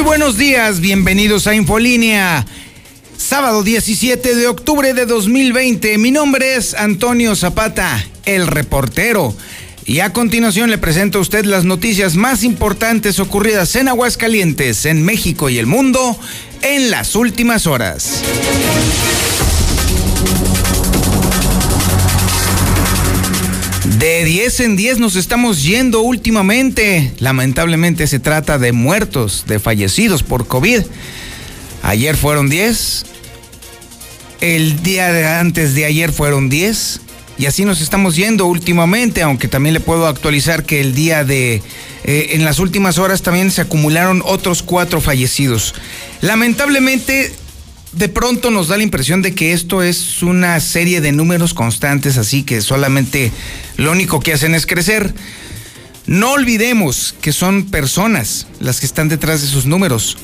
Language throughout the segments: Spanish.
Muy buenos días, bienvenidos a Infolínea. Sábado 17 de octubre de 2020. Mi nombre es Antonio Zapata, el reportero. Y a continuación le presento a usted las noticias más importantes ocurridas en Aguascalientes, en México y el mundo en las últimas horas. De 10 en 10 nos estamos yendo últimamente. Lamentablemente se trata de muertos, de fallecidos por COVID. Ayer fueron 10. El día de antes de ayer fueron 10. Y así nos estamos yendo últimamente, aunque también le puedo actualizar que el día de... Eh, en las últimas horas también se acumularon otros cuatro fallecidos. Lamentablemente de pronto nos da la impresión de que esto es una serie de números constantes, así que solamente lo único que hacen es crecer. No olvidemos que son personas las que están detrás de sus números.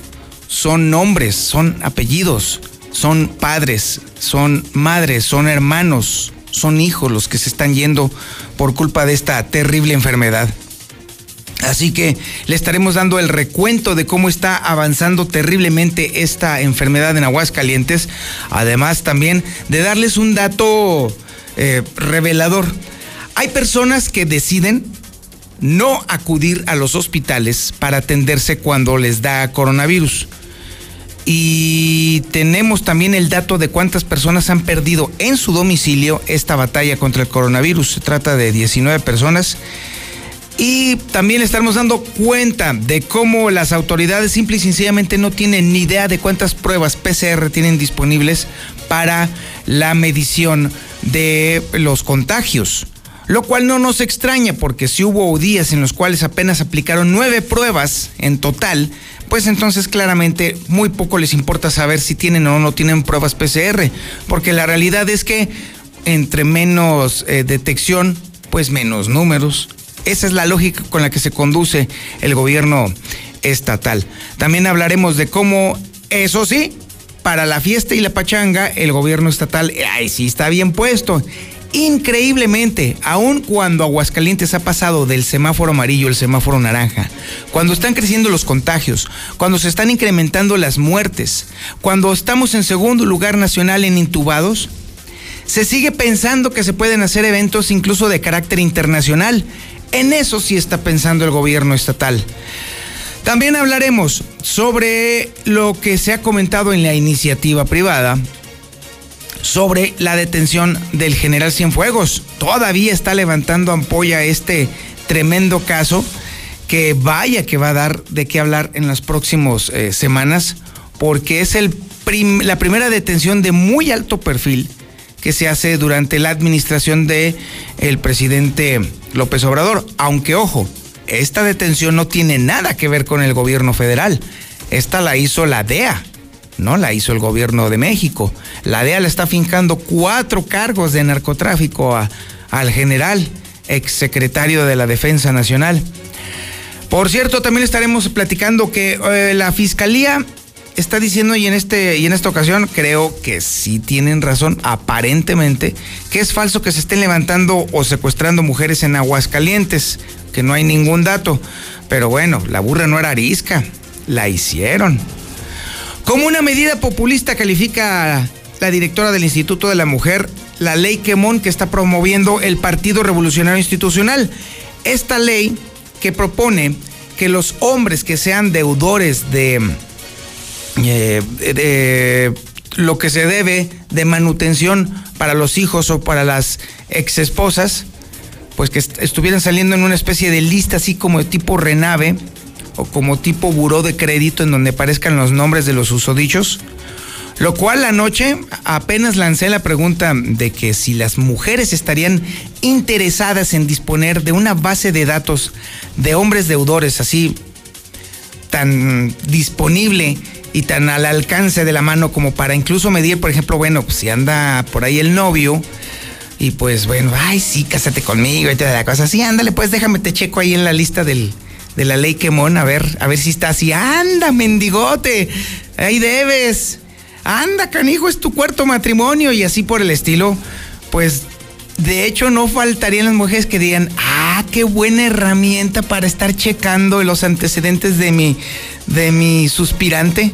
Son nombres, son apellidos, son padres, son madres, son hermanos, son hijos los que se están yendo por culpa de esta terrible enfermedad. Así que le estaremos dando el recuento de cómo está avanzando terriblemente esta enfermedad en Aguascalientes. Además también de darles un dato eh, revelador. Hay personas que deciden no acudir a los hospitales para atenderse cuando les da coronavirus. Y tenemos también el dato de cuántas personas han perdido en su domicilio esta batalla contra el coronavirus. Se trata de 19 personas y también estamos dando cuenta de cómo las autoridades simple y sencillamente no tienen ni idea de cuántas pruebas PCR tienen disponibles para la medición de los contagios. Lo cual no nos extraña porque si hubo días en los cuales apenas aplicaron nueve pruebas en total, pues entonces claramente muy poco les importa saber si tienen o no tienen pruebas PCR, porque la realidad es que entre menos eh, detección, pues menos números, esa es la lógica con la que se conduce el gobierno estatal. También hablaremos de cómo, eso sí, para la fiesta y la pachanga, el gobierno estatal, ay, sí está bien puesto. Increíblemente, aun cuando Aguascalientes ha pasado del semáforo amarillo al semáforo naranja, cuando están creciendo los contagios, cuando se están incrementando las muertes, cuando estamos en segundo lugar nacional en intubados, se sigue pensando que se pueden hacer eventos incluso de carácter internacional. En eso sí está pensando el gobierno estatal. También hablaremos sobre lo que se ha comentado en la iniciativa privada sobre la detención del general Cienfuegos. Todavía está levantando ampolla este tremendo caso que vaya que va a dar de qué hablar en las próximas eh, semanas porque es la primera detención de muy alto perfil que se hace durante la administración de el presidente López Obrador. Aunque ojo, esta detención no tiene nada que ver con el gobierno federal. Esta la hizo la DEA, no la hizo el gobierno de México. La DEA le está fincando cuatro cargos de narcotráfico al general, exsecretario de la Defensa Nacional. Por cierto, también estaremos platicando que eh, la fiscalía está diciendo y en este y en esta ocasión creo que sí tienen razón aparentemente que es falso que se estén levantando o secuestrando mujeres en Aguascalientes, que no hay ningún dato, pero bueno, la burra no era arisca, la hicieron. Como una medida populista califica la directora del Instituto de la Mujer la ley Quemón que está promoviendo el Partido Revolucionario Institucional. Esta ley que propone que los hombres que sean deudores de eh, lo que se debe de manutención para los hijos o para las ex esposas, pues que estuvieran saliendo en una especie de lista así como de tipo renave o como tipo buró de crédito en donde aparezcan los nombres de los usodichos. Lo cual anoche apenas lancé la pregunta de que si las mujeres estarían interesadas en disponer de una base de datos de hombres deudores así tan disponible y tan al alcance de la mano como para incluso medir, por ejemplo, bueno, pues si anda por ahí el novio y pues bueno, ay, sí, cásate conmigo y toda la cosa, sí, ándale, pues déjame te checo ahí en la lista del, de la ley Quemón, a ver, a ver si está así, anda, mendigote, ahí debes, anda, canijo, es tu cuarto matrimonio y así por el estilo, pues de hecho no faltarían las mujeres que digan, ah, qué buena herramienta para estar checando los antecedentes de mi, de mi suspirante.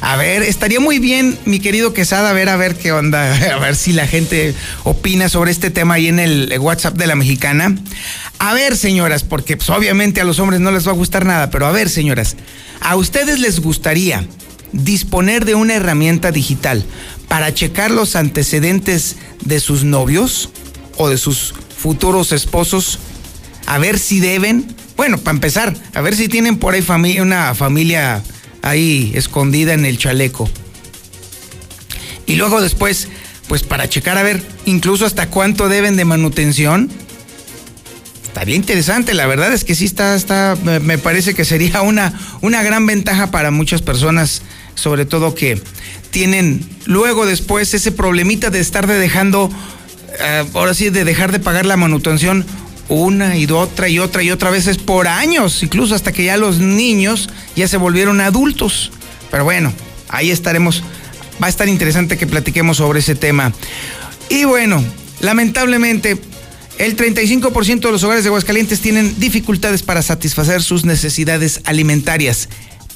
A ver, estaría muy bien, mi querido Quesada, a ver, a ver qué onda, a ver si la gente opina sobre este tema ahí en el WhatsApp de la mexicana. A ver, señoras, porque pues, obviamente a los hombres no les va a gustar nada, pero a ver, señoras, ¿a ustedes les gustaría disponer de una herramienta digital para checar los antecedentes de sus novios o de sus futuros esposos? A ver si deben, bueno, para empezar, a ver si tienen por ahí familia, una familia ahí escondida en el chaleco. Y luego después, pues para checar a ver incluso hasta cuánto deben de manutención. Estaría interesante, la verdad es que sí está, está, me parece que sería una, una gran ventaja para muchas personas, sobre todo que tienen luego después ese problemita de estar de dejando, eh, ahora sí, de dejar de pagar la manutención una y otra y otra y otra veces por años, incluso hasta que ya los niños ya se volvieron adultos. Pero bueno, ahí estaremos. Va a estar interesante que platiquemos sobre ese tema. Y bueno, lamentablemente, el 35% de los hogares de Aguascalientes tienen dificultades para satisfacer sus necesidades alimentarias.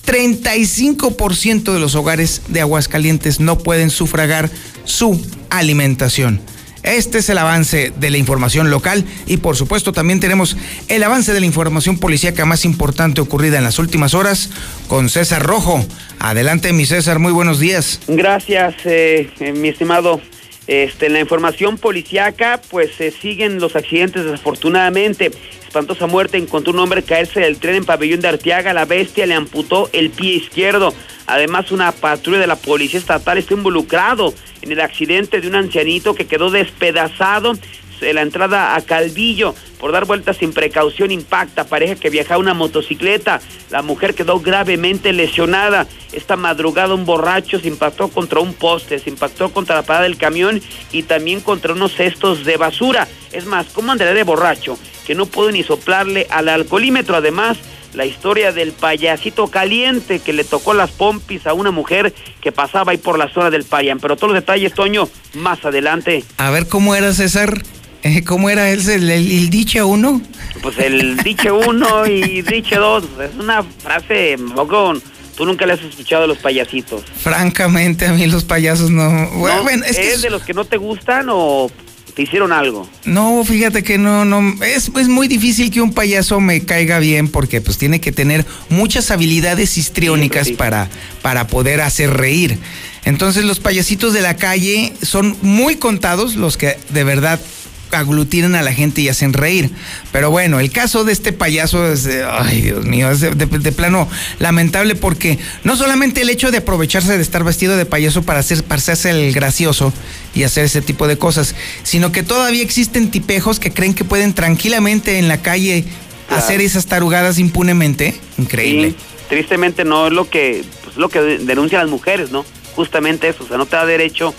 35% de los hogares de Aguascalientes no pueden sufragar su alimentación. Este es el avance de la información local y por supuesto también tenemos el avance de la información policíaca más importante ocurrida en las últimas horas con César Rojo. Adelante mi César, muy buenos días. Gracias, eh, eh, mi estimado. Este, en la información policíaca, pues se siguen los accidentes desafortunadamente. Espantosa muerte encontró un hombre caerse del tren en pabellón de Arteaga. La bestia le amputó el pie izquierdo. Además, una patrulla de la policía estatal está involucrado en el accidente de un ancianito que quedó despedazado en la entrada a Calvillo por dar vueltas sin precaución impacta pareja que viajaba una motocicleta. La mujer quedó gravemente lesionada. Esta madrugada un borracho se impactó contra un poste, se impactó contra la parada del camión y también contra unos cestos de basura. Es más, ¿cómo andaré de borracho? Que no puedo ni soplarle al alcoholímetro. Además, la historia del payasito caliente que le tocó las pompis a una mujer que pasaba ahí por la zona del Payan. Pero todos los detalles, Toño, más adelante. A ver cómo era César. Eh, ¿Cómo era ese, el, el, diche uno? Pues el diche uno y diche dos. Es una frase, poco, tú nunca le has escuchado a los payasitos. Francamente, a mí los payasos no. Bueno, es, ¿Es de los que no te gustan o ¿Te hicieron algo? No, fíjate que no, no, es, es muy difícil que un payaso me caiga bien porque pues tiene que tener muchas habilidades histriónicas para, para poder hacer reír. Entonces los payasitos de la calle son muy contados los que de verdad aglutinan a la gente y hacen reír. Pero bueno, el caso de este payaso es, de, ay Dios mío, es de, plano lamentable porque no solamente el hecho de aprovecharse de estar vestido de payaso para, hacer, para hacerse el gracioso y hacer ese tipo de cosas, sino que todavía existen tipejos que creen que pueden tranquilamente en la calle hacer esas tarugadas impunemente. Increíble. tristemente no es lo que, pues, lo que denuncian las mujeres, ¿no? Justamente eso, o sea, no te da derecho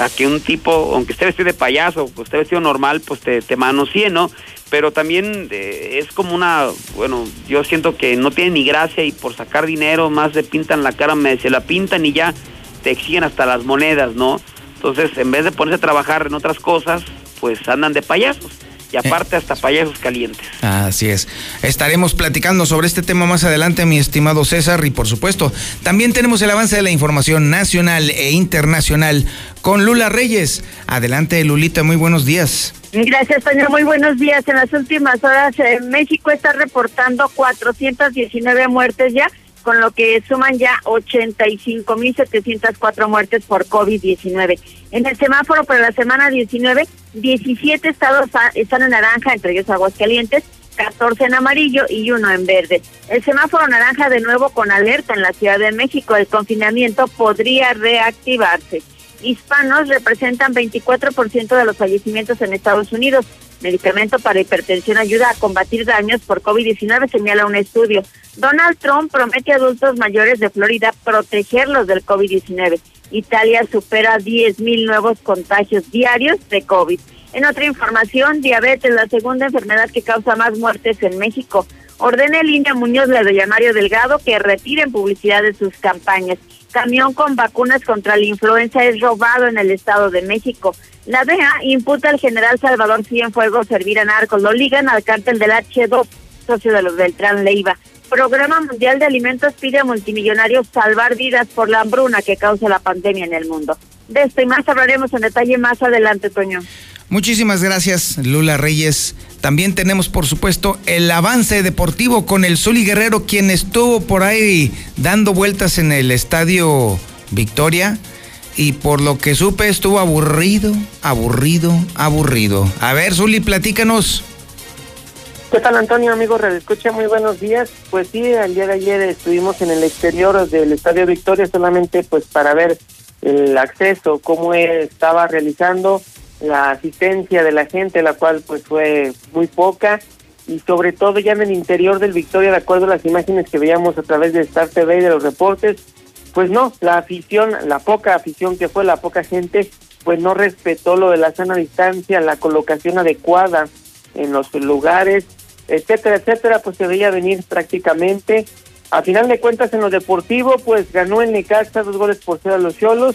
a que un tipo, aunque esté vestido de payaso, pues esté vestido normal, pues te, te manosee, ¿no? Pero también eh, es como una, bueno, yo siento que no tiene ni gracia y por sacar dinero más se pintan la cara, me, se la pintan y ya te exigen hasta las monedas, ¿no? Entonces, en vez de ponerse a trabajar en otras cosas, pues andan de payasos y aparte hasta payasos calientes. Así es. Estaremos platicando sobre este tema más adelante, mi estimado César, y por supuesto, también tenemos el avance de la información nacional e internacional con Lula Reyes. Adelante, Lulita, muy buenos días. Gracias, señor. Muy buenos días. En las últimas horas, eh, México está reportando 419 muertes ya con lo que suman ya 85.704 muertes por COVID-19. En el semáforo para la semana 19, 17 estados están en naranja, entre ellos Aguascalientes, 14 en amarillo y uno en verde. El semáforo naranja de nuevo con alerta en la Ciudad de México. El confinamiento podría reactivarse. Hispanos representan 24% de los fallecimientos en Estados Unidos. Medicamento para hipertensión ayuda a combatir daños por COVID-19, señala un estudio. Donald Trump promete a adultos mayores de Florida protegerlos del COVID-19. Italia supera 10.000 nuevos contagios diarios de COVID. En otra información, diabetes, la segunda enfermedad que causa más muertes en México. ordena el INE Muñoz de Mario Delgado que retiren publicidad de sus campañas. Camión con vacunas contra la influenza es robado en el Estado de México. La DEA imputa al general Salvador Cienfuegos servir a narcos. Lo ligan al cártel del H2, socio de los Beltrán Leiva. Programa Mundial de Alimentos pide a multimillonarios salvar vidas por la hambruna que causa la pandemia en el mundo. De esto y más hablaremos en detalle más adelante, Toño. Muchísimas gracias, Lula Reyes. También tenemos, por supuesto, el avance deportivo con el Zuli Guerrero, quien estuvo por ahí dando vueltas en el estadio Victoria. Y por lo que supe, estuvo aburrido, aburrido, aburrido. A ver, Zuli, platícanos. ¿Qué tal, Antonio, amigo? Escucha, muy buenos días. Pues sí, el día de ayer estuvimos en el exterior del Estadio Victoria solamente pues para ver el acceso, cómo estaba realizando la asistencia de la gente, la cual pues fue muy poca y sobre todo ya en el interior del Victoria, de acuerdo a las imágenes que veíamos a través de Star TV y de los reportes, pues no, la afición, la poca afición que fue, la poca gente, pues no respetó lo de la sana distancia, la colocación adecuada en los lugares, etcétera, etcétera, pues se veía venir prácticamente. A final de cuentas, en lo deportivo, pues ganó el Necaxa dos goles por cero a los Cholos.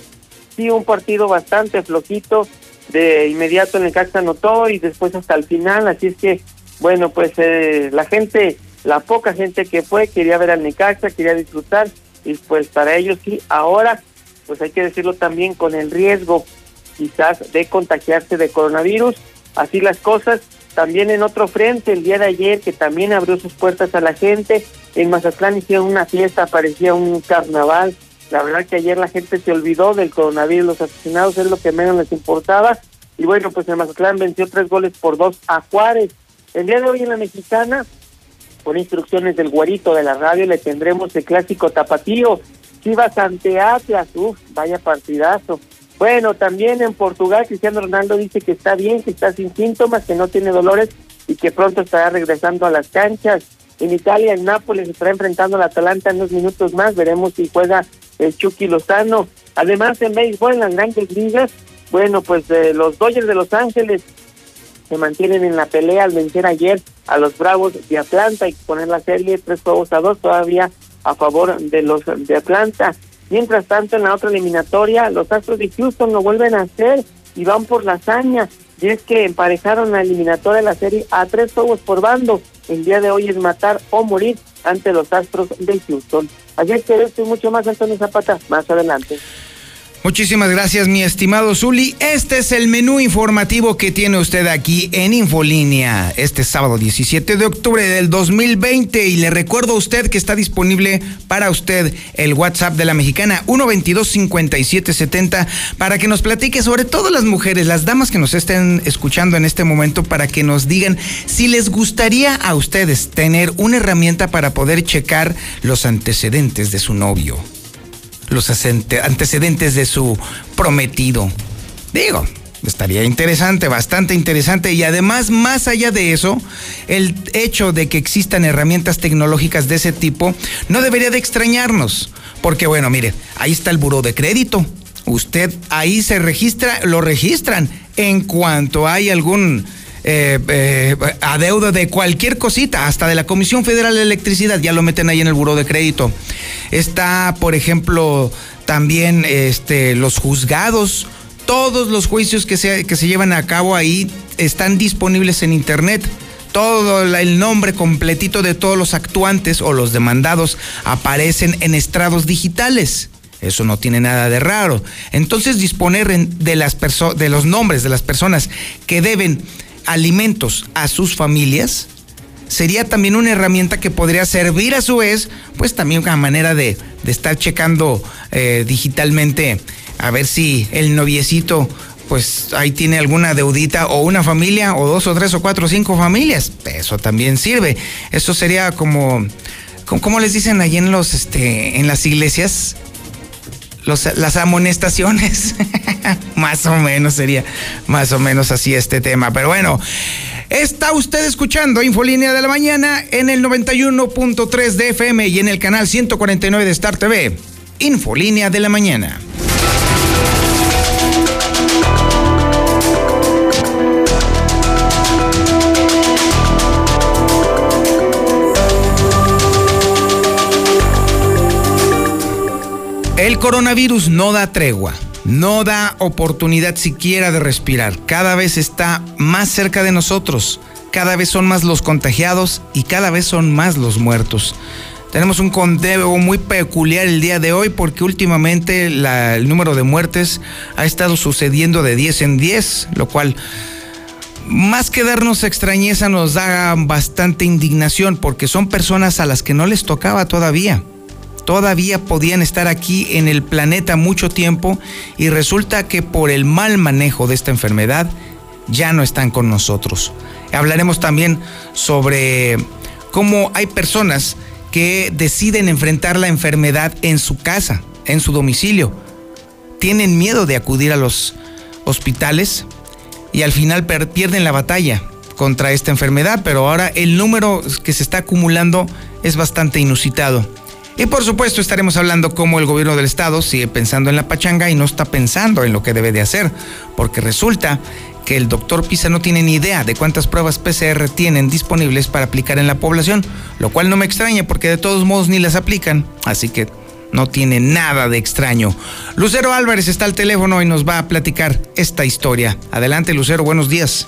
Sí, un partido bastante flojito, de inmediato el Caxa anotó y después hasta el final, así es que, bueno, pues eh, la gente, la poca gente que fue, quería ver al Necaxa, quería disfrutar, y pues para ellos sí, ahora, pues hay que decirlo también con el riesgo quizás de contagiarse de coronavirus, así las cosas, también en otro frente, el día de ayer, que también abrió sus puertas a la gente, en Mazatlán hicieron una fiesta, parecía un carnaval, la verdad que ayer la gente se olvidó del coronavirus, los asesinados es lo que menos les importaba. Y bueno, pues el Mazatlán venció tres goles por dos a Juárez. El día de hoy en la Mexicana, por instrucciones del güerito de la radio, le tendremos el clásico tapatío. Chivas ante Atlas, uff, vaya partidazo. Bueno, también en Portugal, Cristiano Ronaldo dice que está bien, que está sin síntomas, que no tiene dolores y que pronto estará regresando a las canchas. En Italia, el Nápoles estará enfrentando al Atalanta en unos minutos más. Veremos si juega el Chucky Lozano. Además, en béisbol, en las grandes ligas, bueno, pues eh, los Dodgers de Los Ángeles se mantienen en la pelea al vencer ayer a los Bravos de Atlanta y poner la serie tres juegos a dos todavía a favor de los de Atlanta. Mientras tanto, en la otra eliminatoria, los Astros de Houston lo vuelven a hacer y van por la hazaña. Y es que emparejaron la eliminatoria de la serie a tres juegos por bando. El día de hoy es matar o morir ante los Astros de Houston. Ayer que esto y mucho más, Antonio Zapata, más adelante. Muchísimas gracias, mi estimado Zuli. Este es el menú informativo que tiene usted aquí en Infolínea este sábado 17 de octubre del 2020. Y le recuerdo a usted que está disponible para usted el WhatsApp de la mexicana 122-5770 para que nos platique sobre todo las mujeres, las damas que nos estén escuchando en este momento, para que nos digan si les gustaría a ustedes tener una herramienta para poder checar los antecedentes de su novio los antecedentes de su prometido. Digo, estaría interesante, bastante interesante. Y además, más allá de eso, el hecho de que existan herramientas tecnológicas de ese tipo no debería de extrañarnos. Porque bueno, mire, ahí está el buró de crédito. Usted ahí se registra, lo registran. En cuanto hay algún eh, eh, adeudo de cualquier cosita, hasta de la Comisión Federal de Electricidad, ya lo meten ahí en el buró de crédito. Está, por ejemplo, también este, los juzgados. Todos los juicios que se, que se llevan a cabo ahí están disponibles en Internet todo el nombre completito de todos los actuantes o los demandados aparecen en estrados digitales. Eso no tiene nada de raro. Entonces disponer de, las de los nombres de las personas que deben alimentos a sus familias sería también una herramienta que podría servir a su vez, pues también una manera de, estar checando eh, digitalmente a ver si el noviecito pues ahí tiene alguna deudita o una familia o dos o tres o cuatro o cinco familias. Eso también sirve. Eso sería como, como, les dicen allí en los, este, en las iglesias, las amonestaciones. más o menos sería, más o menos así este tema. Pero bueno, Está usted escuchando Infolínea de la Mañana en el 91.3 de FM y en el canal 149 de Star TV. Infolínea de la Mañana. El coronavirus no da tregua, no da oportunidad siquiera de respirar. Cada vez está más cerca de nosotros, cada vez son más los contagiados y cada vez son más los muertos. Tenemos un conteo muy peculiar el día de hoy porque últimamente el número de muertes ha estado sucediendo de 10 en 10, lo cual más que darnos extrañeza nos da bastante indignación porque son personas a las que no les tocaba todavía todavía podían estar aquí en el planeta mucho tiempo y resulta que por el mal manejo de esta enfermedad ya no están con nosotros. Hablaremos también sobre cómo hay personas que deciden enfrentar la enfermedad en su casa, en su domicilio. Tienen miedo de acudir a los hospitales y al final pierden la batalla contra esta enfermedad, pero ahora el número que se está acumulando es bastante inusitado. Y por supuesto estaremos hablando cómo el gobierno del estado sigue pensando en la pachanga y no está pensando en lo que debe de hacer, porque resulta que el doctor Pisa no tiene ni idea de cuántas pruebas PCR tienen disponibles para aplicar en la población, lo cual no me extraña porque de todos modos ni las aplican, así que no tiene nada de extraño. Lucero Álvarez está al teléfono y nos va a platicar esta historia. Adelante Lucero, buenos días.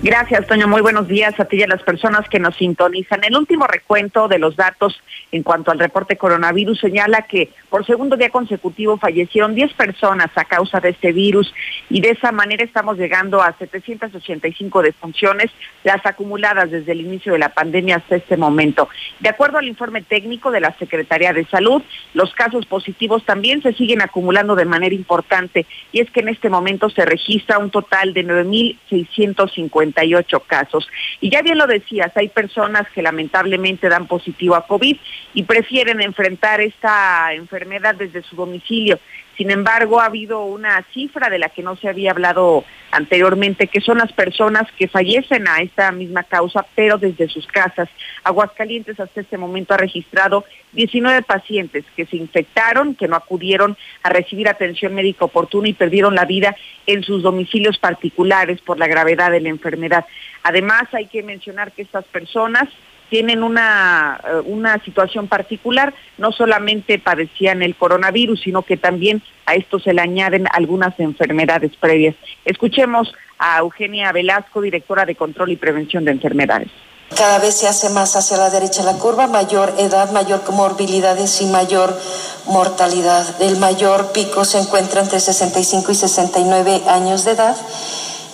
Gracias, Toño. Muy buenos días a ti y a las personas que nos sintonizan. El último recuento de los datos en cuanto al reporte coronavirus señala que por segundo día consecutivo fallecieron 10 personas a causa de este virus y de esa manera estamos llegando a 785 defunciones, las acumuladas desde el inicio de la pandemia hasta este momento. De acuerdo al informe técnico de la Secretaría de Salud, los casos positivos también se siguen acumulando de manera importante y es que en este momento se registra un total de 9.650 casos. Y ya bien lo decías, hay personas que lamentablemente dan positivo a COVID y prefieren enfrentar esta enfermedad desde su domicilio. Sin embargo, ha habido una cifra de la que no se había hablado anteriormente, que son las personas que fallecen a esta misma causa, pero desde sus casas. Aguascalientes hasta este momento ha registrado 19 pacientes que se infectaron, que no acudieron a recibir atención médica oportuna y perdieron la vida en sus domicilios particulares por la gravedad de la enfermedad. Además, hay que mencionar que estas personas tienen una, eh, una situación particular, no solamente padecían el coronavirus, sino que también a esto se le añaden algunas enfermedades previas. Escuchemos a Eugenia Velasco, directora de Control y Prevención de Enfermedades. Cada vez se hace más hacia la derecha la curva, mayor edad, mayor comorbilidades y mayor mortalidad. El mayor pico se encuentra entre 65 y 69 años de edad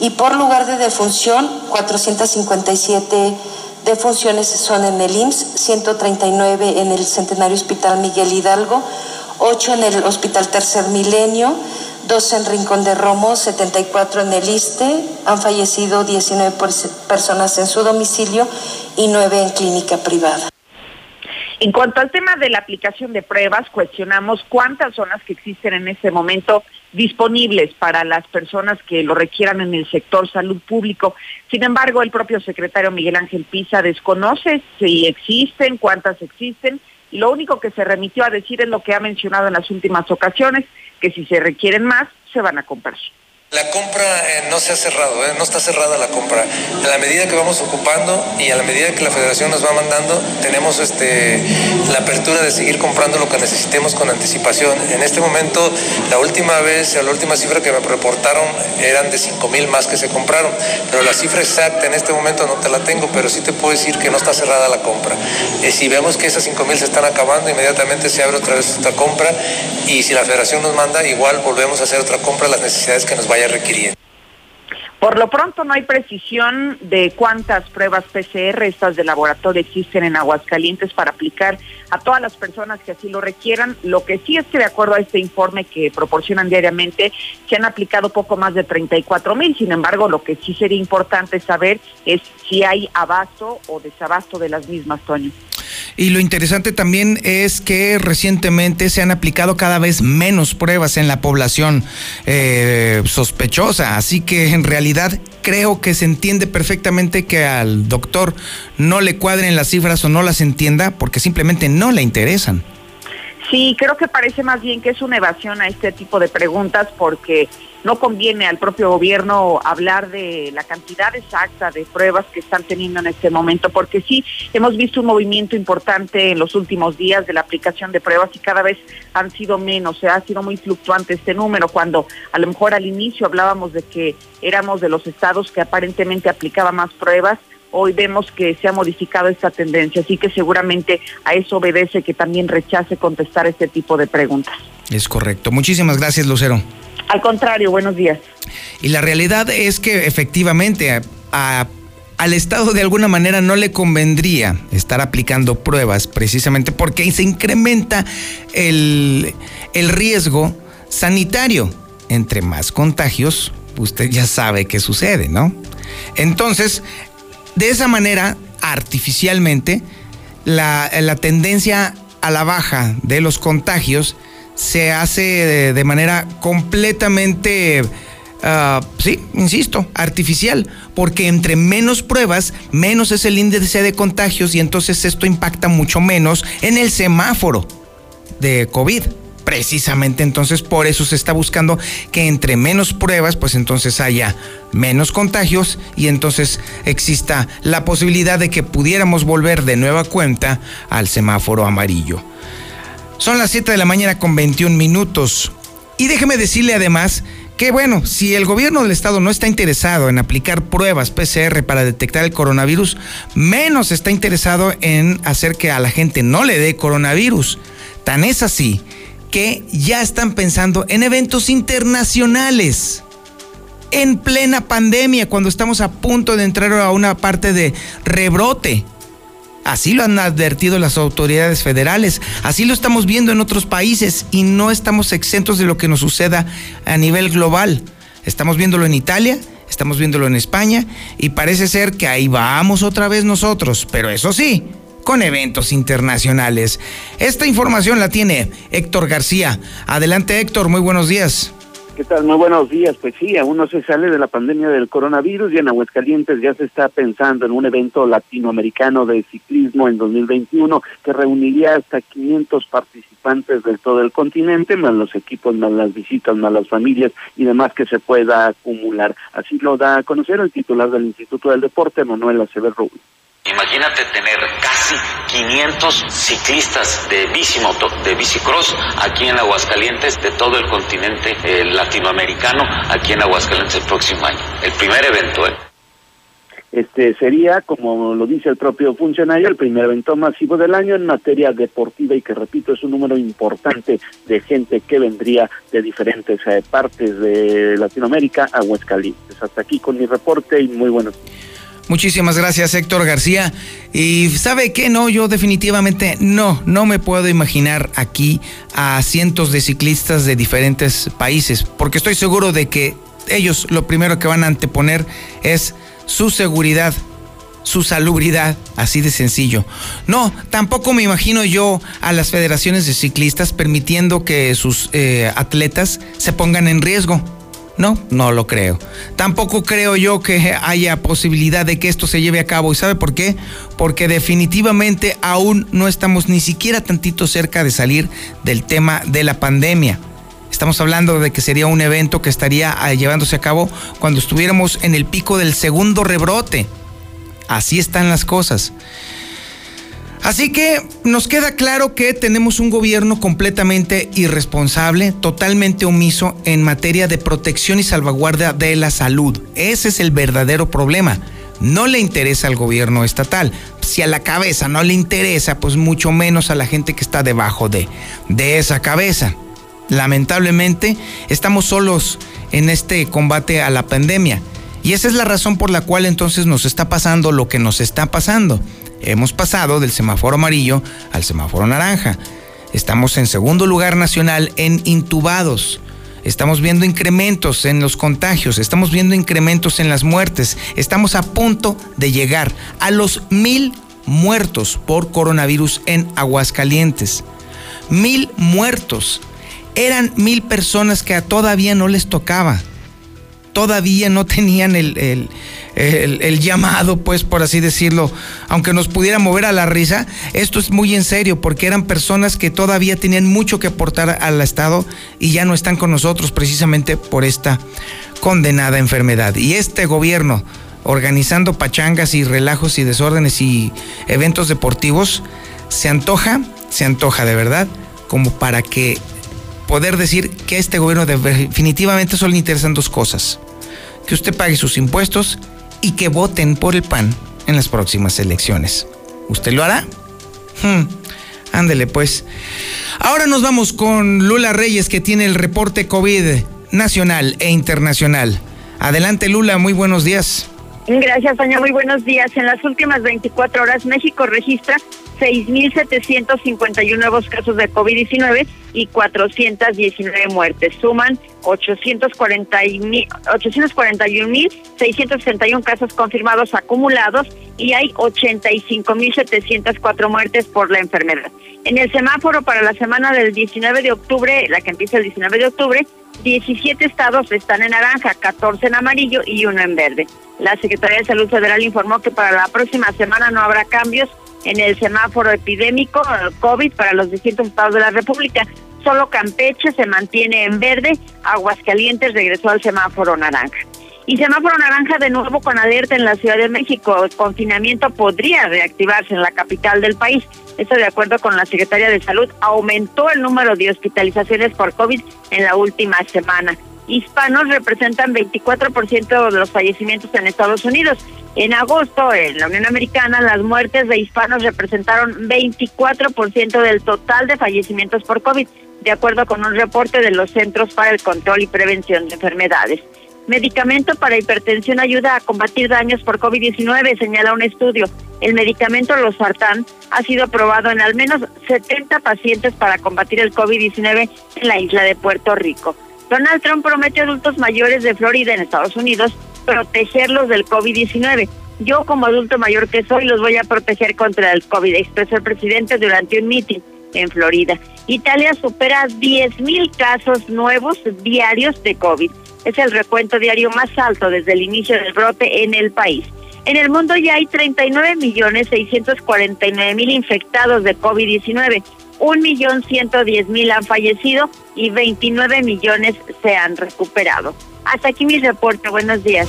y por lugar de defunción 457 de funciones son en el IMSS, 139 en el Centenario Hospital Miguel Hidalgo, 8 en el Hospital Tercer Milenio, 12 en Rincón de Romo, 74 en el ISTE, han fallecido 19 personas en su domicilio y 9 en clínica privada. En cuanto al tema de la aplicación de pruebas, cuestionamos cuántas son las que existen en este momento disponibles para las personas que lo requieran en el sector salud público. Sin embargo, el propio secretario Miguel Ángel Pisa desconoce si existen, cuántas existen, y lo único que se remitió a decir es lo que ha mencionado en las últimas ocasiones, que si se requieren más, se van a comprar. La compra eh, no se ha cerrado, eh, no está cerrada la compra. A la medida que vamos ocupando y a la medida que la federación nos va mandando, tenemos este, la apertura de seguir comprando lo que necesitemos con anticipación. En este momento, la última vez, la última cifra que me reportaron eran de 5 mil más que se compraron, pero la cifra exacta en este momento no te la tengo, pero sí te puedo decir que no está cerrada la compra. Eh, si vemos que esas 5 mil se están acabando, inmediatamente se abre otra vez otra compra y si la federación nos manda, igual volvemos a hacer otra compra las necesidades que nos vayan requiriendo. Por lo pronto no hay precisión de cuántas pruebas PCR, estas de laboratorio, existen en Aguascalientes para aplicar a todas las personas que así lo requieran. Lo que sí es que de acuerdo a este informe que proporcionan diariamente, se han aplicado poco más de 34 mil. Sin embargo, lo que sí sería importante saber es si hay abasto o desabasto de las mismas, Toño. Y lo interesante también es que recientemente se han aplicado cada vez menos pruebas en la población eh, sospechosa, así que en realidad creo que se entiende perfectamente que al doctor no le cuadren las cifras o no las entienda porque simplemente no le interesan. Sí, creo que parece más bien que es una evasión a este tipo de preguntas porque no conviene al propio gobierno hablar de la cantidad exacta de pruebas que están teniendo en este momento, porque sí hemos visto un movimiento importante en los últimos días de la aplicación de pruebas y cada vez han sido menos, o sea, ha sido muy fluctuante este número, cuando a lo mejor al inicio hablábamos de que éramos de los estados que aparentemente aplicaba más pruebas, hoy vemos que se ha modificado esta tendencia, así que seguramente a eso obedece que también rechace contestar este tipo de preguntas. Es correcto. Muchísimas gracias, Lucero. Al contrario, buenos días. Y la realidad es que efectivamente al Estado de alguna manera no le convendría estar aplicando pruebas precisamente porque se incrementa el, riesgo sanitario. Entre más contagios, usted ya sabe qué sucede, ¿no? Entonces, de esa manera, artificialmente, la, tendencia a la baja de los contagios se hace de, manera completamente, ah, sí, insisto, artificial, porque entre menos pruebas, menos es el índice de contagios y entonces esto impacta mucho menos en el semáforo de COVID. Precisamente entonces por eso se está buscando que entre menos pruebas, pues entonces haya menos contagios y entonces exista la posibilidad de que pudiéramos volver de nueva cuenta al semáforo amarillo. Son las 7 de la mañana con 21 minutos. Y déjeme decirle además que bueno, si el gobierno del estado no está interesado en aplicar pruebas PCR para detectar el coronavirus, menos está interesado en hacer que a la gente no le dé coronavirus. Tan es así que ya están pensando en eventos internacionales. En plena pandemia, cuando estamos a punto de entrar a una parte de rebrote. Así lo han advertido las autoridades federales, así lo estamos viendo en otros países y no estamos exentos de lo que nos suceda a nivel global. Estamos viéndolo en Italia, estamos viéndolo en España y parece ser que ahí vamos otra vez nosotros, pero eso sí, con eventos internacionales. Esta información la tiene Héctor García. Adelante Héctor, muy buenos días. ¿Qué tal? Muy buenos días. Pues sí, aún no se sale de la pandemia del coronavirus y en Aguascalientes ya se está pensando en un evento latinoamericano de ciclismo en 2021 que reuniría hasta 500 participantes de todo el continente, más los equipos, más las visitas, más las familias y demás que se pueda acumular. Así lo da a conocer el titular del Instituto del Deporte, Manuel Acevedo Rubio. Imagínate tener casi 500 ciclistas de bicimoto, de bicicross aquí en Aguascalientes, de todo el continente eh, latinoamericano, aquí en Aguascalientes el próximo año. El primer evento, ¿eh? Este sería, como lo dice el propio funcionario, el primer evento masivo del año en materia deportiva y que, repito, es un número importante de gente que vendría de diferentes eh, partes de Latinoamérica a Aguascalientes. Hasta aquí con mi reporte y muy buenos días. Muchísimas gracias, Héctor García. Y sabe qué, no, yo definitivamente no, no me puedo imaginar aquí a cientos de ciclistas de diferentes países, porque estoy seguro de que ellos lo primero que van a anteponer es su seguridad, su salubridad, así de sencillo. No, tampoco me imagino yo a las federaciones de ciclistas permitiendo que sus eh, atletas se pongan en riesgo. No, no lo creo. Tampoco creo yo que haya posibilidad de que esto se lleve a cabo. ¿Y sabe por qué? Porque definitivamente aún no estamos ni siquiera tantito cerca de salir del tema de la pandemia. Estamos hablando de que sería un evento que estaría ah, llevándose a cabo cuando estuviéramos en el pico del segundo rebrote. Así están las cosas. Así que nos queda claro que tenemos un gobierno completamente irresponsable, totalmente omiso en materia de protección y salvaguardia de la salud. Ese es el verdadero problema. No le interesa al gobierno estatal. Si a la cabeza no le interesa, pues mucho menos a la gente que está debajo de, de esa cabeza. Lamentablemente, estamos solos en este combate a la pandemia. Y esa es la razón por la cual entonces nos está pasando lo que nos está pasando hemos pasado del semáforo amarillo al semáforo naranja. Estamos en segundo lugar nacional en intubados. Estamos viendo incrementos en los contagios, estamos viendo incrementos en las muertes. Estamos a punto de llegar a los mil muertos por coronavirus en Aguascalientes. Mil muertos. Eran mil personas que todavía no les tocaba. Todavía no tenían el, el, llamado, pues por así decirlo, aunque nos pudiera mover a la risa, esto es muy en serio porque eran personas que todavía tenían mucho que aportar al Estado y ya no están con nosotros precisamente por esta condenada enfermedad. Y este gobierno organizando pachangas y relajos y desórdenes y eventos deportivos, se antoja, se antoja de verdad, como para que poder decir que este gobierno definitivamente solo le interesan dos cosas. Que usted pague sus impuestos y que voten por el PAN en las próximas elecciones. ¿Usted lo hará? Hmm, ándele pues. Ahora nos vamos con Lula Reyes que tiene el reporte COVID nacional e internacional. Adelante Lula, muy buenos días. Gracias, Doña. Muy buenos días. En las últimas 24 horas, México registra 6.751 nuevos casos de COVID-19 y 419 muertes. Suman 841.661 casos confirmados acumulados y hay 85.704 muertes por la enfermedad. En el semáforo para la semana del 19 de octubre, la que empieza el 19 de octubre, 17 estados están en naranja, 14 en amarillo y uno en verde. La Secretaría de Salud Federal informó que para la próxima semana no habrá cambios en el semáforo epidémico COVID para los distintos estados de la República. Solo Campeche se mantiene en verde, Aguascalientes regresó al semáforo naranja. Y semáforo naranja de nuevo con alerta en la Ciudad de México. El confinamiento podría reactivarse en la capital del país. Esto de acuerdo con la Secretaría de Salud, aumentó el número de hospitalizaciones por COVID en la última semana. Hispanos representan 24% de los fallecimientos en Estados Unidos. En agosto, en la Unión Americana, las muertes de hispanos representaron 24% del total de fallecimientos por COVID, de acuerdo con un reporte de los Centros para el Control y Prevención de Enfermedades. Medicamento para hipertensión ayuda a combatir daños por COVID-19, señala un estudio. El medicamento Losartán ha sido aprobado en al menos 70 pacientes para combatir el COVID-19 en la isla de Puerto Rico. Donald Trump promete a adultos mayores de Florida en Estados Unidos protegerlos del COVID-19. Yo como adulto mayor que soy los voy a proteger contra el COVID, expresó el presidente durante un meeting en Florida. Italia supera 10.000 casos nuevos diarios de COVID. Es el recuento diario más alto desde el inicio del brote en el país. En el mundo ya hay 39 millones 649 mil infectados de COVID-19. Un millón ciento diez mil han fallecido y 29 millones se han recuperado. Hasta aquí mi reporte. Buenos días.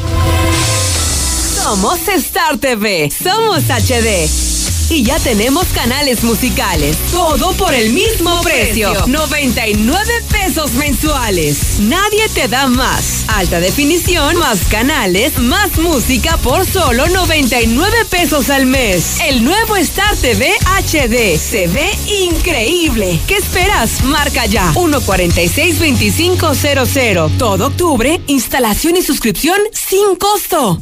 Somos Star TV. Somos HD y ya tenemos canales musicales. Todo por el mismo precio. 99 pesos mensuales. Nadie te da más. Alta definición, más canales, más música por solo 99 pesos al mes. El nuevo Star TV HD se ve increíble. ¿Qué esperas? Marca ya 146-2500. Todo octubre, instalación y suscripción sin costo.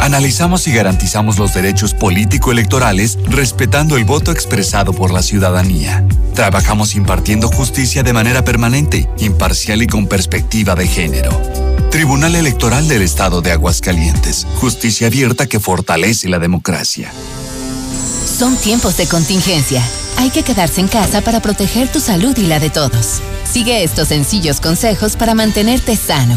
Analizamos y garantizamos los derechos político-electorales respetando el voto expresado por la ciudadanía. Trabajamos impartiendo justicia de manera permanente, imparcial y con perspectiva de género. Tribunal Electoral del Estado de Aguascalientes. Justicia abierta que fortalece la democracia. Son tiempos de contingencia. Hay que quedarse en casa para proteger tu salud y la de todos. Sigue estos sencillos consejos para mantenerte sano.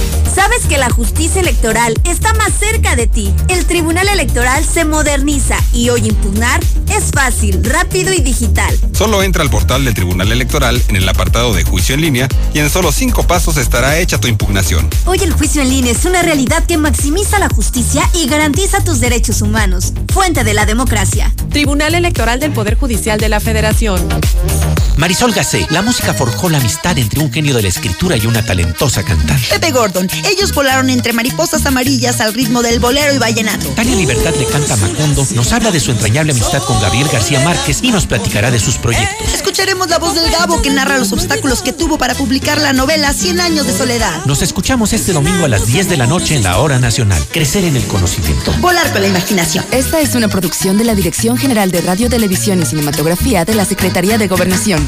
Sabes que la justicia electoral está más cerca de ti. El Tribunal Electoral se moderniza y hoy impugnar es fácil, rápido y digital. Solo entra al portal del Tribunal Electoral en el apartado de juicio en línea y en solo cinco pasos estará hecha tu impugnación. Hoy el juicio en línea es una realidad que maximiza la justicia y garantiza tus derechos humanos. Fuente de la democracia. Tribunal Electoral del Poder Judicial de la Federación. Marisol Gacé, la música forjó la amistad entre un genio de la escritura y una talentosa cantante. Pepe Gordon, ellos volaron entre mariposas amarillas al ritmo del bolero y vallenato. Tania Libertad le canta a Macondo, nos habla de su entrañable amistad con Gabriel García Márquez y nos platicará de sus proyectos. Escucharemos la voz del Gabo que narra los obstáculos que tuvo para publicar la novela 100 años de soledad. Nos escuchamos este domingo a las 10 de la noche en la hora nacional. Crecer en el conocimiento. Volar con la imaginación. Esta es una producción de la Dirección General de Radio, Televisión y Cinematografía de la Secretaría de Gobernación.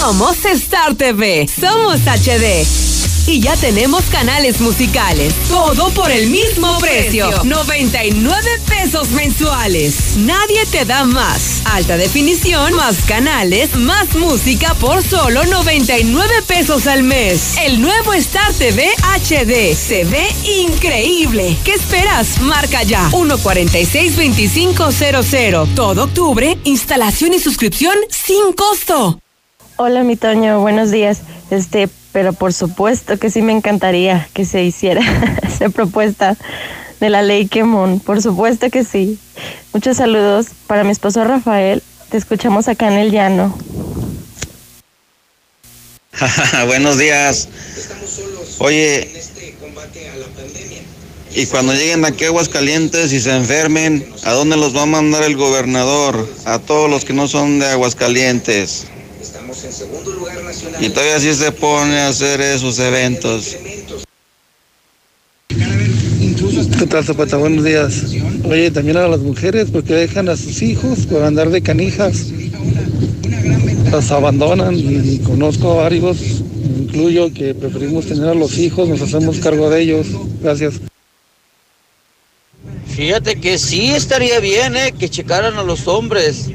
Somos Star TV, somos HD. Y ya tenemos canales musicales. Todo por el mismo precio. 99 pesos mensuales. Nadie te da más. Alta definición, más canales, más música por solo 99 pesos al mes. El nuevo Star TV HD. Se ve increíble. ¿Qué esperas? Marca ya. 146-2500. Todo octubre, instalación y suscripción sin costo. Hola, mi Toño, buenos días. Este, pero por supuesto que sí me encantaría que se hiciera esa propuesta de la ley Quemón. Por supuesto que sí. Muchos saludos para mi esposo Rafael. Te escuchamos acá en el llano. buenos días. Oye, y cuando lleguen aquí a Aguascalientes y se enfermen, ¿a dónde los va a mandar el gobernador? A todos los que no son de Aguascalientes. Y todavía sí se pone a hacer esos eventos. ¿Qué tal, Zapata? Buenos días. Oye, también a las mujeres, porque dejan a sus hijos por andar de canijas. Las abandonan y conozco a varios, incluyo, que preferimos tener a los hijos, nos hacemos cargo de ellos. Gracias. Fíjate que sí estaría bien, ¿eh? Que checaran a los hombres.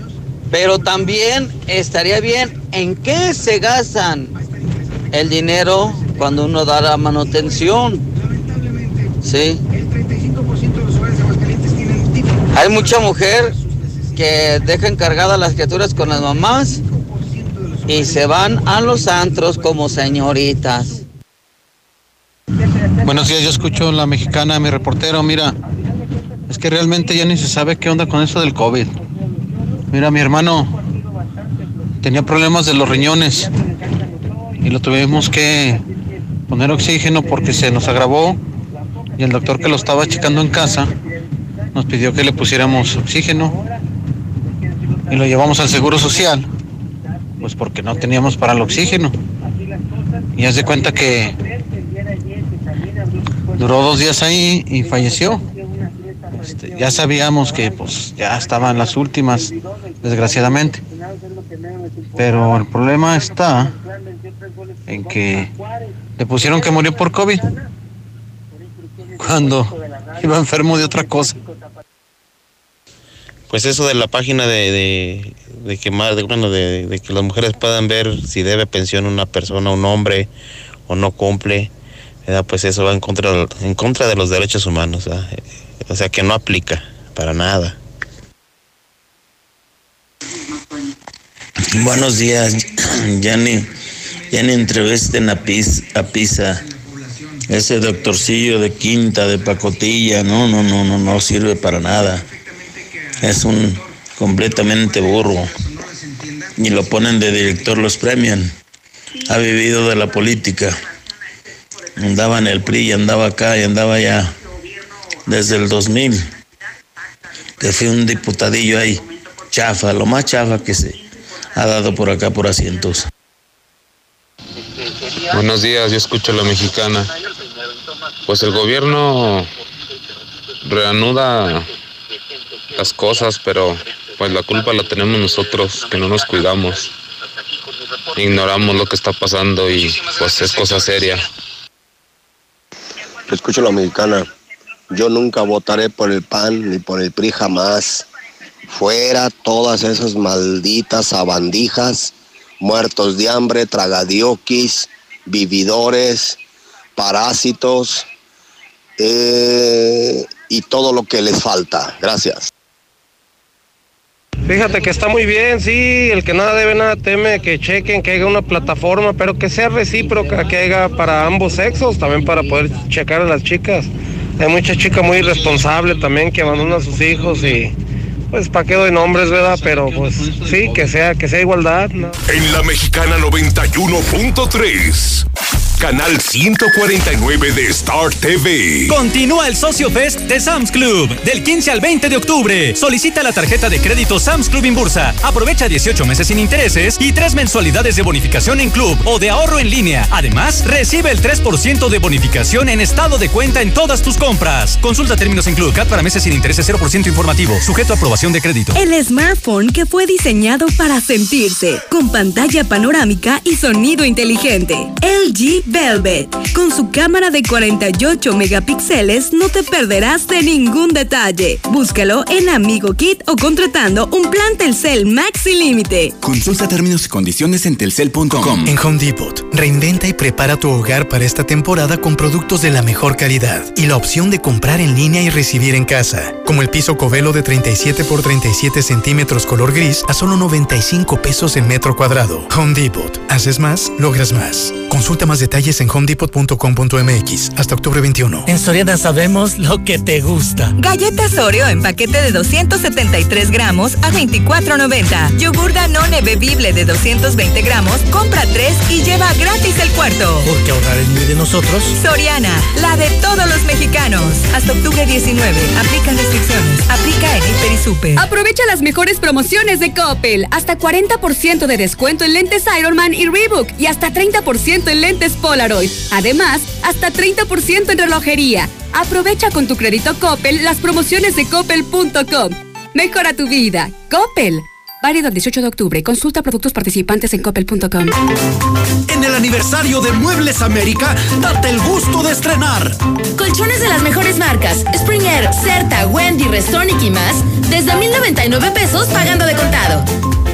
Pero también estaría bien en qué se gastan el dinero cuando uno da la manutención. Sí. Hay mucha mujer que deja encargadas las criaturas con las mamás y se van a los antros como señoritas. Buenos días, yo escucho la mexicana, mi reportero, mira, es que realmente ya ni se sabe qué onda con eso del COVID. Mira, mi hermano tenía problemas de los riñones y lo tuvimos que poner oxígeno porque se nos agravó y el doctor que lo estaba checando en casa nos pidió que le pusiéramos oxígeno y lo llevamos al Seguro Social, pues porque no teníamos para el oxígeno. Y haz de cuenta que duró dos días ahí y falleció. Este, ya sabíamos que pues ya estaban las últimas, desgraciadamente. Pero el problema está en que le pusieron que murió por COVID cuando iba enfermo de otra cosa. Pues eso de la página de, de, que más, de, bueno, de, de, que las mujeres puedan ver si debe pensión una persona, un hombre o no cumple, pues eso va en contra, en contra de los derechos humanos. O sea que no aplica para nada. Buenos días, ya ni, ya ni entrevisten a, a Pisa. Ese doctorcillo de quinta, de pacotilla, no, no, no, no, no sirve para nada. Es un completamente burro. Y lo ponen de director, los premian. Ha vivido de la política. Andaba en el PRI y andaba acá y andaba allá. Desde el 2000. Que fui un diputadillo ahí. Chafa, lo más chafa que se ha dado por acá por asientos. Buenos días, yo escucho la mexicana. Pues el gobierno reanuda las cosas, pero pues la culpa la tenemos nosotros, que no nos cuidamos. Ignoramos lo que está pasando y pues es cosa seria. Escucho la mexicana. Yo nunca votaré por el PAN ni por el PRI jamás. Fuera todas esas malditas sabandijas, muertos de hambre, tragadioquis, vividores, parásitos eh, y todo lo que les falta. Gracias. Fíjate que está muy bien, sí, el que nada debe, nada teme, que chequen, que haya una plataforma, pero que sea recíproca, que haya para ambos sexos, también para poder checar a las chicas. Hay mucha chica muy irresponsable también que abandona a sus hijos y pues para qué doy nombres, ¿verdad? Pero pues sí, que sea, que sea igualdad. ¿no? En la mexicana 91.3. Canal 149 de Star TV. Continúa el Socio Fest de Sam's Club del 15 al 20 de octubre. Solicita la tarjeta de crédito Sam's Club Inbursa. Aprovecha 18 meses sin intereses y 3 mensualidades de bonificación en club o de ahorro en línea. Además, recibe el 3% de bonificación en estado de cuenta en todas tus compras. Consulta términos en Club Cat para meses sin intereses 0% informativo, sujeto a aprobación de crédito. El smartphone que fue diseñado para sentirse, con pantalla panorámica y sonido inteligente. LG Velvet. Con su cámara de 48 megapíxeles no te perderás de ningún detalle. Búscalo en Amigo Kit o contratando un plan Telcel Maxi Límite. Consulta términos y condiciones en telcel.com. En Home Depot, reinventa y prepara tu hogar para esta temporada con productos de la mejor calidad y la opción de comprar en línea y recibir en casa, como el piso Covelo de 37 por 37 centímetros color gris a solo 95 pesos el metro cuadrado. Home Depot. Haces más, logras más. Consulta más detalles en homedepot.com.mx hasta octubre 21. En Soriana sabemos lo que te gusta. Galletas Oreo en paquete de 273 gramos a 24.90. Yogur Danone bebible de 220 gramos, compra 3 y lleva gratis el cuarto. Porque ahorrar es muy de nosotros. Soriana, la de todos los mexicanos. Hasta octubre 19. Aplican restricciones. Aplica en Hiper y Super. Aprovecha las mejores promociones de Coppel. Hasta 40% de descuento en lentes Ironman y Reebok y hasta 30% en lentes Polaroid. Además, hasta 30% en relojería. Aprovecha con tu crédito Coppel las promociones de coppel.com. Mejora tu vida. Coppel. Válido el 18 de octubre. Consulta productos participantes en coppel.com. En el aniversario de Muebles América, date el gusto de estrenar. Colchones de las mejores marcas. Springer, Certa, Wendy, Restonic y más. Desde 1,099 pesos pagando de contado.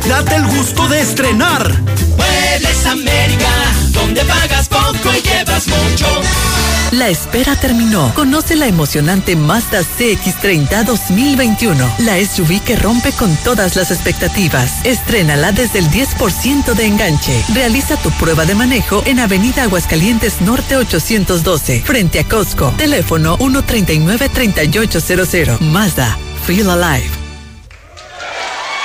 Date el gusto de estrenar. Muebles América, donde pagas poco y llevas mucho. La espera terminó. Conoce la emocionante Mazda CX30 2021. La SUV que rompe con todas las expectativas. Estrénala desde el 10% de enganche. Realiza tu prueba de manejo en Avenida Aguascalientes Norte 812, frente a Costco. Teléfono 139-3800. Mazda. Feel Alive.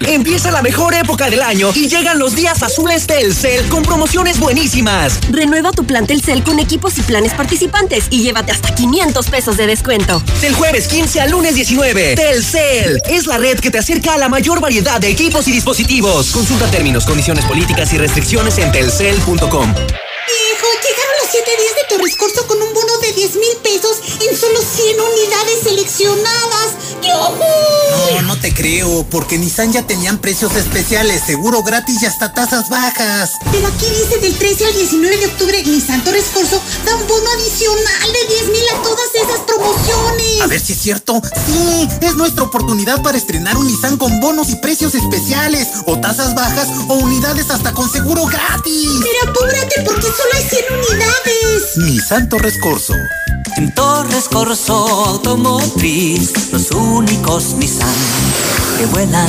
Empieza la mejor época del año y llegan los días azules Telcel con promociones buenísimas. Renueva tu plan Telcel con equipos y planes participantes y llévate hasta 500 pesos de descuento. Del jueves 15 al lunes 19, Telcel es la red que te acerca a la mayor variedad de equipos y dispositivos. Consulta términos, condiciones políticas y restricciones en telcel.com. Hijo, llegaron los 7 días de Torres Corso con un bono de 10 mil pesos en solo 100 unidades seleccionadas. No, no te creo, porque Nissan ya tenían precios especiales, seguro gratis y hasta tasas bajas. Pero aquí dice del 13 al 19 de octubre Nissan Torres Corso da un bono adicional de 10 mil a todas esas promociones. A ver si es cierto. Sí, es nuestra oportunidad para estrenar un Nissan con bonos y precios especiales, o tasas bajas, o unidades hasta con seguro gratis. Pero apúrate porque solo hay 100 unidades. Nissan Torres Corso. En Torres Corso Automotriz, los únicos Nissan que vuelan.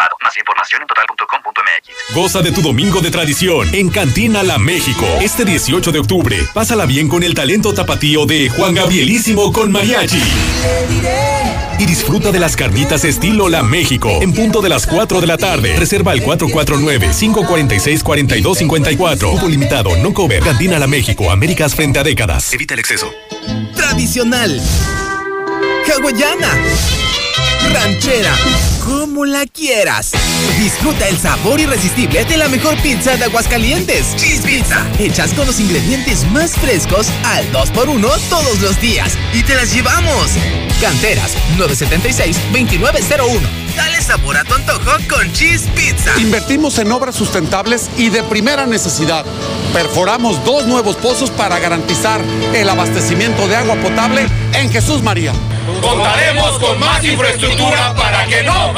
Más información en total.com.mx. Goza de tu domingo de tradición en Cantina La México. Este 18 de octubre, pásala bien con el talento tapatío de Juan Gabrielísimo con Mariachi. Y disfruta de las carnitas estilo La México en punto de las 4 de la tarde. Reserva al 449-546-4254. Cupo limitado, no cover. Cantina La México, Américas frente a décadas. Evita el exceso. Tradicional. Hawaiana. Ranchera. Como la quieras. Disfruta el sabor irresistible de la mejor pizza de Aguascalientes. Cheese Pizza. Hechas con los ingredientes más frescos al 2x1 todos los días. Y te las llevamos. Canteras 976-2901. Dale sabor a tu antojo con Cheese Pizza. Invertimos en obras sustentables y de primera necesidad. Perforamos dos nuevos pozos para garantizar el abastecimiento de agua potable en Jesús María. Contaremos con más infraestructura para que no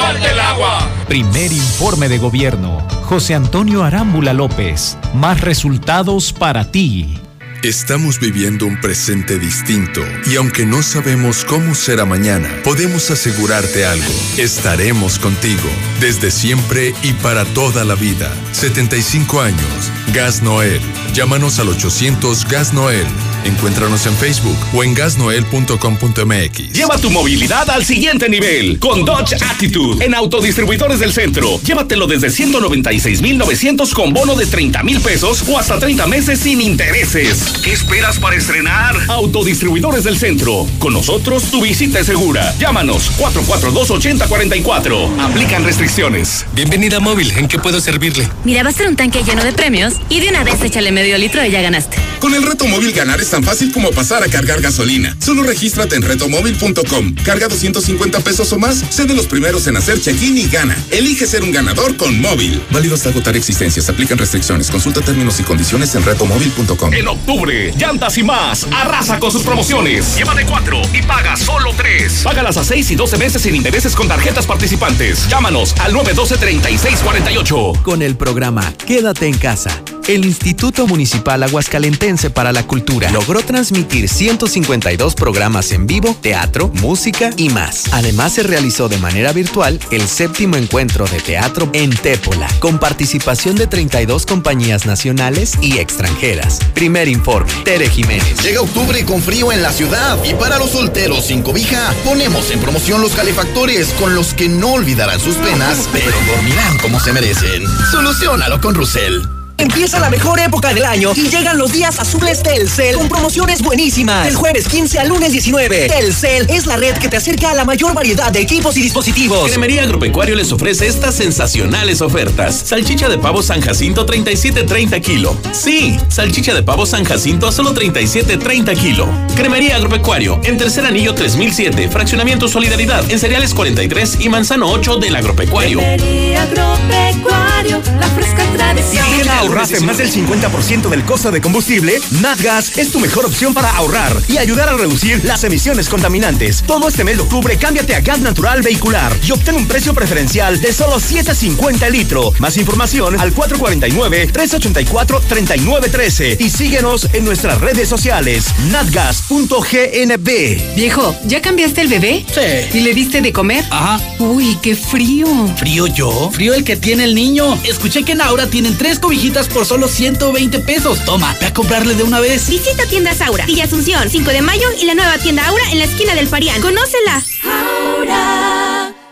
Primer informe de gobierno. José Antonio Arámbula López. Más resultados para ti. Estamos viviendo un presente distinto y aunque no sabemos cómo será mañana, podemos asegurarte algo. Estaremos contigo desde siempre y para toda la vida. 75 años. Gas Noel. Llámanos al 800 Gas Noel. Encuéntranos en Facebook o en gasnoel.com.mx. Lleva tu movilidad al siguiente nivel con Dodge Attitude en Autodistribuidores del Centro. Llévatelo desde 196,900 con bono de 30 mil pesos o hasta 30 meses sin intereses. ¿Qué esperas para estrenar? Autodistribuidores del Centro. Con nosotros tu visita es segura. Llámanos 442-8044. Aplican restricciones. Bienvenida móvil. ¿En qué puedo servirle? Mira, va a ser un tanque lleno de premios y de una vez échale medio litro y ya ganaste. Con el reto móvil ganar es tan fácil como pasar a cargar gasolina. Solo regístrate en retomóvil.com. Carga 250 pesos o más, sé de los primeros en hacer check-in y gana. Elige ser un ganador con móvil. Válido hasta agotar existencias. Aplican restricciones. Consulta términos y condiciones en retomóvil.com. En octubre, llantas y más. Arrasa con sus promociones. Llévate cuatro y paga solo tres. Págalas a 6 y 12 meses sin intereses con tarjetas participantes. Llámanos al 912-3648. Con el programa Quédate en casa, el Instituto Municipal Aguascalentense para la Cultura logró transmitir 152 programas en vivo, teatro, música y más. Además, se realizó de manera virtual el séptimo encuentro de teatro en Tépola, con participación de 32 compañías nacionales y extranjeras. Primer informe, Tere Jiménez. Llega octubre con frío en la ciudad y para los solteros sin cobija, ponemos en promoción los calefactores con los que no olvidarán sus penas, pero dormirán como se merecen. Solucionalo con Rusel. Empieza la mejor época del año y llegan los días azules Telcel con promociones buenísimas. Del jueves 15 al lunes 19. Telcel es la red que te acerca a la mayor variedad de equipos y dispositivos. Cremería Agropecuario les ofrece estas sensacionales ofertas. Salchicha de pavo San Jacinto 37.30 kilo. Sí, salchicha de pavo San Jacinto a solo 37.30 kilo. Cremería Agropecuario en tercer anillo 3007, fraccionamiento Solidaridad en cereales 43 y manzano 8 del Agropecuario. Cremería Agropecuario, la fresca tradición ahorraste más del 50% del costo de combustible, Natgas es tu mejor opción para ahorrar y ayudar a reducir las emisiones contaminantes. Todo este mes de octubre, cámbiate a gas natural vehicular y obtén un precio preferencial de solo 7.50 litro. Más información al 449-384-3913 y síguenos en nuestras redes sociales natgas.gnb. Viejo, ¿ya cambiaste el bebé? Sí. ¿Y le diste de comer? Ajá. Uy, qué frío. ¿Frío yo? Frío el que tiene el niño. Escuché que en Aura tienen tres cobijitas por solo 120 pesos. Toma, ve a comprarle de una vez. Visita tiendas Aura, Villa Asunción, 5 de mayo y la nueva tienda Aura en la esquina del Parián. ¡Conócela! Aura,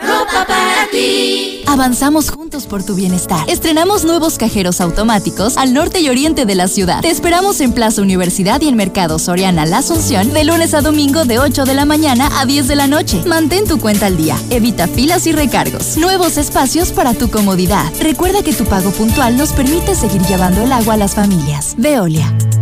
ropa para ti. Avanzamos juntos por tu bienestar. Estrenamos nuevos cajeros automáticos al norte y oriente de la ciudad. Te esperamos en Plaza Universidad y en Mercado Soriana La Asunción de lunes a domingo de 8 de la mañana a 10 de la noche. Mantén tu cuenta al día. Evita filas y recargos. Nuevos espacios para tu comodidad. Recuerda que tu pago puntual nos permite seguir llevando el agua a las familias. Veolia.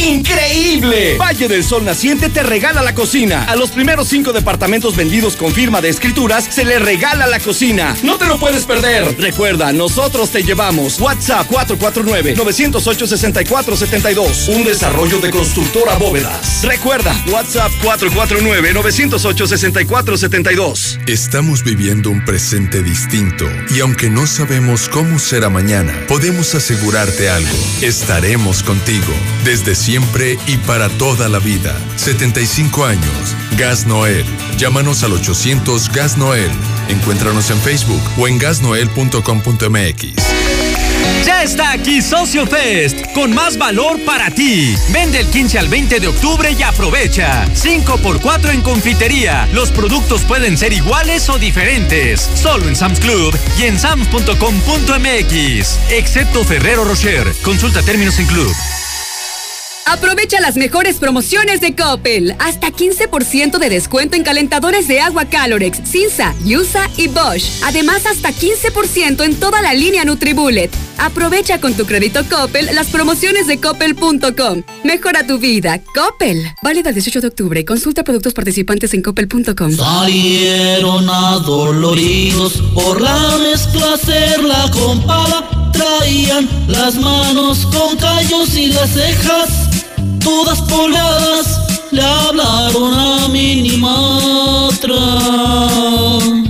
¡Increíble! Valle del Sol Naciente te regala la cocina. A los primeros cinco departamentos vendidos con firma de escrituras se le regala la cocina. No te lo puedes perder. Recuerda, nosotros te llevamos. WhatsApp 449-908-6472. Un desarrollo de constructora bóvedas. Recuerda, WhatsApp 449-908-6472. Estamos viviendo un presente distinto y aunque no sabemos cómo será mañana, podemos asegurarte algo. Estaremos contigo desde siempre y para toda la vida. 75 años. Gas Noel. Llámanos al 800 Gas Noel. Encuéntranos en Facebook o en gasnoel.com.mx. Ya está aquí Socio Fest, con más valor para ti. Vende el 15 al 20 de octubre y aprovecha. 5x4 en confitería. Los productos pueden ser iguales o diferentes. Solo en Sam's Club y en sams.com.mx. Excepto Ferrero Rocher. Consulta términos en club. Aprovecha las mejores promociones de Coppel. Hasta 15% de descuento en calentadores de agua Calorex, Cinza, Yusa y Bosch. Además, hasta 15% en toda la línea NutriBullet. Aprovecha con tu crédito Coppel las promociones de coppel.com. Mejora tu vida. Coppel. Válida el 18 de octubre. Consulta productos participantes en coppel.com. Salieron adoloridos por la mezcla pala. Traían las manos con callos y las cejas todas pobladas. Le hablaron a Minimatra. Y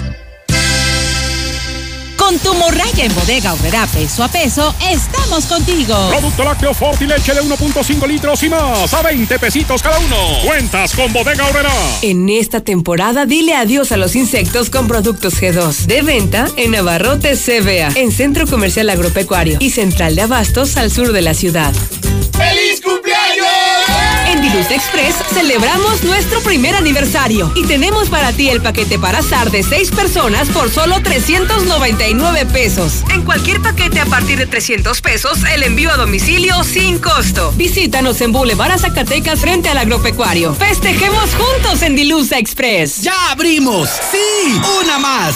Con tu morraya en bodega horrera peso a peso, estamos contigo. Producto lácteo Forti leche de 1.5 litros y más a 20 pesitos cada uno. Cuentas con bodega horrera. En esta temporada dile adiós a los insectos con productos G2. De venta en Navarrote CBA, en Centro Comercial Agropecuario y Central de Abastos al sur de la ciudad. ¡Feliz cumpleaños! En Diluz Express celebramos nuestro primer aniversario y tenemos para ti el paquete para azar de 6 personas por solo 399 pesos. En cualquier paquete a partir de 300 pesos, el envío a domicilio sin costo. Visítanos en Boulevard Zacatecas frente al agropecuario. Festejemos juntos en Dilusa Express. ¡Ya abrimos! ¡Sí! ¡Una más!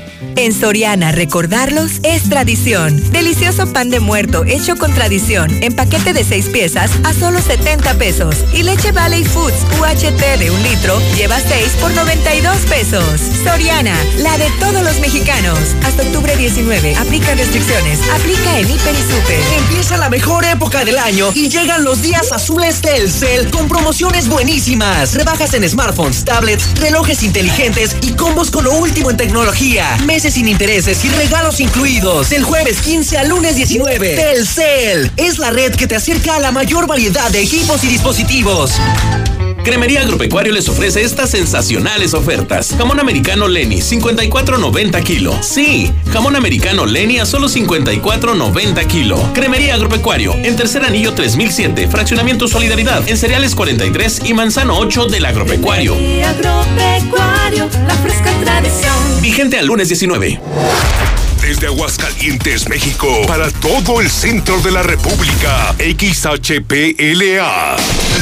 En Soriana, recordarlos es tradición. Delicioso pan de muerto hecho con tradición en paquete de 6 piezas a solo 70 pesos. Y leche Valley Foods UHT de un litro lleva 6 por 92 pesos. Soriana, la de todos los mexicanos. Hasta octubre 19, aplica restricciones. Aplica en Hiper y Super. Empieza la mejor época del año y llegan los días azules Telcel con promociones buenísimas. Rebajas en smartphones, tablets, relojes inteligentes y combos con lo último en tecnología meses sin intereses y regalos incluidos. Del jueves 15 al lunes 19. Telcel es la red que te acerca a la mayor variedad de equipos y dispositivos. Cremería Agropecuario les ofrece estas sensacionales ofertas. Jamón americano Lenny, 54.90 kilo. Sí, jamón americano Lenny a solo 54.90 kilo. Cremería Agropecuario, en tercer anillo 3007, fraccionamiento Solidaridad, en cereales 43 y manzano 8 del Agropecuario. Agropecuario, la fresca tradición. Vigente al lunes 19. Desde Aguascalientes, México, para todo el centro de la República, XHPLA,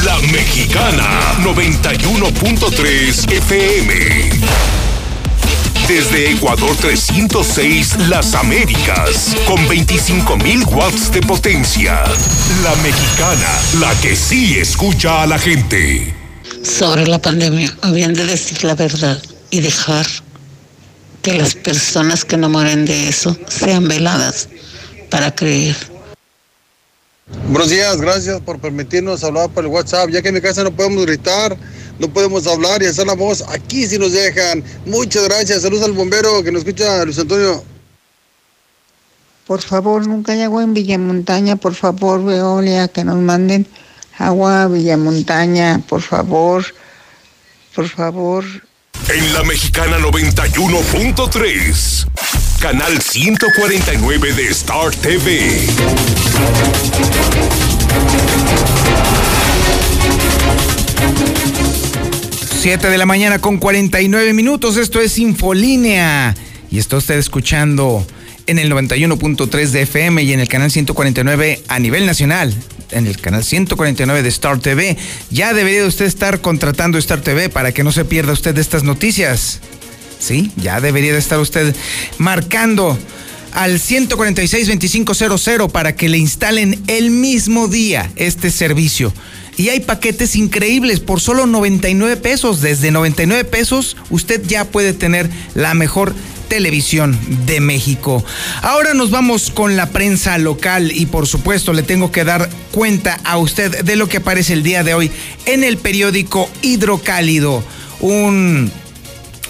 La Mexicana, 91.3 FM. Desde Ecuador 306, Las Américas, con 25.000 watts de potencia. La Mexicana, la que sí escucha a la gente. Sobre la pandemia, habían de decir la verdad y dejar que las personas que no mueren de eso sean veladas para creer. Buenos días, gracias por permitirnos hablar por el WhatsApp, ya que en mi casa no podemos gritar, no podemos hablar y hacer la voz, aquí sí nos dejan. Muchas gracias, saludos al bombero que nos escucha, Luis Antonio. Por favor, nunca hay agua en Villamontaña, por favor, Veolia, que nos manden agua a Villamontaña, por favor, por favor. En la Mexicana 91.3, canal 149 de Star TV. 7 de la mañana con 49 minutos. Esto es Infolínea. Y está usted escuchando en el 91.3 de FM y en el canal 149 a nivel nacional. En el canal 149 de Star TV. Ya debería usted estar contratando Star TV para que no se pierda usted de estas noticias. Sí, ya debería de estar usted marcando al 146-2500 para que le instalen el mismo día este servicio. Y hay paquetes increíbles por solo 99 pesos. Desde 99 pesos usted ya puede tener la mejor televisión de México. Ahora nos vamos con la prensa local y por supuesto le tengo que dar cuenta a usted de lo que aparece el día de hoy en el periódico Hidrocálido. Un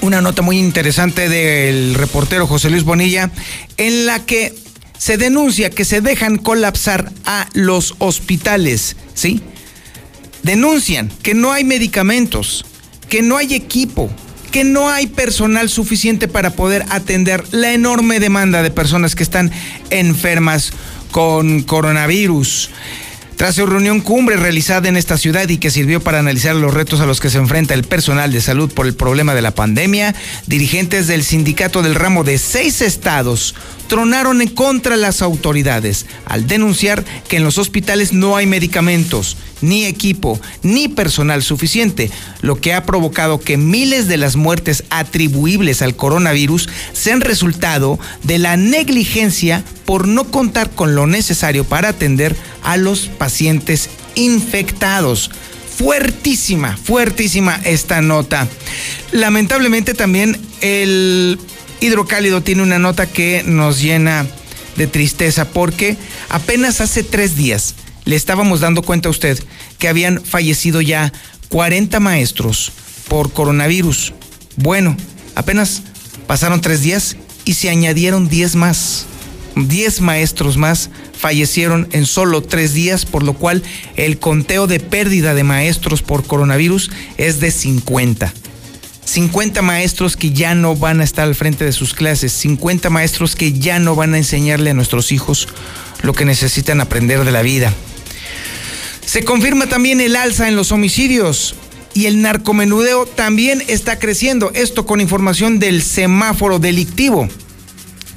una nota muy interesante del reportero José Luis Bonilla en la que se denuncia que se dejan colapsar a los hospitales, ¿sí? Denuncian que no hay medicamentos, que no hay equipo, que no hay personal suficiente para poder atender la enorme demanda de personas que están enfermas con coronavirus. Tras su reunión cumbre realizada en esta ciudad y que sirvió para analizar los retos a los que se enfrenta el personal de salud por el problema de la pandemia, dirigentes del sindicato del ramo de seis estados tronaron en contra las autoridades al denunciar que en los hospitales no hay medicamentos, ni equipo, ni personal suficiente, lo que ha provocado que miles de las muertes atribuibles al coronavirus sean resultado de la negligencia por no contar con lo necesario para atender a los pacientes infectados. Fuertísima, fuertísima esta nota. Lamentablemente también el Hidrocálido tiene una nota que nos llena de tristeza porque apenas hace tres días le estábamos dando cuenta a usted que habían fallecido ya 40 maestros por coronavirus. Bueno, apenas pasaron tres días y se añadieron 10 más. 10 maestros más fallecieron en solo tres días, por lo cual el conteo de pérdida de maestros por coronavirus es de 50. 50 maestros que ya no van a estar al frente de sus clases, 50 maestros que ya no van a enseñarle a nuestros hijos lo que necesitan aprender de la vida. Se confirma también el alza en los homicidios y el narcomenudeo también está creciendo, esto con información del semáforo delictivo.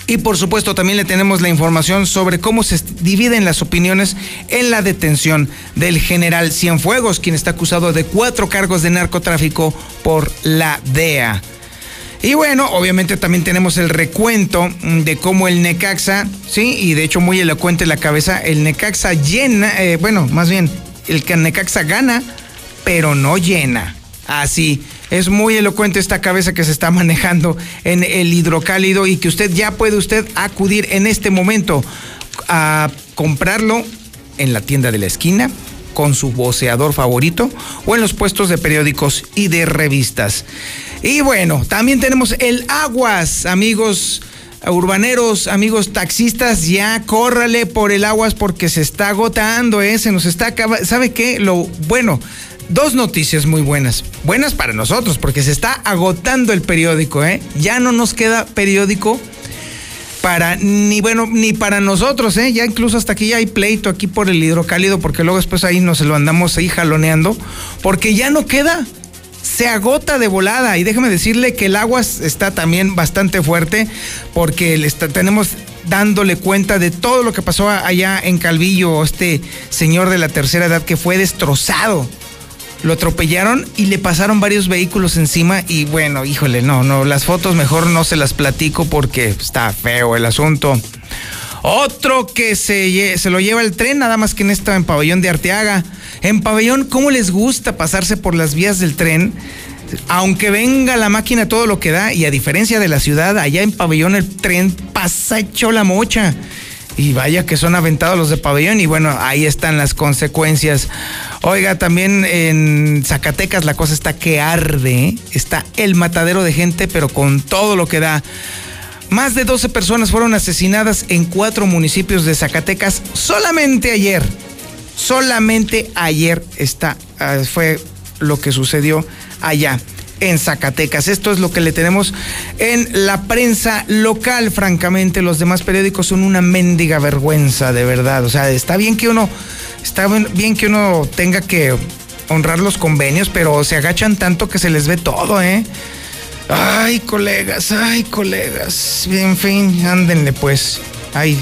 Y por supuesto también le tenemos la información sobre cómo se dividen las opiniones en la detención del general Cienfuegos, quien está acusado de cuatro cargos de narcotráfico por la DEA. Y bueno, obviamente también tenemos el recuento de cómo el Necaxa, sí, y de hecho muy elocuente la cabeza, el Necaxa llena, eh, bueno, más bien, el que Necaxa gana, pero no llena. Así. Es muy elocuente esta cabeza que se está manejando en el hidrocálido y que usted ya puede usted acudir en este momento a comprarlo en la tienda de la esquina con su voceador favorito o en los puestos de periódicos y de revistas. Y bueno, también tenemos el aguas, amigos urbaneros, amigos taxistas, ya córrale por el aguas porque se está agotando, ¿eh? se nos está acabando. ¿Sabe qué? Lo bueno, dos noticias muy buenas. Buenas para nosotros, porque se está agotando el periódico, ¿eh? Ya no nos queda periódico para ni bueno ni para nosotros, ¿eh? Ya incluso hasta aquí ya hay pleito aquí por el hidrocálido, porque luego después ahí nos lo andamos ahí jaloneando, porque ya no queda. Se agota de volada y déjeme decirle que el agua está también bastante fuerte porque le tenemos dándole cuenta de todo lo que pasó allá en Calvillo, este señor de la tercera edad que fue destrozado lo atropellaron y le pasaron varios vehículos encima y bueno, híjole, no, no, las fotos mejor no se las platico porque está feo el asunto. Otro que se, se lo lleva el tren, nada más que en esta en Pabellón de Arteaga. En Pabellón, ¿cómo les gusta pasarse por las vías del tren? Aunque venga la máquina todo lo que da, y a diferencia de la ciudad, allá en Pabellón el tren pasa hecho la mocha. Y vaya que son aventados los de pabellón y bueno, ahí están las consecuencias. Oiga, también en Zacatecas la cosa está que arde, ¿eh? está el matadero de gente, pero con todo lo que da. Más de 12 personas fueron asesinadas en cuatro municipios de Zacatecas solamente ayer. Solamente ayer está, ah, fue lo que sucedió allá en Zacatecas. Esto es lo que le tenemos en la prensa local, francamente. Los demás periódicos son una mendiga vergüenza, de verdad. O sea, está bien que uno, está bien que uno tenga que honrar los convenios, pero se agachan tanto que se les ve todo, ¿eh? Ay, colegas, ay, colegas. En fin, ándenle pues. Ay,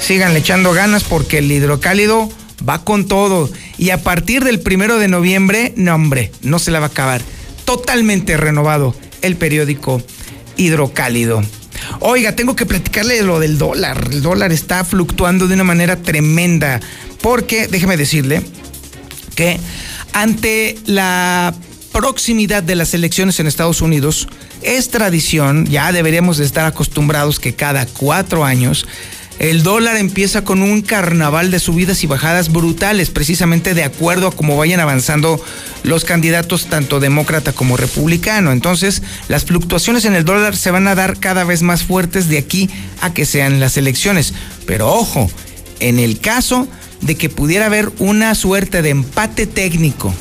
síganle echando ganas porque el hidrocálido va con todo. Y a partir del primero de noviembre, no hombre, no se la va a acabar totalmente renovado el periódico Hidrocálido. Oiga, tengo que platicarle lo del dólar. El dólar está fluctuando de una manera tremenda porque, déjeme decirle, que ante la proximidad de las elecciones en Estados Unidos, es tradición, ya deberíamos de estar acostumbrados que cada cuatro años el dólar empieza con un carnaval de subidas y bajadas brutales, precisamente de acuerdo a cómo vayan avanzando los candidatos, tanto demócrata como republicano. Entonces, las fluctuaciones en el dólar se van a dar cada vez más fuertes de aquí a que sean las elecciones. Pero ojo, en el caso de que pudiera haber una suerte de empate técnico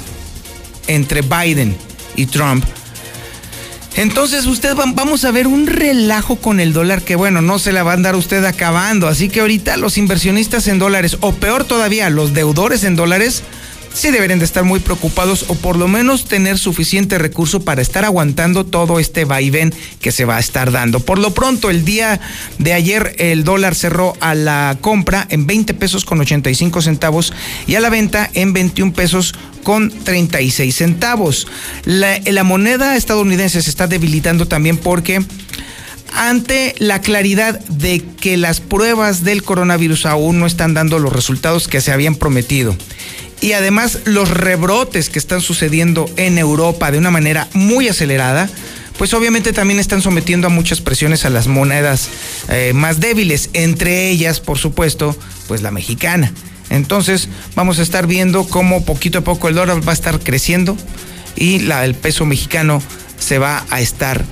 entre Biden y Trump, entonces usted vamos a ver un relajo con el dólar que bueno, no se la va a andar usted acabando. Así que ahorita los inversionistas en dólares, o peor todavía, los deudores en dólares, sí deberían de estar muy preocupados o por lo menos tener suficiente recurso para estar aguantando todo este vaivén que se va a estar dando. Por lo pronto, el día de ayer el dólar cerró a la compra en 20 pesos con 85 centavos y a la venta en 21 pesos con 36 centavos. La, la moneda estadounidense se está debilitando también porque ante la claridad de que las pruebas del coronavirus aún no están dando los resultados que se habían prometido y además los rebrotes que están sucediendo en Europa de una manera muy acelerada, pues obviamente también están sometiendo a muchas presiones a las monedas eh, más débiles, entre ellas, por supuesto, pues la mexicana. Entonces vamos a estar viendo cómo poquito a poco el dólar va a estar creciendo y el peso mexicano se va a estar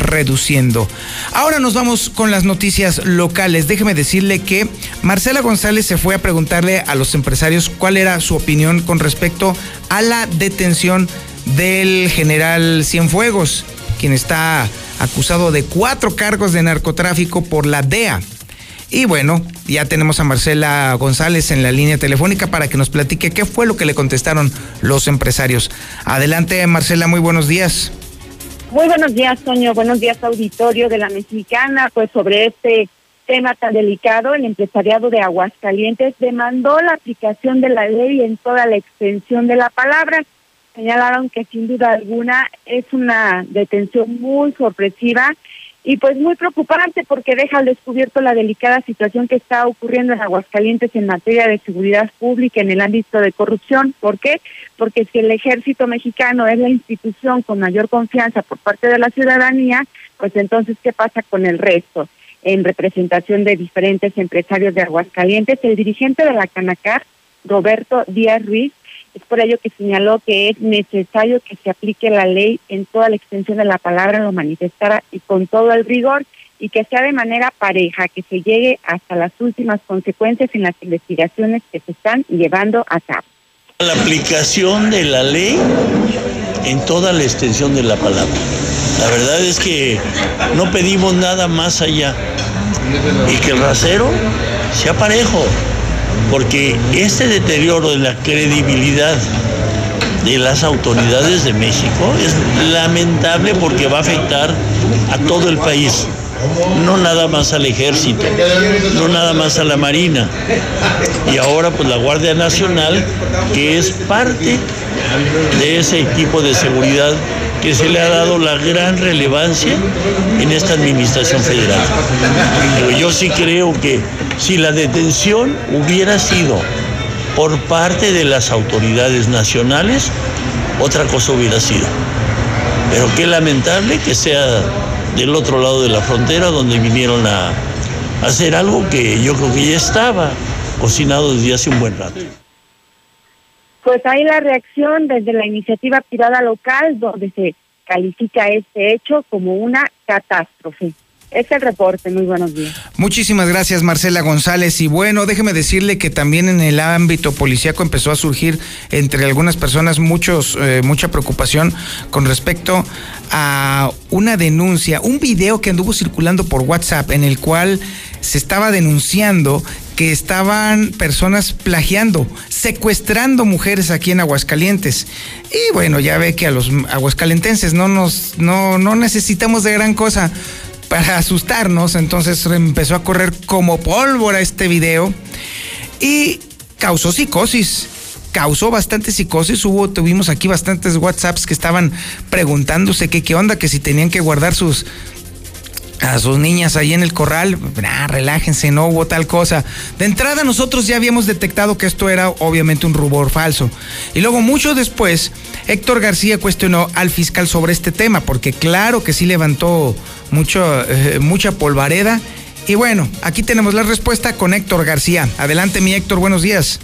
reduciendo. Ahora nos vamos con las noticias locales. Déjeme decirle que Marcela González se fue a preguntarle a los empresarios cuál era su opinión con respecto a la detención del general Cienfuegos, quien está acusado de cuatro cargos de narcotráfico por la DEA. Y bueno, ya tenemos a Marcela González en la línea telefónica para que nos platique qué fue lo que le contestaron los empresarios. Adelante, Marcela, muy buenos días. Muy buenos días, Toño. Buenos días, auditorio de la Mexicana. Pues sobre este tema tan delicado, el empresariado de Aguascalientes demandó la aplicación de la ley en toda la extensión de la palabra. Señalaron que sin duda alguna es una detención muy sorpresiva y pues muy preocupante porque deja al descubierto la delicada situación que está ocurriendo en Aguascalientes en materia de seguridad pública en el ámbito de corrupción. ¿Por qué? Porque si el ejército mexicano es la institución con mayor confianza por parte de la ciudadanía, pues entonces, ¿qué pasa con el resto? En representación de diferentes empresarios de Aguascalientes, el dirigente de la Canacar, Roberto Díaz Ruiz, es por ello que señaló que es necesario que se aplique la ley en toda la extensión de la palabra, lo manifestara y con todo el rigor y que sea de manera pareja, que se llegue hasta las últimas consecuencias en las investigaciones que se están llevando a cabo. La aplicación de la ley en toda la extensión de la palabra. La verdad es que no pedimos nada más allá y que el rasero sea parejo porque este deterioro de la credibilidad de las autoridades de México es lamentable porque va a afectar a todo el país, no nada más al ejército, no nada más a la Marina, y ahora pues la Guardia Nacional, que es parte de ese equipo de seguridad que se le ha dado la gran relevancia en esta administración federal. Pero yo sí creo que si la detención hubiera sido por parte de las autoridades nacionales, otra cosa hubiera sido. Pero qué lamentable que sea del otro lado de la frontera donde vinieron a, hacer algo que yo creo que ya estaba cocinado desde hace un buen rato. Pues hay la reacción desde la iniciativa privada local, donde se califica este hecho como una catástrofe. Es el reporte, muy buenos días. Muchísimas gracias Marcela González y bueno, déjeme decirle que también en el ámbito policíaco empezó a surgir entre algunas personas muchos, eh, mucha preocupación con respecto a una denuncia, un video que anduvo circulando por WhatsApp en el cual se estaba denunciando que estaban personas plagiando, secuestrando mujeres aquí en Aguascalientes. Y bueno, ya ve que a los aguascalentenses no nos no, no necesitamos de gran cosa para asustarnos, entonces empezó a correr como pólvora este video y causó psicosis. Causó bastante psicosis, hubo, tuvimos aquí bastantes WhatsApps que estaban preguntándose qué onda, que si tenían que guardar sus, a sus niñas ahí en el corral, relájense, no hubo tal cosa. De entrada nosotros ya habíamos detectado que esto era obviamente un rubor falso. Y luego mucho después, Héctor García cuestionó al fiscal sobre este tema, porque claro que sí levantó mucho, eh, mucha polvareda. Y bueno, aquí tenemos la respuesta con Héctor García. Adelante mi Héctor, buenos días.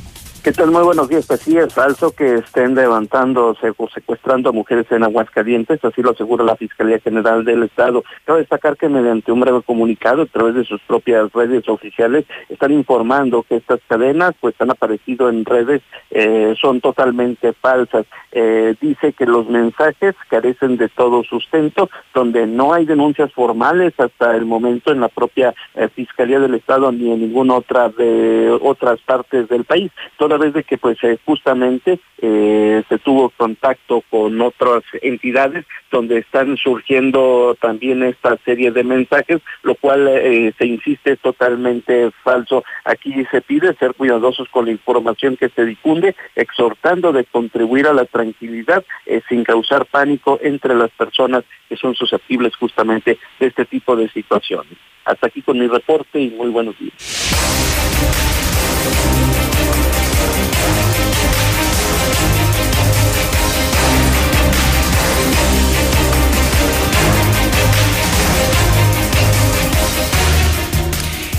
¿Qué tal? Muy buenos días. Pues sí, es falso que estén levantándose o secuestrando a mujeres en Aguascalientes, así lo asegura la Fiscalía General del Estado. Quiero destacar que mediante un breve comunicado a través de sus propias redes oficiales están informando que estas cadenas pues han aparecido en redes, eh, son totalmente falsas. Eh, dice que los mensajes carecen de todo sustento, donde no hay denuncias formales hasta el momento en la propia eh, Fiscalía del Estado ni en ninguna otra de otras partes del país vez de que pues eh, justamente eh, se tuvo contacto con otras entidades donde están surgiendo también esta serie de mensajes, lo cual eh, se insiste totalmente falso. Aquí se pide ser cuidadosos con la información que se difunde, exhortando de contribuir a la tranquilidad sin causar pánico entre las personas que son susceptibles justamente de este tipo de situaciones. Hasta aquí con mi reporte y muy buenos días.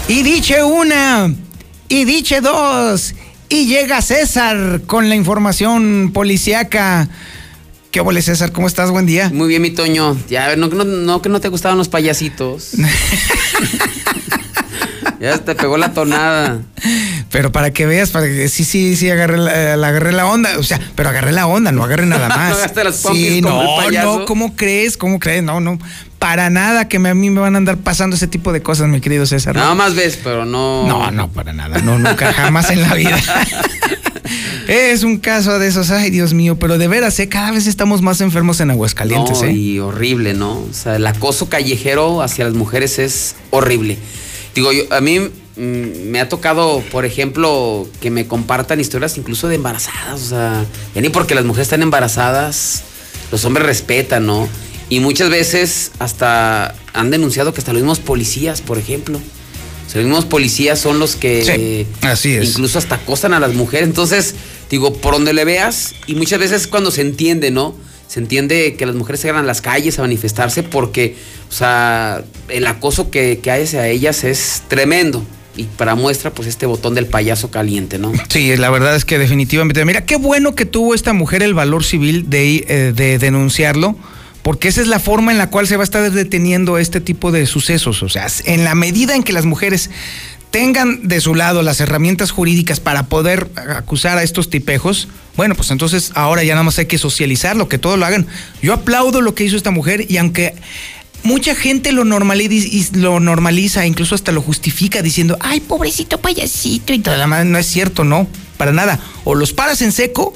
Y dice una, y dice dos, y llega César con la información policiaca. ¿Qué ole, César? ¿Cómo estás? Buen día. Muy bien, mi Toño. Ya, no, no, no que no te gustaban los payasitos. ya te pegó la tonada. Pero para que veas, para que sí, sí, sí, agarré la, agarré la onda. O sea, pero agarré la onda, no agarré nada más. no las sí, no, no, ¿cómo crees? ¿Cómo crees? No, no. Para nada que a mí me van a andar pasando ese tipo de cosas, mi querido César. Nada más ves, pero no. No, no, para nada. No, nunca, jamás en la vida. es un caso de esos, ay Dios mío, pero de veras, ¿eh? cada vez estamos más enfermos en Aguascalientes. No, ¿eh? Y horrible, ¿no? O sea, el acoso callejero hacia las mujeres es horrible. Digo, yo, a mí mm, me ha tocado, por ejemplo, que me compartan historias incluso de embarazadas. O sea, ya ni porque las mujeres están embarazadas, los hombres respetan, ¿no? Y muchas veces hasta han denunciado que hasta los mismos policías, por ejemplo. O sea, los mismos policías son los que así es. incluso hasta acosan a las mujeres. Entonces, digo, por donde le veas, y muchas veces cuando se entiende, ¿no? Se entiende que las mujeres se a las calles a manifestarse porque, o sea, el acoso que, que hay hacia ellas es tremendo y para muestra, pues este botón del payaso caliente, ¿no? Sí, la verdad es que definitivamente. Mira, qué bueno que tuvo esta mujer el valor civil de, eh, de denunciarlo porque esa es la forma en la cual se va a estar deteniendo este tipo de sucesos. O sea, en la medida en que las mujeres tengan de su lado las herramientas jurídicas para poder acusar a estos tipejos, bueno, pues entonces ahora ya nada más hay que socializarlo, que todos lo hagan. Yo aplaudo lo que hizo esta mujer y aunque mucha gente lo normaliza, lo normaliza, incluso hasta lo justifica diciendo, ay, pobrecito payasito y todo, no es cierto, no, para nada. O los paras en seco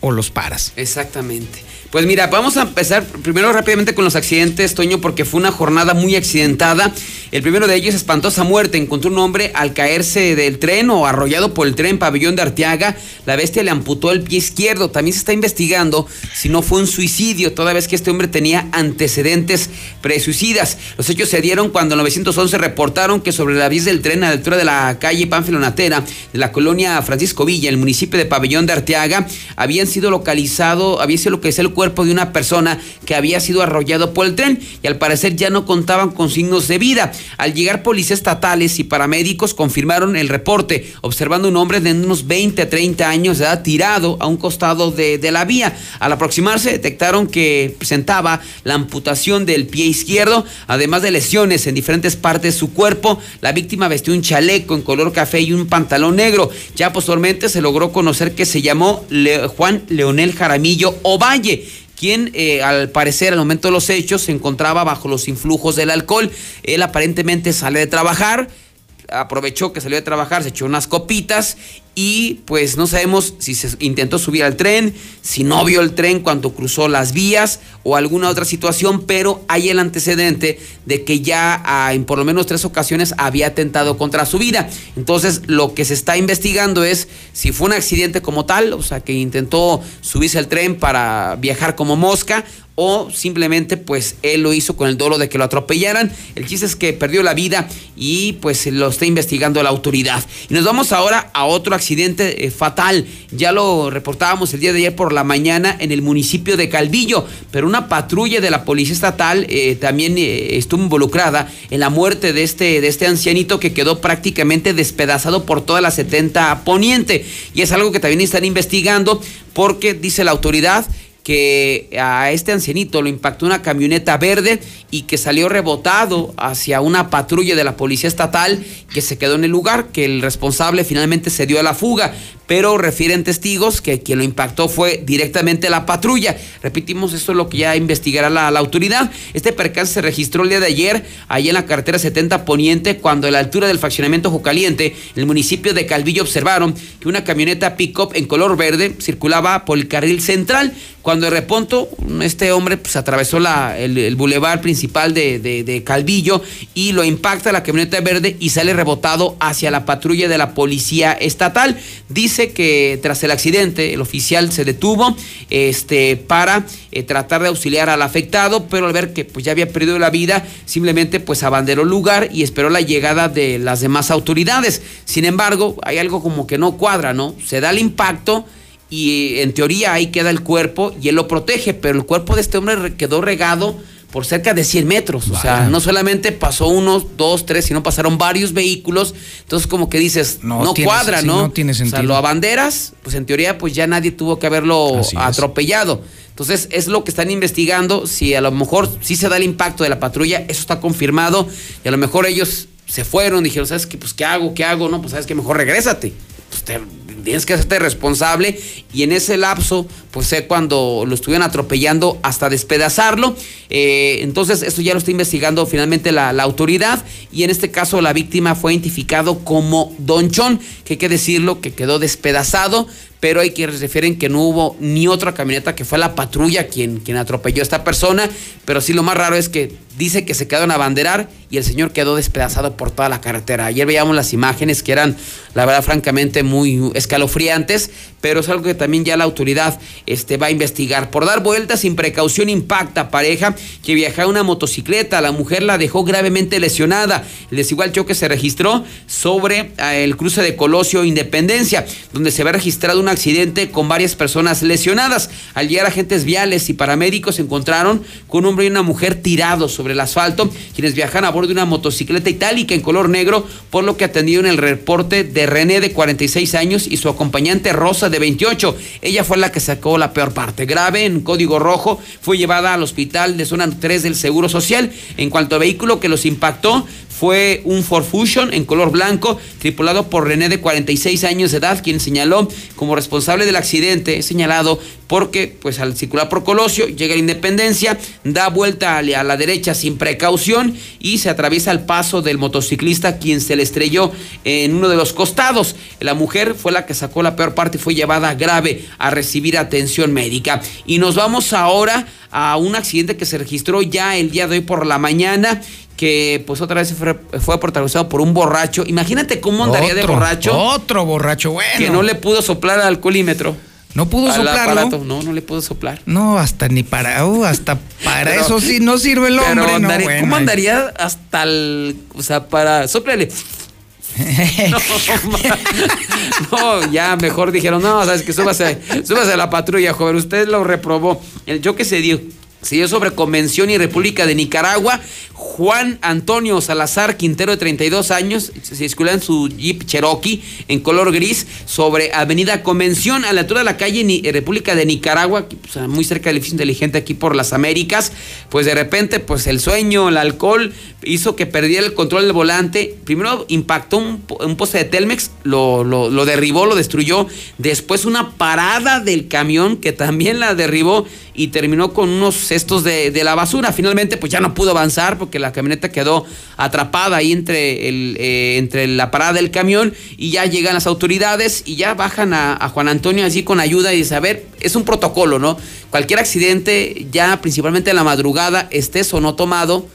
o los paras. Exactamente. Pues mira, vamos a empezar primero rápidamente con los accidentes, Toño, porque fue una jornada muy accidentada. El primero de ellos, espantosa muerte. Encontró un hombre al caerse del tren o arrollado por el tren pabellón de Arteaga. La bestia le amputó el pie izquierdo. También se está investigando si no fue un suicidio, toda vez que este hombre tenía antecedentes presuicidas. Los hechos se dieron cuando en 911 reportaron que sobre la vía del tren a la altura de la calle Pánfilo Natera, de la colonia Francisco Villa, el municipio de Pabellón de Arteaga, habían sido localizado, había sido localizado el cuerpo cuerpo de una persona que había sido arrollado por el tren y al parecer ya no contaban con signos de vida. Al llegar policías estatales y paramédicos confirmaron el reporte, observando un hombre de unos 20 a 30 años de edad tirado a un costado de, de la vía. Al aproximarse detectaron que presentaba la amputación del pie izquierdo, además de lesiones en diferentes partes de su cuerpo. La víctima vestió un chaleco en color café y un pantalón negro. Ya posteriormente se logró conocer que se llamó Le- Juan Leonel Jaramillo Ovalle quien eh, al parecer al momento de los hechos se encontraba bajo los influjos del alcohol. Él aparentemente sale de trabajar, aprovechó que salió de trabajar, se echó unas copitas y pues no sabemos si se intentó subir al tren, si no vio el tren cuando cruzó las vías o alguna otra situación, pero hay el antecedente de que ya ah, en por lo menos tres ocasiones había atentado contra su vida. Entonces lo que se está investigando es si fue un accidente como tal, o sea que intentó subirse al tren para viajar como mosca o simplemente pues él lo hizo con el dolo de que lo atropellaran. El chiste es que perdió la vida y pues lo está investigando la autoridad. Y nos vamos ahora a otro accidente eh, fatal. Ya lo reportábamos el día de ayer por la mañana en el municipio de Calvillo, pero una patrulla de la policía estatal eh, también eh, estuvo involucrada en la muerte de este, de este ancianito que quedó prácticamente despedazado por toda la 70 poniente. Y es algo que también están investigando porque dice la autoridad que a este ancianito lo impactó una camioneta verde y que salió rebotado hacia una patrulla de la policía estatal que se quedó en el lugar, que el responsable finalmente se dio a la fuga, pero refieren testigos que quien lo impactó fue directamente la patrulla. Repetimos, esto es lo que ya investigará la, autoridad. Este percance se registró el día de ayer, allá en la carretera 70 Poniente, cuando a la altura del fraccionamiento Jocaliente, en el municipio de Calvillo, observaron que una camioneta pick-up en color verde circulaba por el carril central. Cuando de reponto, este hombre pues, atravesó el, el bulevar principal de Calvillo y lo impacta la camioneta verde y sale rebotado hacia la patrulla de la policía estatal. Dice que tras el accidente, el oficial se detuvo este, para eh, tratar de auxiliar al afectado, pero al ver que pues, ya había perdido la vida, simplemente pues abanderó el lugar y esperó la llegada de las demás autoridades. Sin embargo, hay algo como que no cuadra, ¿no? Se da el impacto y en teoría ahí queda el cuerpo y él lo protege, pero el cuerpo de este hombre re- quedó regado por cerca de 100 metros. O sea, no solamente pasó uno, dos, tres, sino pasaron varios vehículos. Entonces, como que dices, no, cuadra, sí, ¿no? no tiene O sea, sentido. lo abanderas, pues en teoría, pues ya nadie tuvo que haberlo Así es. atropellado. Entonces, es lo que están investigando. Si a lo mejor sí se da el impacto de la patrulla, eso está confirmado. Y a lo mejor ellos se fueron, dijeron, ¿sabes qué? Pues, ¿qué hago? ¿Qué hago? No, pues, ¿sabes qué? Mejor regrésate. Pues tienes que hacerte responsable. Y en ese lapso, pues sé cuando lo estuvieron atropellando hasta despedazarlo. Eh, entonces, esto ya lo está investigando finalmente la, la autoridad. Y en este caso, la víctima fue identificado como Don Chon, que hay que decirlo, que quedó despedazado. Pero hay quienes refieren que no hubo ni otra camioneta, que fue la patrulla quien, quien atropelló a esta persona. Pero sí, lo más raro es que dice que se quedaron a banderar y el señor quedó despedazado por toda la carretera. Ayer veíamos las imágenes que eran, la verdad, francamente muy escalofriantes, pero es algo que también ya la autoridad este, va a investigar. Por dar vueltas sin precaución impacta a pareja que viajaba en una motocicleta. La mujer la dejó gravemente lesionada. El desigual choque se registró sobre eh, el cruce de Colosio Independencia, donde se ve registrado un accidente con varias personas lesionadas. Al llegar agentes viales y paramédicos se encontraron con un hombre y una mujer tirados sobre el asfalto, quienes viajan a bordo de una motocicleta itálica en color negro, por lo que atendieron el reporte de René de 46 años y su acompañante Rosa de 28. Ella fue la que sacó la peor parte. Grave en código rojo, fue llevada al hospital de zona 3 del Seguro Social. En cuanto a vehículo que los impactó, fue un Ford Fusion en color blanco, tripulado por René de 46 años de edad, quien señaló como responsable del accidente, señalado porque pues al circular por Colosio llega a la Independencia, da vuelta a la derecha sin precaución y se atraviesa el paso del motociclista quien se le estrelló en uno de los costados. La mujer fue la que sacó la peor parte y fue llevada grave a recibir atención médica. Y nos vamos ahora a un accidente que se registró ya el día de hoy por la mañana que pues otra vez fue, fue protagonizado por un borracho. Imagínate cómo andaría de borracho. Otro borracho, bueno. Que no le pudo soplar al alcoholímetro. No pudo aparato. No, no le pudo soplar. No, hasta ni para, uh, hasta para Pero- eso sí no sirve el Pero hombre, no, bueno, ¿Cómo andaría hasta el. O sea, para. Sóplale. No, no, ya mejor dijeron, no, sabes que súbase, súbase a la patrulla, joven, usted lo reprobó. El yo que se dio, se dio sobre Convención y República de Nicaragua, Juan Antonio Salazar Quintero de 32 años, se circula en su Jeep Cherokee en color gris sobre Avenida Convención a la altura de la calle eh, República de Nicaragua, pues, muy cerca del edificio inteligente aquí por las Américas, pues de repente pues el sueño, el alcohol hizo que perdiera el control del volante, primero impactó un poste de Telmex, lo, lo- lo derribó, lo destruyó, después una parada del camión que también la derribó y terminó con unos cestos de, de la basura. Finalmente, pues ya no pudo avanzar porque la camioneta quedó atrapada ahí entre, el, eh, entre la parada del camión y ya llegan las autoridades y ya bajan a, Juan Antonio así con ayuda y dice, a ver, es un protocolo, ¿no? Cualquier accidente, ya principalmente en la madrugada, estés o no tomado,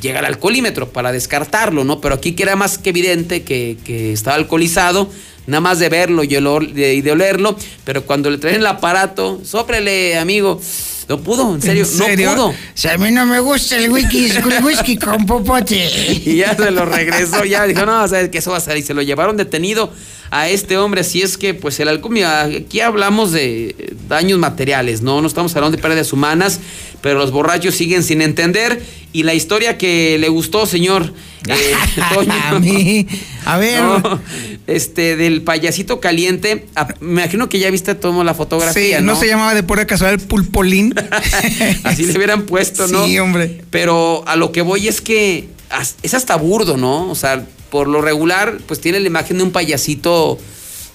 llega al alcoholímetro para descartarlo, ¿no? Pero aquí que era más que evidente que, que estaba alcoholizado, nada más de verlo y, de, de olerlo, pero cuando le traen el aparato, sóprele, amigo, no pudo, en serio, no pudo. Si a mí no me gusta el whisky, el whisky con popote. Y ya se lo regresó, ya dijo, no, sabes que eso va a salir. Y se lo llevaron detenido a este hombre. Así es que, pues, el alcohol, mira, aquí hablamos de daños materiales, ¿no? No estamos hablando de pérdidas humanas, pero los borrachos siguen sin entender. Y la historia que le gustó, señor. eh, Toño, A mí, a ver. no, este, del payasito caliente. a- me imagino que ya viste toda la Sí, fotografía, no ¿no? se llamaba de pura casualidad Pulpolín. Así le hubieran puesto, ¿no? Sí, hombre. Pero a lo que voy es que es hasta burdo, ¿no? O sea, por lo regular, pues tiene la imagen de un payasito,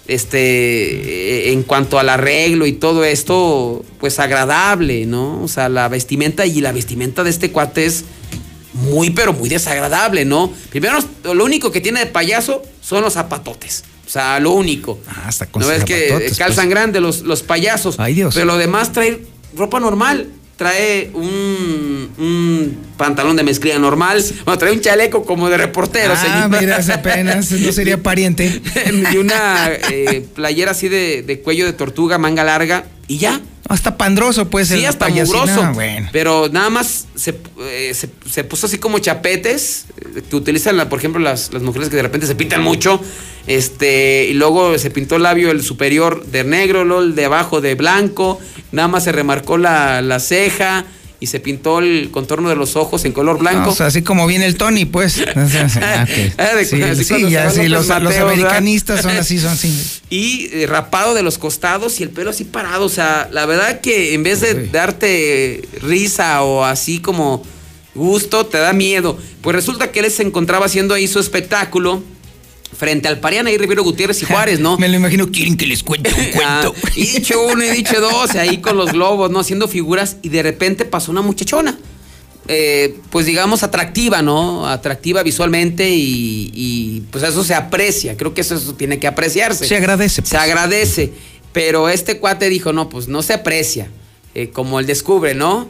este, eh, en cuanto al arreglo y todo esto, pues agradable, ¿no? O sea, la vestimenta y la vestimenta de este cuate es muy, pero muy desagradable, ¿no? Primero, lo único que tiene de payaso son los zapatotes. O sea, lo único. hasta con ¿No ves que zapatotes, calzan pues. grande los, los payasos? Ay, Dios. Pero lo demás trae ropa normal. Trae un, un pantalón de mezclilla normal. Bueno, trae un chaleco como de reportero, ah, señor. mira, apenas no sería pariente. y una eh, playera así de, de cuello de tortuga, manga larga. Y ya. Hasta pandroso, pues. Sí, hasta mugroso. Bueno. Pero nada más se, eh, se, se puso así como chapetes eh, que utilizan, la- por ejemplo, las, las mujeres que de repente se pintan mucho. Este, y luego se pintó el labio el superior de negro, luego el de abajo de blanco. Nada más se remarcó la, la ceja y se pintó el contorno de los ojos en color blanco. O sea, así como viene el Tony, pues. Ah, ok. Ah, Sí, así sí, ya, sí, los, americanistas son así, son así. y eh, rapado de los costados y el pelo así parado. O sea, la verdad que en vez de darte risa o así como gusto, te da miedo. Pues resulta que él se encontraba haciendo ahí su espectáculo frente al Pariana y Rivero Gutiérrez y Juárez, ¿no? Me lo imagino, quieren que les cuente un cuento. Ah, y dicho uno y dicho dos, ahí con los globos, ¿no? Haciendo figuras y de repente pasó una muchachona. eh, pues digamos atractiva, ¿no? Atractiva visualmente y, y, pues eso se aprecia. Creo que eso, eso tiene que apreciarse. Se agradece. Se agradece. Pero este cuate dijo, no, pues no se aprecia. Eh, como él descubre, ¿no?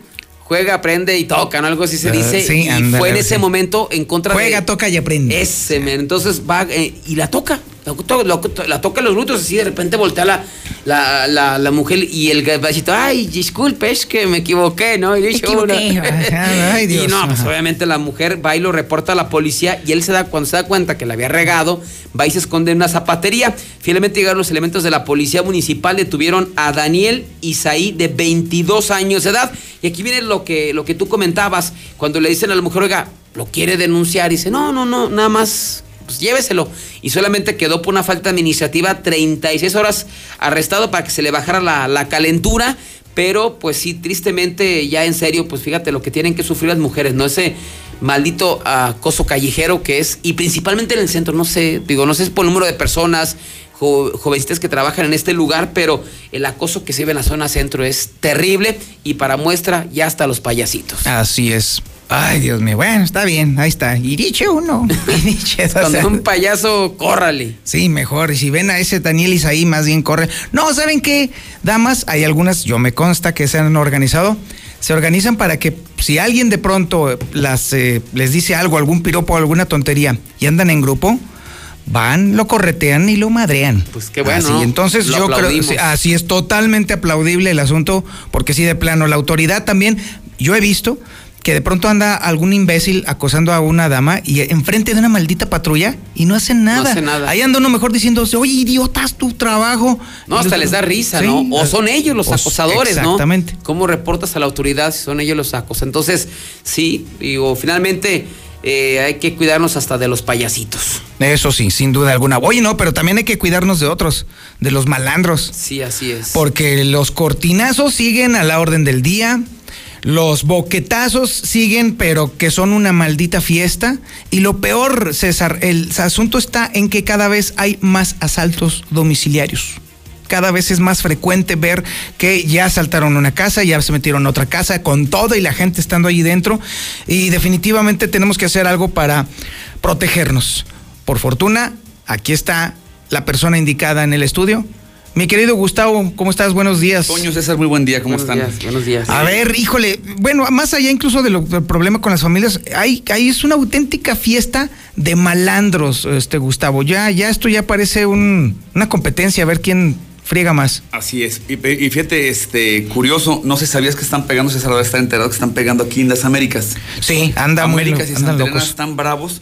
Juega, aprende y toca, ¿no? Algo así se Ah, dice. sí, y fue en ese sí. momento en contra de. Juega, toca y aprende. Ese. Entonces va eh, y la toca. La, to- la- la toca los glúteos así de repente voltea la, la, la, la mujer y el gabachito, ay, disculpe, es que me equivoqué, ¿no? Y dice equivoqué. Ajá, ay, Dios. Y no, pues obviamente la mujer va y lo reporta a la policía y él se da, cuando se da cuenta que la había regado, va y se esconde en una zapatería. Finalmente llegaron los elementos de la policía municipal, detuvieron a Daniel Isaí de 22 años de edad. Y aquí viene lo que, lo que tú comentabas, cuando le dicen a la mujer, oiga, lo quiere denunciar, y dice, no, no, no, nada más pues lléveselo. Y solamente quedó por una falta administrativa 36 horas arrestado para que se le bajara la, la calentura. Pero pues sí, tristemente, ya en serio, pues fíjate lo que tienen que sufrir las mujeres, ¿no? Ese maldito acoso callejero que es, y principalmente en el centro, no sé, digo, no sé si por el número de personas, jo- jovencitas que trabajan en este lugar, pero el acoso que se ve en la zona centro es terrible y para muestra ya hasta los payasitos. Así es. Ay, Dios mío. Bueno, está bien, ahí está. Y dicho uno. Y dicho. Cuando un payaso, córrale. Sí, mejor. Y si ven a ese Daniel Isaí, más bien corre. No, ¿saben qué? Damas, hay algunas, yo me consta que se han organizado. Se organizan para que si alguien de pronto las, eh, les dice algo, algún piropo, alguna tontería, y andan en grupo, van, lo corretean y lo madrean. Pues qué bueno, Así, ¿no? entonces Lo yo creo, así es totalmente aplaudible el asunto, porque sí, de plano, la autoridad también, yo he visto que de pronto anda algún imbécil acosando a una dama y enfrente de una maldita patrulla y no hacen nada. No hacen nada. Ahí anda uno mejor diciéndose, oye, idiotas, tu trabajo. No, hasta les da risa, Sí, ¿no? O son ellos los acosadores, ¿no? exactamente. ¿Cómo reportas a la autoridad si son ellos los acos? Entonces, sí, digo, finalmente eh, hay que cuidarnos hasta de los payasitos. Eso sí, sin duda alguna. Oye, no, pero también hay que cuidarnos de otros, de los malandros. Sí, así es. Porque los cortinazos siguen a la orden del día. Los boquetazos siguen, pero que son una maldita fiesta. Y lo peor, César, el asunto está en que cada vez hay más asaltos domiciliarios. Cada vez es más frecuente ver que ya asaltaron una casa, ya se metieron a otra casa con todo y la gente estando ahí dentro. Y definitivamente tenemos que hacer algo para protegernos. Por fortuna, aquí está la persona indicada en el estudio. Mi querido Gustavo, ¿cómo estás? Buenos días. Toño César, muy buen día, ¿cómo Buenos están? días, buenos días. A ver, híjole, bueno, más allá incluso de lo- del problema con las familias, hay, hay es una auténtica fiesta de malandros, este Gustavo. Ya, ya esto ya parece un- una competencia, a ver quién friega más. Así es. Y, y fíjate, este, curioso, no sé, ¿sabías que están pegando, César debe estar enterado que están pegando aquí en las Américas? Sí, anda muy Américas y andan Santa locos. están bravos.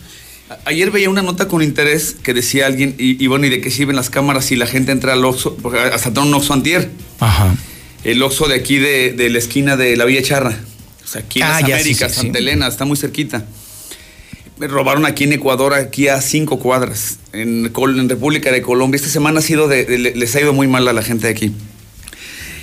Ayer veía una nota con interés que decía alguien, y, y bueno, y de que sirven las cámaras y la gente entra al Oxxo, porque hasta un Oxxo antier. Ajá. El Oxxo de aquí de, de la esquina de la Villa Charra. O sea, aquí en Ah, las sí, Américas, sí, Santa sí. Elena, está muy cerquita. Me robaron aquí en Ecuador, aquí a cinco cuadras, en, en República de Colombia. Esta semana ha sido de, de- les ha ido muy mal a la gente de aquí.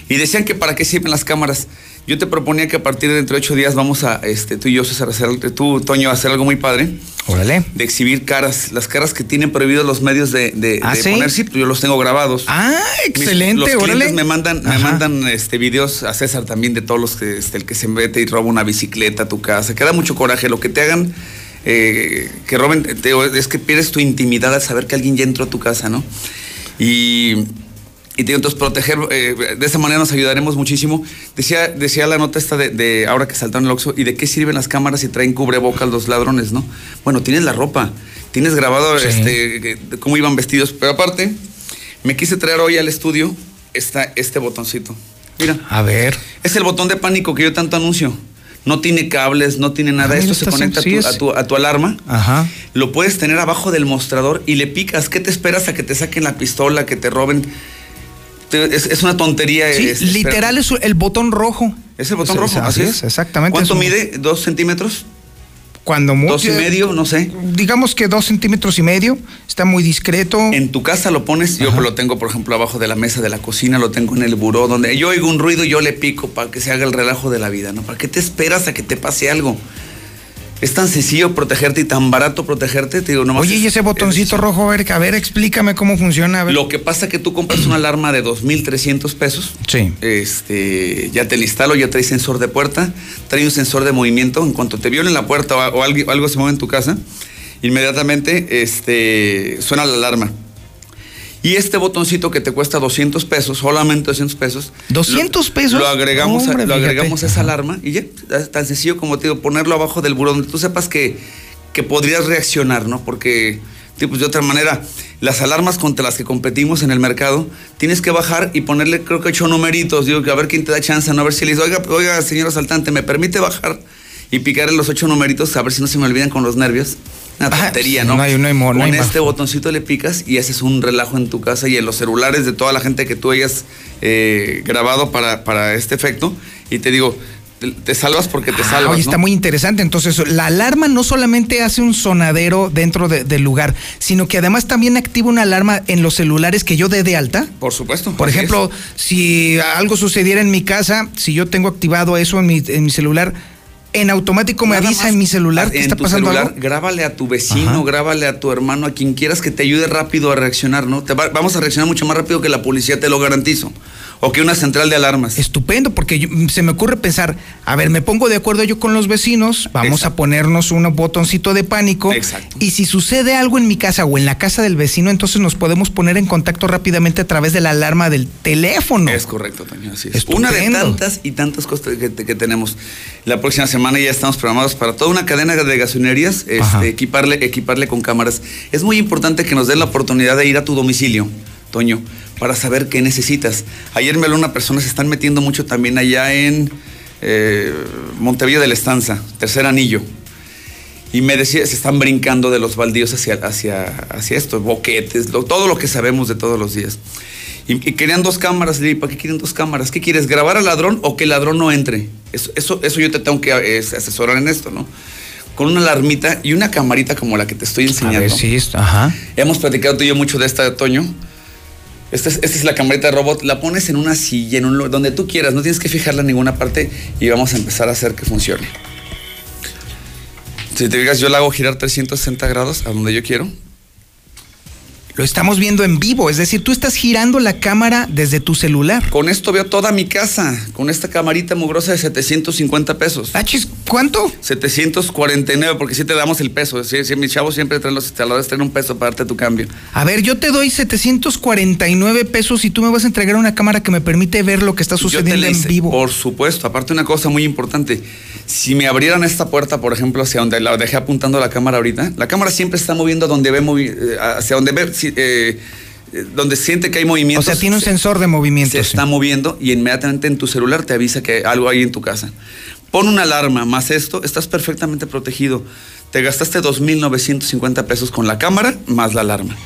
Y decían que para qué sirven las cámaras. Yo te proponía que a partir de dentro de ocho días vamos a, este, tú y yo, César, hacer, tú, Toño, a hacer algo muy padre. Órale. De exhibir caras, las caras que tienen prohibidos los medios de, de, ¿Ah, de sí? poner, sí, pues yo los tengo grabados. Ah, Mis- excelente, los órale. me mandan, me mandan este videos a César también de todos los que este, el que se mete y roba una bicicleta a tu casa. Que da mucho coraje. Lo que te hagan, eh, que roben, te es que pierdes tu intimidad al saber que alguien ya entró a tu casa, ¿no? Y, y te digo, entonces proteger, eh, de esa manera nos ayudaremos muchísimo. Decía, decía la nota esta de, de ahora que saltaron el Oxxo, ¿y de qué sirven las cámaras si traen cubrebocas los ladrones, no? Bueno, tienes la ropa, tienes grabado Sí. este, cómo iban vestidos, pero aparte, me quise traer hoy al estudio esta, este botoncito. Mira, A ver. es el botón de pánico que yo tanto anuncio. No tiene cables, no tiene nada. Ah, Esto se conecta a tu, sencillo. a, tu, a tu alarma. Ajá. Lo puedes tener abajo del mostrador y le picas. ¿Qué te esperas a que te saquen la pistola, que te roben? Es, es una tontería. Sí, es- literal es el botón rojo. Es el botón rojo, así es, exactamente. ¿Cuánto un- mide? ¿Dos centímetros? Cuando mucho. ¿Dos y medio? No sé. Digamos que dos centímetros y medio. Está muy discreto. En tu casa lo pones, yo lo tengo, por ejemplo, abajo de la mesa de la cocina, lo tengo en el buró, donde yo oigo un ruido y yo le pico para que se haga el relajo de la vida, ¿no? ¿Para qué te esperas a que te pase algo? Es tan sencillo protegerte y tan barato protegerte, te digo, nomás. Oye, es- y ese botoncito rojo, a ver, a ver, explícame cómo funciona. A ver. Lo que pasa que tú compras una alarma de 2.300 pesos. Sí. Este, ya te la instalo, ya trae sensor de puerta, trae un sensor de movimiento. En cuanto te violen la puerta o, o algo, algo se mueve en tu casa, inmediatamente este, suena la alarma. Y este botoncito que te cuesta 200 pesos, solamente 200 pesos. 200 lo- pesos. Lo agregamos, a- lo agregamos a esa alarma y ya, es tan sencillo como te digo, ponerlo abajo del buró donde tú sepas que, que podrías reaccionar, ¿no? Porque, tío, pues de otra manera, las alarmas contra las que competimos en el mercado, tienes que bajar y ponerle, creo que ocho numeritos, digo, que a ver quién te da chance, ¿no? A ver si le dice, oiga, oiga, señor asaltante, ¿me permite bajar? Y picarle los ocho numeritos, a ver si no se me olvidan con los nervios. Una tontería, ¿no? no hay- no hay no Con hay este botoncito le picas y haces un relajo en tu casa y en los celulares de toda la gente que tú hayas eh, grabado para, para este efecto. Y te digo, te, te salvas porque te Ah, salvas. oye, ¿no? está muy interesante. Entonces, la alarma no solamente hace un sonadero dentro de- del lugar, sino que además también activa una alarma en los celulares que yo dé de alta. Por supuesto. Por ejemplo, si algo sucediera en mi casa, si yo tengo activado eso en mi, en mi celular, en automático me Nada avisa en mi celular que en está tu pasando celular, algo. Grábale a tu vecino, Ajá. grábale a tu hermano, a quien quieras que te ayude rápido a reaccionar, ¿no? Te va- vamos a reaccionar mucho más rápido que la policía, te lo garantizo. O que una central de alarmas. Estupendo, porque yo- se me ocurre pensar, a ver, me pongo de acuerdo yo con los vecinos, vamos a ponernos un botoncito de pánico. Exacto. Y si sucede algo en mi casa o en la casa del vecino, entonces nos podemos poner en contacto rápidamente a través de la alarma del teléfono. Es correcto, Toño, así es. Estupendo. Una de tantas y tantas cosas que, que tenemos. La próxima semana ya estamos programados para toda una cadena de gasolinerías, este, equiparle, equiparle con cámaras. Es muy importante que nos den la oportunidad de ir a tu domicilio, Toño, para saber qué necesitas. Ayer me habló una persona, se están metiendo mucho también allá en eh, Montevideo de la Estanza, tercer anillo. Y me decía, se están brincando de los baldíos hacia, hacia, hacia esto, boquetes, lo- todo lo que sabemos de todos los días. Y, y querían dos cámaras, le dije, ¿para qué quieren dos cámaras? ¿Qué quieres, grabar al ladrón o que el ladrón no entre? Eso, eso, eso yo te tengo que eh, asesorar en esto, ¿no? Con una alarmita y una camarita como la que te estoy enseñando. A ver, sí, ajá. Hemos platicado tú y yo mucho de esta, Toño. Esta es, la camarita de robot. La pones en una silla, en un, donde tú quieras. No tienes que fijarla en ninguna parte y vamos a empezar a hacer que funcione. Si te digas, yo la hago girar 360 grados a donde yo quiero. Lo estamos viendo en vivo, es decir, tú estás girando la cámara desde tu celular. Con esto veo toda mi casa, con esta camarita mugrosa de 750 pesos. Achis, ¿cuánto? 749, porque si te damos el peso. Si, si mis chavos siempre traen los instaladores, traen un peso para darte tu cambio. A ver, yo te doy 749 pesos y tú me vas a entregar una cámara que me permite ver lo que está Yo te sucediendo en vivo. Por supuesto, aparte una cosa muy importante, si me abrieran esta puerta, por ejemplo, hacia donde la dejé apuntando la cámara ahorita, la cámara siempre está moviendo donde ve movi- eh, hacia donde ve, eh, donde siente que hay O movimiento. sea, tiene un sensor de movimiento. se está moviendo y inmediatamente en tu celular te avisa que algo hay en tu casa. Pon una alarma más esto, estás perfectamente protegido. Te gastaste 2.950 pesos con la cámara más la alarma.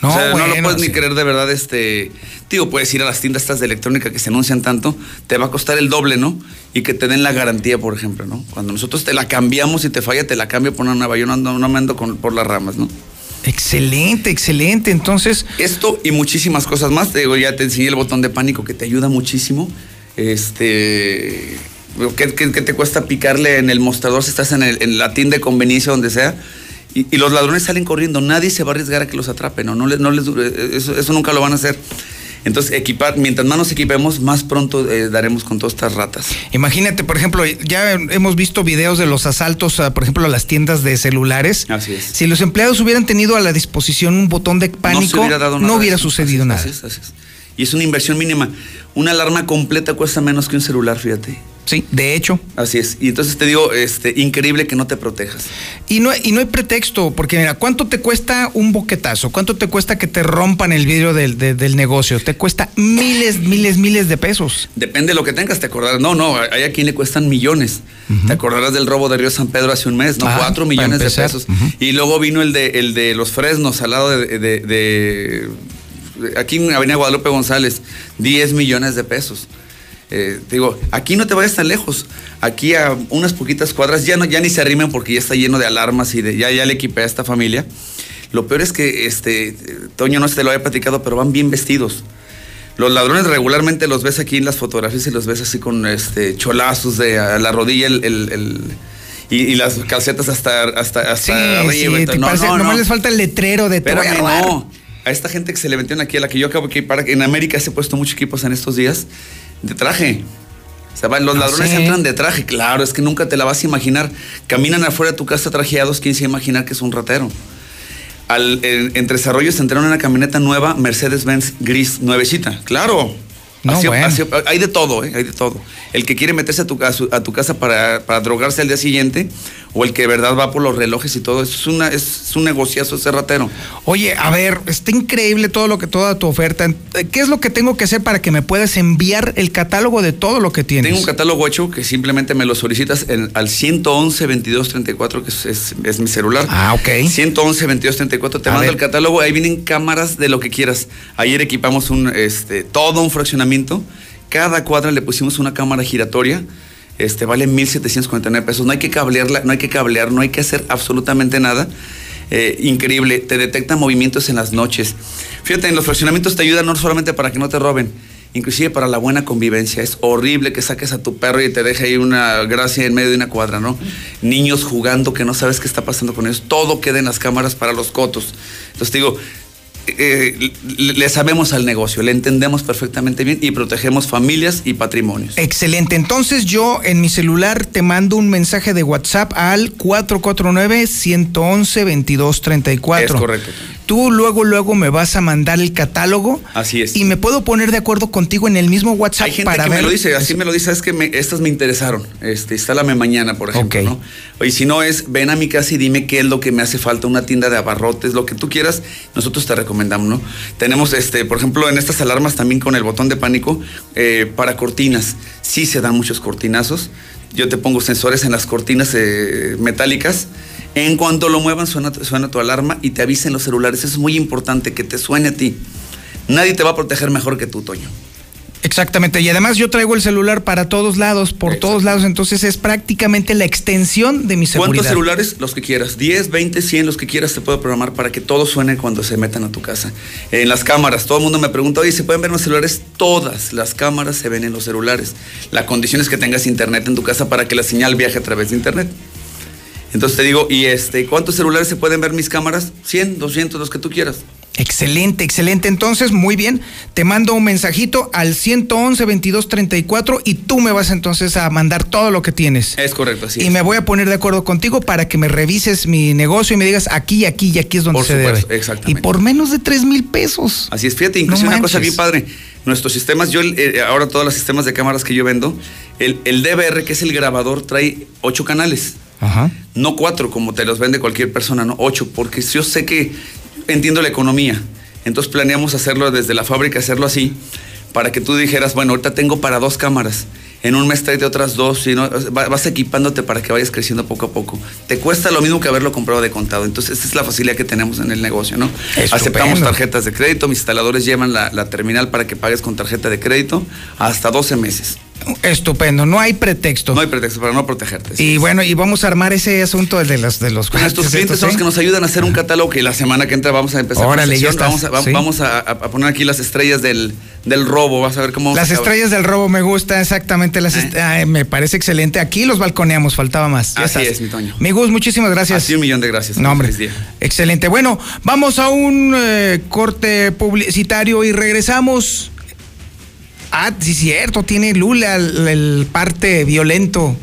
No, o sea, no lo puedes sí. ni creer de verdad, este. Digo, puedes ir a las tiendas estas de electrónica que se anuncian tanto, te va a costar el doble, ¿no? Y que te den la garantía, por ejemplo, ¿no? Cuando nosotros te la cambiamos y te falla, te la cambio por una nueva. Yo no, ando- no me ando con- por las ramas, ¿no? Excelente, excelente. Entonces. Esto y muchísimas cosas más. Te digo, ya te enseñé el botón de pánico que te ayuda muchísimo. Este. ¿Qué, te cuesta picarle en el mostrador si estás en, la tienda de conveniencia, donde sea? Y, los ladrones salen corriendo. Nadie se va a arriesgar a que los atrapen, ¿no? no, les, no les, eso, eso nunca lo van a hacer. Entonces, equipar, mientras más nos equipemos, más pronto eh, daremos con todas estas ratas. Imagínate, por ejemplo, ya hemos visto videos de los asaltos, a, por ejemplo, a las tiendas de celulares. Así es. Si los empleados hubieran tenido a la disposición un botón de no, pánico, hubiera, dado no hubiera sucedido Así nada. así es, así es. Y es una inversión mínima. Una alarma completa cuesta menos que un celular, fíjate. Sí, de hecho. Así es. Y entonces te digo, este, increíble que no te protejas. Y no, y no hay pretexto, porque mira, ¿cuánto te cuesta un boquetazo? ¿Cuánto te cuesta que te rompan el vidrio del, de- del negocio? Te cuesta miles, miles, miles de pesos. Depende de lo que tengas, te acordarás. No, no, hay a quien le cuestan millones. Te acordarás del robo de Río San Pedro hace un mes, ¿no? Ah, Cuatro millones de pesos. Y luego vino el de, el de los fresnos al lado de, de- de- de- aquí en Avenida Guadalupe González, 10 millones de pesos. Eh, te digo, aquí no te vayas tan lejos. Aquí a unas poquitas cuadras ya no, ya ni se arrimen porque ya está lleno de alarmas y de, ya, ya le equipé a esta familia. Lo peor es que este Toño no se te lo había platicado, pero van bien vestidos. Los ladrones regularmente los ves aquí en las fotografías y los ves así con este cholazos de a la rodilla el, el- el- y, y las calcetas hasta, hasta, hasta Sí, arriba. sí, te no, parece- no, nomás no. les falta el letrero de robar. no. A esta gente que se le metieron aquí, a la que yo acabo de equipar, en América se he puesto muchos equipos en estos días de traje. O sea, van- los Ah, ladrones entran de traje, claro, es que nunca te la vas a imaginar. Caminan afuera de tu casa trajeados, ¿quién se imaginar que es un ratero? Al, en, entre desarrollos entraron en una camioneta nueva, Mercedes-Benz gris, nuevecita, claro. No, Así- bueno. así- hay de todo, ¿eh? hay de todo. El que quiere meterse a tu, a su- a tu casa para, para drogarse al día siguiente, o el que de verdad va por los relojes y todo, es, una, es un negociazo ese ratero. Oye, a ver, está increíble todo lo que toda tu oferta. ¿Qué es lo que tengo que hacer para que me puedas enviar el catálogo de todo lo que tienes? Tengo un catálogo hecho que simplemente me lo solicitas en- al 111 22 34, que es, es- es mi celular. Ah, ok. 111 22 34, te A mando ver. el catálogo, ahí vienen cámaras de lo que quieras. Ayer equipamos un, este, todo un fraccionamiento. Cada cuadra le pusimos una cámara giratoria. Este vale 1.749 pesos. No hay que cablearla, no hay que cablear, no hay que hacer absolutamente nada. Eh, increíble, te detecta movimientos en las noches. Fíjate, en los fraccionamientos te ayuda no solamente para que no te roben, inclusive para la buena convivencia. Es horrible que saques a tu perro y te deje ahí una gracia en medio de una cuadra, ¿no? Niños jugando que no sabes qué está pasando con ellos. Todo queda en las cámaras para los cotos. Entonces digo, eh, le, sabemos al negocio, le entendemos perfectamente bien y protegemos familias y patrimonios. Excelente. Entonces yo en mi celular te mando un mensaje de WhatsApp al 449-111-2234. Es correcto. Tú luego, luego me vas a mandar el catálogo. Así es. Y me puedo poner de acuerdo contigo en el mismo WhatsApp Hay gente para que ver. me lo dice, así me lo dice, es que me- estas me interesaron. Este, instálame mañana, por ejemplo, ¿no? Y si no es, ven a mi casa y dime qué es lo que me hace falta, una tienda de abarrotes, lo que tú quieras, nosotros te recomendamos, ¿no? Tenemos, este, por ejemplo, en estas alarmas también con el botón de pánico eh, para cortinas. Sí se dan muchos cortinazos. Yo te pongo sensores en las cortinas eh, metálicas. En cuanto lo muevan, suena, suena tu alarma y te avisen los celulares. Eso es muy importante, que te suene a ti. Nadie te va a proteger mejor que tú, Toño. Exactamente. Y además yo traigo el celular para todos lados, por todos lados. Entonces es prácticamente la extensión de mi seguridad. ¿Cuántos celulares? Los que quieras. 10, 20, 100, los que quieras te puedo programar para que todo suene cuando se metan a tu casa. En las cámaras, todo el mundo me pregunta, oye, ¿se pueden ver los celulares? Todas las cámaras se ven en los celulares. La condición es que tengas internet en tu casa para que la señal viaje a través de internet. Entonces te digo, ¿y este, cuántos celulares se pueden ver mis cámaras? 100, 200, los que tú quieras. Excelente, excelente. Entonces, muy bien. Te mando un mensajito al 111 22 34 y tú me vas entonces a mandar todo lo que tienes. Es correcto, así y es. me voy a poner de acuerdo contigo para que me revises mi negocio y me digas aquí, aquí y aquí es donde Por se supuesto, debe. exactamente. Y por menos de 3 mil pesos. Así es, fíjate, inclusive No una cosa bien padre. Nuestros sistemas, yo eh, ahora todos los sistemas de cámaras que yo vendo, el, el DVR, que es el grabador, trae ocho canales. Ajá. No cuatro, como te los vende cualquier persona, no, ocho, porque yo sé que entiendo la economía. Entonces planeamos hacerlo desde la fábrica, hacerlo así, para que tú dijeras, bueno, ahorita tengo para dos cámaras. En un mes trae de otras dos, y no, vas equipándote para que vayas creciendo poco a poco. Te cuesta lo mismo que haberlo comprado de contado. Entonces, esta es la facilidad que tenemos en el negocio, ¿no? Estupendo. Aceptamos tarjetas de crédito, mis instaladores llevan la, la terminal para que pagues con tarjeta de crédito hasta 12 meses. Estupendo, no hay pretexto. No hay pretexto para no protegerte. Y bueno, y vamos a armar ese asunto de los de los Nuestros cuates clientes son los ¿eh? que nos ayudan a hacer un catálogo que la semana que entra vamos a empezar. con Órale, la ya estás, Vamos, a, sí. vamos a- poner aquí las estrellas del, del robo. Vas a ver cómo. Las estrellas del robo me gusta exactamente. Las Ay, me parece excelente. Aquí los balconeamos, faltaba más. Ya Así estás. es, mi Toño. Mi Gus, muchísimas gracias. Así un millón de gracias. No, hombre. Feliz día. Excelente. Bueno, vamos a un eh, corte publicitario y regresamos. Ah, sí, cierto, tiene Lula el, parte violento.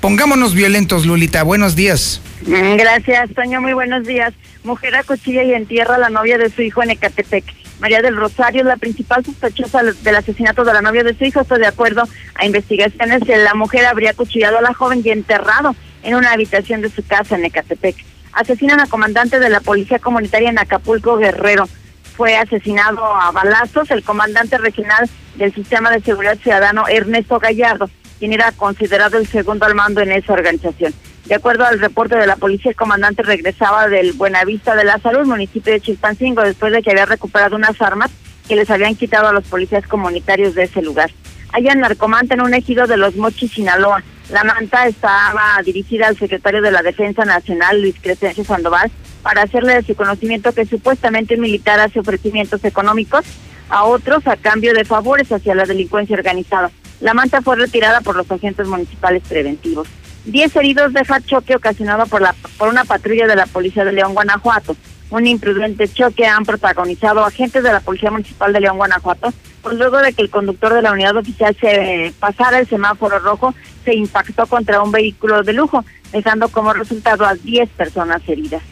Pongámonos violentos, Lulita. Buenos días. Gracias, Toño. Muy buenos días. Mujer acuchilla y entierra a la novia de su hijo en Ecatepec. María del Rosario es la principal sospechosa del asesinato de la novia de su hijo. Esto de acuerdo a investigaciones, la mujer habría acuchillado a la joven y enterrado en una habitación de su casa en Ecatepec. Asesinan a comandante de la policía comunitaria en Acapulco, Guerrero. Fue asesinado a balazos el comandante regional del Sistema de Seguridad Ciudadano, Ernesto Gallardo, quien era considerado el segundo al mando en esa organización. De acuerdo al reporte de la policía, el comandante regresaba del Buenavista de la Salud, municipio de Chilpancingo, después de que había recuperado unas armas que les habían quitado a los policías comunitarios de ese lugar. Hay narcomanta en un ejido de los Mochis, Sinaloa. La manta estaba dirigida al secretario de la Defensa Nacional, Luis Crescencio Sandoval, para hacerle de su conocimiento que supuestamente militar hace ofrecimientos económicos a otros a cambio de favores hacia la delincuencia organizada. La manta fue retirada por los agentes municipales preventivos. Diez heridos deja choque ocasionado por, la, por una patrulla de la Policía de León, Guanajuato. Un imprudente choque han protagonizado agentes de la Policía Municipal de León, Guanajuato, pues luego de que el conductor de la unidad oficial se pasara el semáforo rojo, se impactó contra un vehículo de lujo, dejando como resultado a 10 personas heridas.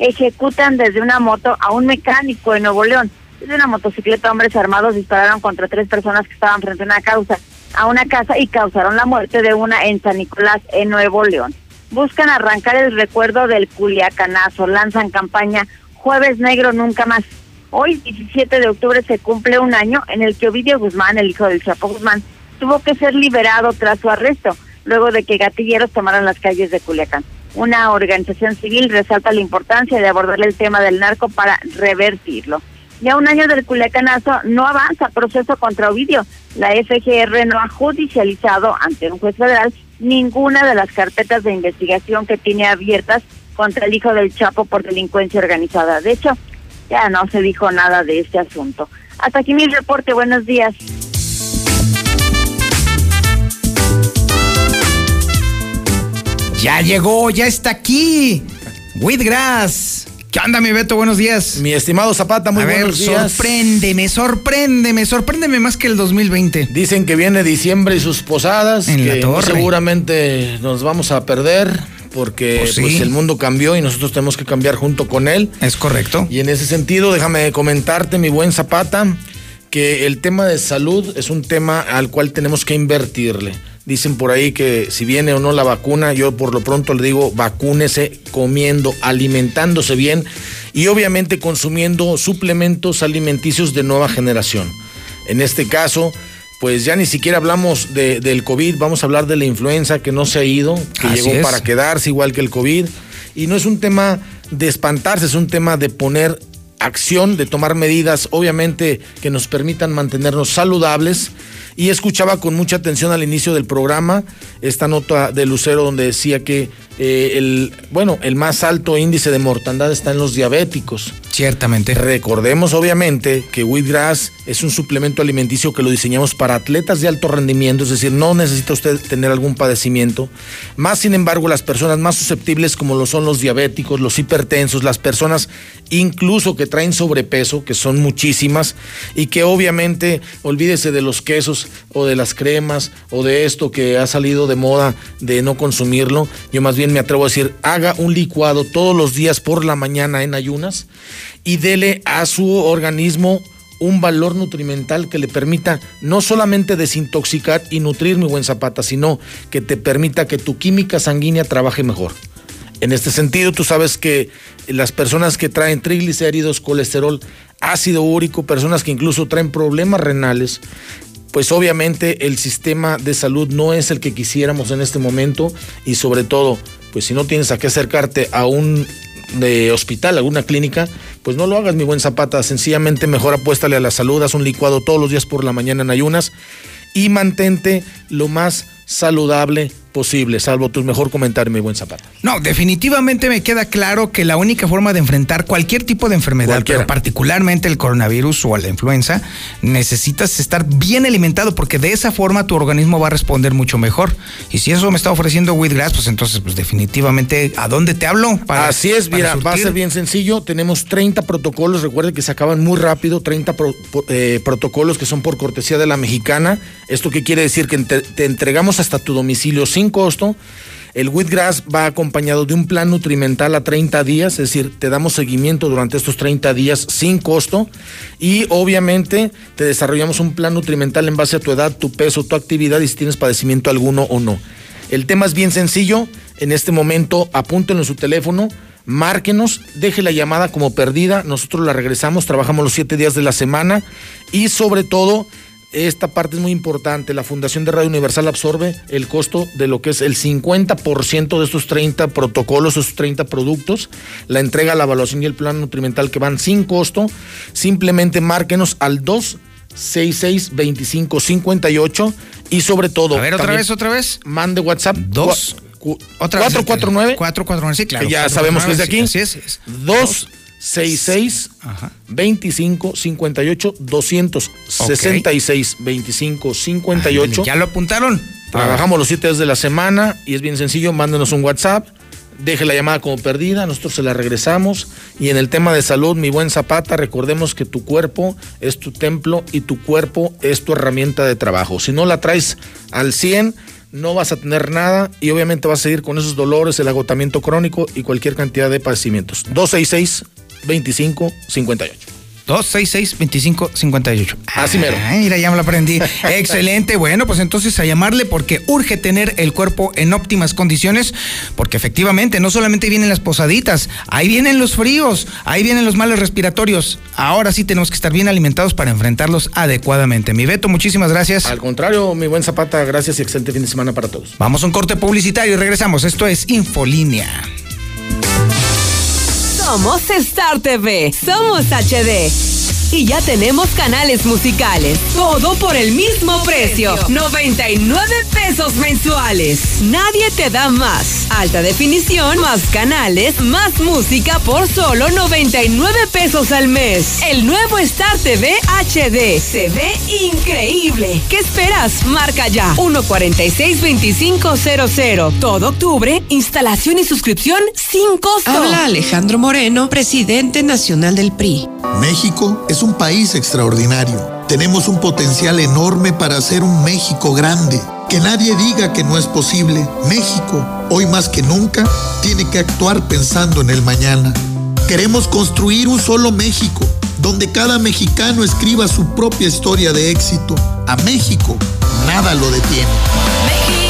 Ejecutan desde una moto a un mecánico en Nuevo León. Desde una motocicleta, hombres armados dispararon contra tres personas que estaban frente a una causa, a una casa y causaron la muerte de una en San Nicolás, en Nuevo León. Buscan arrancar el recuerdo del Culiacanazo, lanzan campaña Jueves Negro Nunca Más. Hoy, 17 de octubre, se cumple un año en el que Ovidio Guzmán, el hijo del Chapo Guzmán, tuvo que ser liberado tras su arresto, luego de que gatilleros tomaran las calles de Culiacán. Una organización civil resalta la importancia de abordar el tema del narco para revertirlo. Ya un año del Culiacanazo no avanza proceso contra Ovidio. La FGR no ha judicializado ante un juez federal ninguna de las carpetas de investigación que tiene abiertas contra el hijo del Chapo por delincuencia organizada. De hecho, ya no se dijo nada de este asunto. Hasta aquí mi reporte. Buenos días. Ya llegó, ya está aquí. Whitgrass. ¿Qué onda, mi Beto? Buenos días. Mi estimado Zapata, muy A ver, buenos días. sorpréndeme, sorpréndeme, sorpréndeme más que el 2020. Dicen que viene diciembre y sus posadas, En la que muy torre. seguramente nos vamos a perder porque Pues pues, sí. el mundo cambió y nosotros tenemos que cambiar junto con él. Es correcto. Y en ese sentido, déjame comentarte, mi buen Zapata, que el tema de salud es un tema al cual tenemos que invertirle. Dicen por ahí que si viene o no la vacuna, yo por lo pronto le digo, vacúnese comiendo, alimentándose bien y obviamente consumiendo suplementos alimenticios de nueva generación. En este caso, pues ya ni siquiera hablamos de- del COVID, vamos a hablar de la influenza que no se ha ido, que Así llegó es. para quedarse igual que el COVID. Y no es un tema de espantarse, es un tema de poner acción, de tomar medidas, obviamente, que nos permitan mantenernos saludables. Y escuchaba con mucha atención al inicio del programa esta nota de Lucero donde decía que eh, el, bueno, el más alto índice de mortandad está en los diabéticos. Ciertamente. Recordemos obviamente que Wheatgrass es un suplemento alimenticio que lo diseñamos para atletas de alto rendimiento, es decir, no necesita usted tener algún padecimiento. Más sin embargo, las personas más susceptibles como lo son los diabéticos, los hipertensos, las personas incluso que traen sobrepeso, que son muchísimas, y que obviamente olvídese de los quesos o de las cremas o de esto que ha salido de moda de no consumirlo. Yo más bien me atrevo a decir, haga un licuado todos los días por la mañana en ayunas y dele a su organismo un valor nutrimental que le permita no solamente desintoxicar y nutrir mi buen zapata, sino que te permita que tu química sanguínea trabaje mejor. En este sentido, tú sabes que las personas que traen triglicéridos, colesterol, ácido úrico, personas que incluso traen problemas renales, pues obviamente el sistema de salud no es el que quisiéramos en este momento y sobre todo, pues si no tienes a qué acercarte a un de hospital, alguna clínica, pues no lo hagas, mi buen Zapata. Sencillamente mejor apuéstale a la salud, haz un licuado todos los días por la mañana en ayunas y mantente lo más saludable posible, salvo tu mejor comentario, mi buen Zapata. No, definitivamente me queda claro que la única forma de enfrentar cualquier tipo de enfermedad, Cualquiera. pero particularmente el coronavirus o la influenza, necesitas estar bien alimentado porque de esa forma tu organismo va a responder mucho mejor. Y si eso me está ofreciendo Wheatgrass, pues entonces pues definitivamente ¿a dónde te hablo? Para- Así es, mira, va a ser bien sencillo. Tenemos 30 protocolos, recuerden que se acaban muy rápido, 30 pro- po- eh, protocolos que son por cortesía de la mexicana. ¿Esto qué quiere decir? Que te, te entregamos hasta tu domicilio sin costo. El Wheatgrass va acompañado de un plan nutrimental a 30 días, es decir, te damos seguimiento durante estos 30 días sin costo y obviamente te desarrollamos un plan nutrimental en base a tu edad, tu peso, tu actividad y si tienes padecimiento alguno o no. El tema es bien sencillo, en este momento apúntenlo en su teléfono, márquenos, deje la llamada como perdida, nosotros la regresamos, trabajamos los siete días de la semana y sobre todo esta parte es muy importante. La Fundación de Radio Universal absorbe el costo de lo que es el 50% de estos 30 protocolos, estos 30 productos. La entrega, la evaluación y el plan nutrimental que van sin costo. Simplemente márquenos al 266 2558 y sobre todo. A ver, otra vez, otra vez. Mande WhatsApp. Dos. Cu- Otra vez. 449. 449, sí, claro. que ya sabemos que es de aquí. Sí, así es. 266 25 58 266 25 58. Ya lo apuntaron. Trabajamos los siete días de la semana y es bien sencillo, mándenos un WhatsApp, deje la llamada como perdida, nosotros se la regresamos. Y en el tema de salud, mi buen Zapata, recordemos que tu cuerpo es tu templo y tu cuerpo es tu herramienta de trabajo. Si no la traes al 100, no vas a tener nada y obviamente vas a seguir con esos dolores, el agotamiento crónico y cualquier cantidad de padecimientos. 266 25 58. 266-2558. Así mero. Mira, ya me lo aprendí. Excelente. Bueno, pues entonces a llamarle porque urge tener el cuerpo en óptimas condiciones, porque efectivamente no solamente vienen las posaditas, ahí vienen los fríos, ahí vienen los males respiratorios. Ahora sí tenemos que estar bien alimentados para enfrentarlos adecuadamente. Mi Beto, muchísimas gracias. Al contrario, mi buen Zapata, gracias y excelente fin de semana para todos. Vamos a un corte publicitario y regresamos. Esto es Infolínea. Somos Star TV, somos HD. Y ya tenemos canales musicales. Todo por el mismo precio. 99 pesos mensuales. Nadie te da más. Alta definición, más canales, más música por solo 99 pesos al mes. El nuevo Star TV HD. Se ve increíble. ¿Qué esperas? Marca ya. 146-2500. Todo octubre, instalación y suscripción sin costo. Habla Alejandro Moreno, presidente nacional del PRI. México es un país extraordinario. Tenemos un potencial enorme para hacer un México grande. Que nadie diga que no es posible. México, hoy más que nunca, tiene que actuar pensando en el mañana. Queremos construir un solo México, donde cada mexicano escriba su propia historia de éxito. A México, nada lo detiene.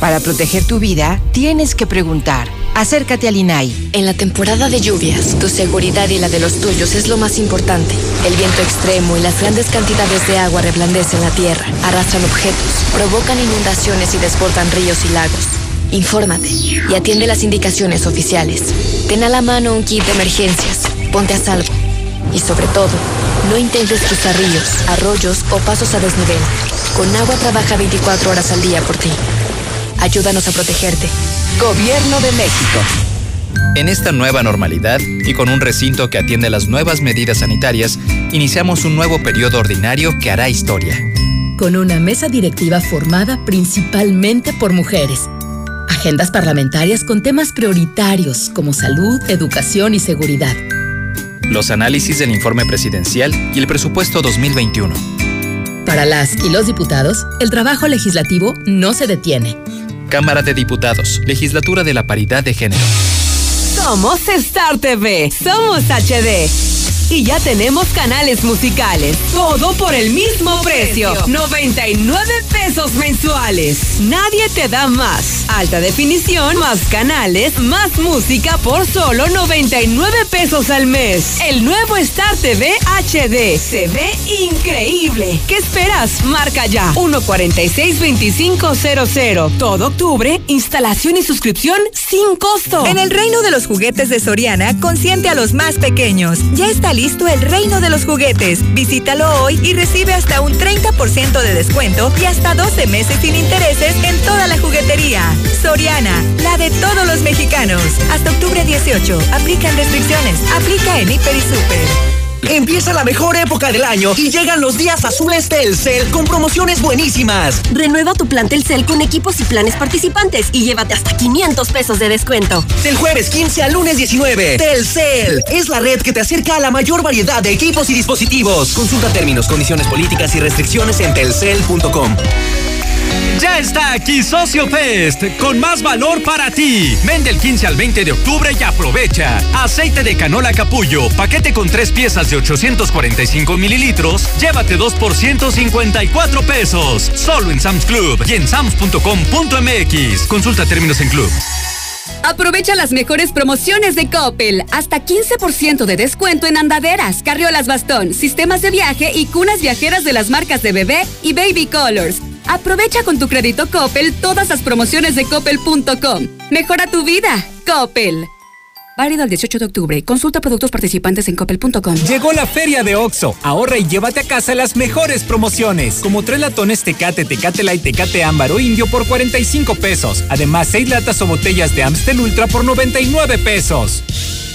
Para proteger tu vida, tienes que preguntar. Acércate al INAI. En la temporada de lluvias, tu seguridad y la de los tuyos es lo más importante. El viento extremo y las grandes cantidades de agua reblandecen la tierra, arrastran objetos, provocan inundaciones y desbordan ríos y lagos. Infórmate y atiende las indicaciones oficiales. Ten a la mano un kit de emergencias. Ponte a salvo. Y sobre todo, no intentes cruzar ríos, arroyos o pasos a desnivel. Con agua trabaja 24 horas al día por ti. Ayúdanos a protegerte. Gobierno de México. En esta nueva normalidad y con un recinto que atiende las nuevas medidas sanitarias, iniciamos un nuevo periodo ordinario que hará historia. Con una mesa directiva formada principalmente por mujeres. Agendas parlamentarias con temas prioritarios como salud, educación y seguridad. Los análisis del informe presidencial y el presupuesto 2021. Para las y los diputados, el trabajo legislativo no se detiene Cámara de Diputados, Legislatura de la Paridad de Género. Somos Star TV, somos HD y ya tenemos canales musicales. Todo por el mismo precio. 99 pesos mensuales. Nadie te da más. Alta definición, más canales, más música por solo 99 pesos al mes. El nuevo Star TV HD. Se ve increíble. ¿Qué esperas? Marca ya. 146-2500. Todo octubre, instalación y suscripción sin costo. En el reino de los juguetes de Soriana, consiente a los más pequeños. Ya está listo el reino de los juguetes. Visítalo hoy y recibe hasta un 30% de descuento y hasta 12 meses sin intereses en toda la juguetería. Soriana, la de todos los mexicanos. Hasta octubre 18. Aplican restricciones. Aplica en Hiper y Super. Empieza la mejor época del año y llegan los días azules Telcel con promociones buenísimas. Renueva tu plan Telcel con equipos y planes participantes y llévate hasta 500 pesos de descuento. Del jueves 15 al lunes 19, Telcel es la red que te acerca a la mayor variedad de equipos y dispositivos. Consulta términos, condiciones políticas y restricciones en telcel.com. Ya está aquí Socio Fest, con más valor para ti. Vende el 15 al 20 de octubre y aprovecha. Aceite de canola capullo, paquete con tres piezas de 845 mililitros, llévate 2 por 154 pesos. Solo en Sam's Club y en sams.com.mx. Consulta términos en club. Aprovecha las mejores promociones de Coppel. Hasta 15% de descuento en andaderas, carriolas bastón, sistemas de viaje y cunas viajeras de las marcas de bebé y baby colors. Aprovecha con tu crédito Coppel todas las promociones de coppel.com. Mejora tu vida. Coppel. Válido el 18 de octubre. Consulta productos participantes en coppel.com. Llegó la feria de OXO. Ahorra y llévate a casa las mejores promociones. Como tres latones Tecate, Tecate Light, Tecate Ámbar o Indio por 45 pesos. Además, seis latas o botellas de Amstel Ultra por 99 pesos.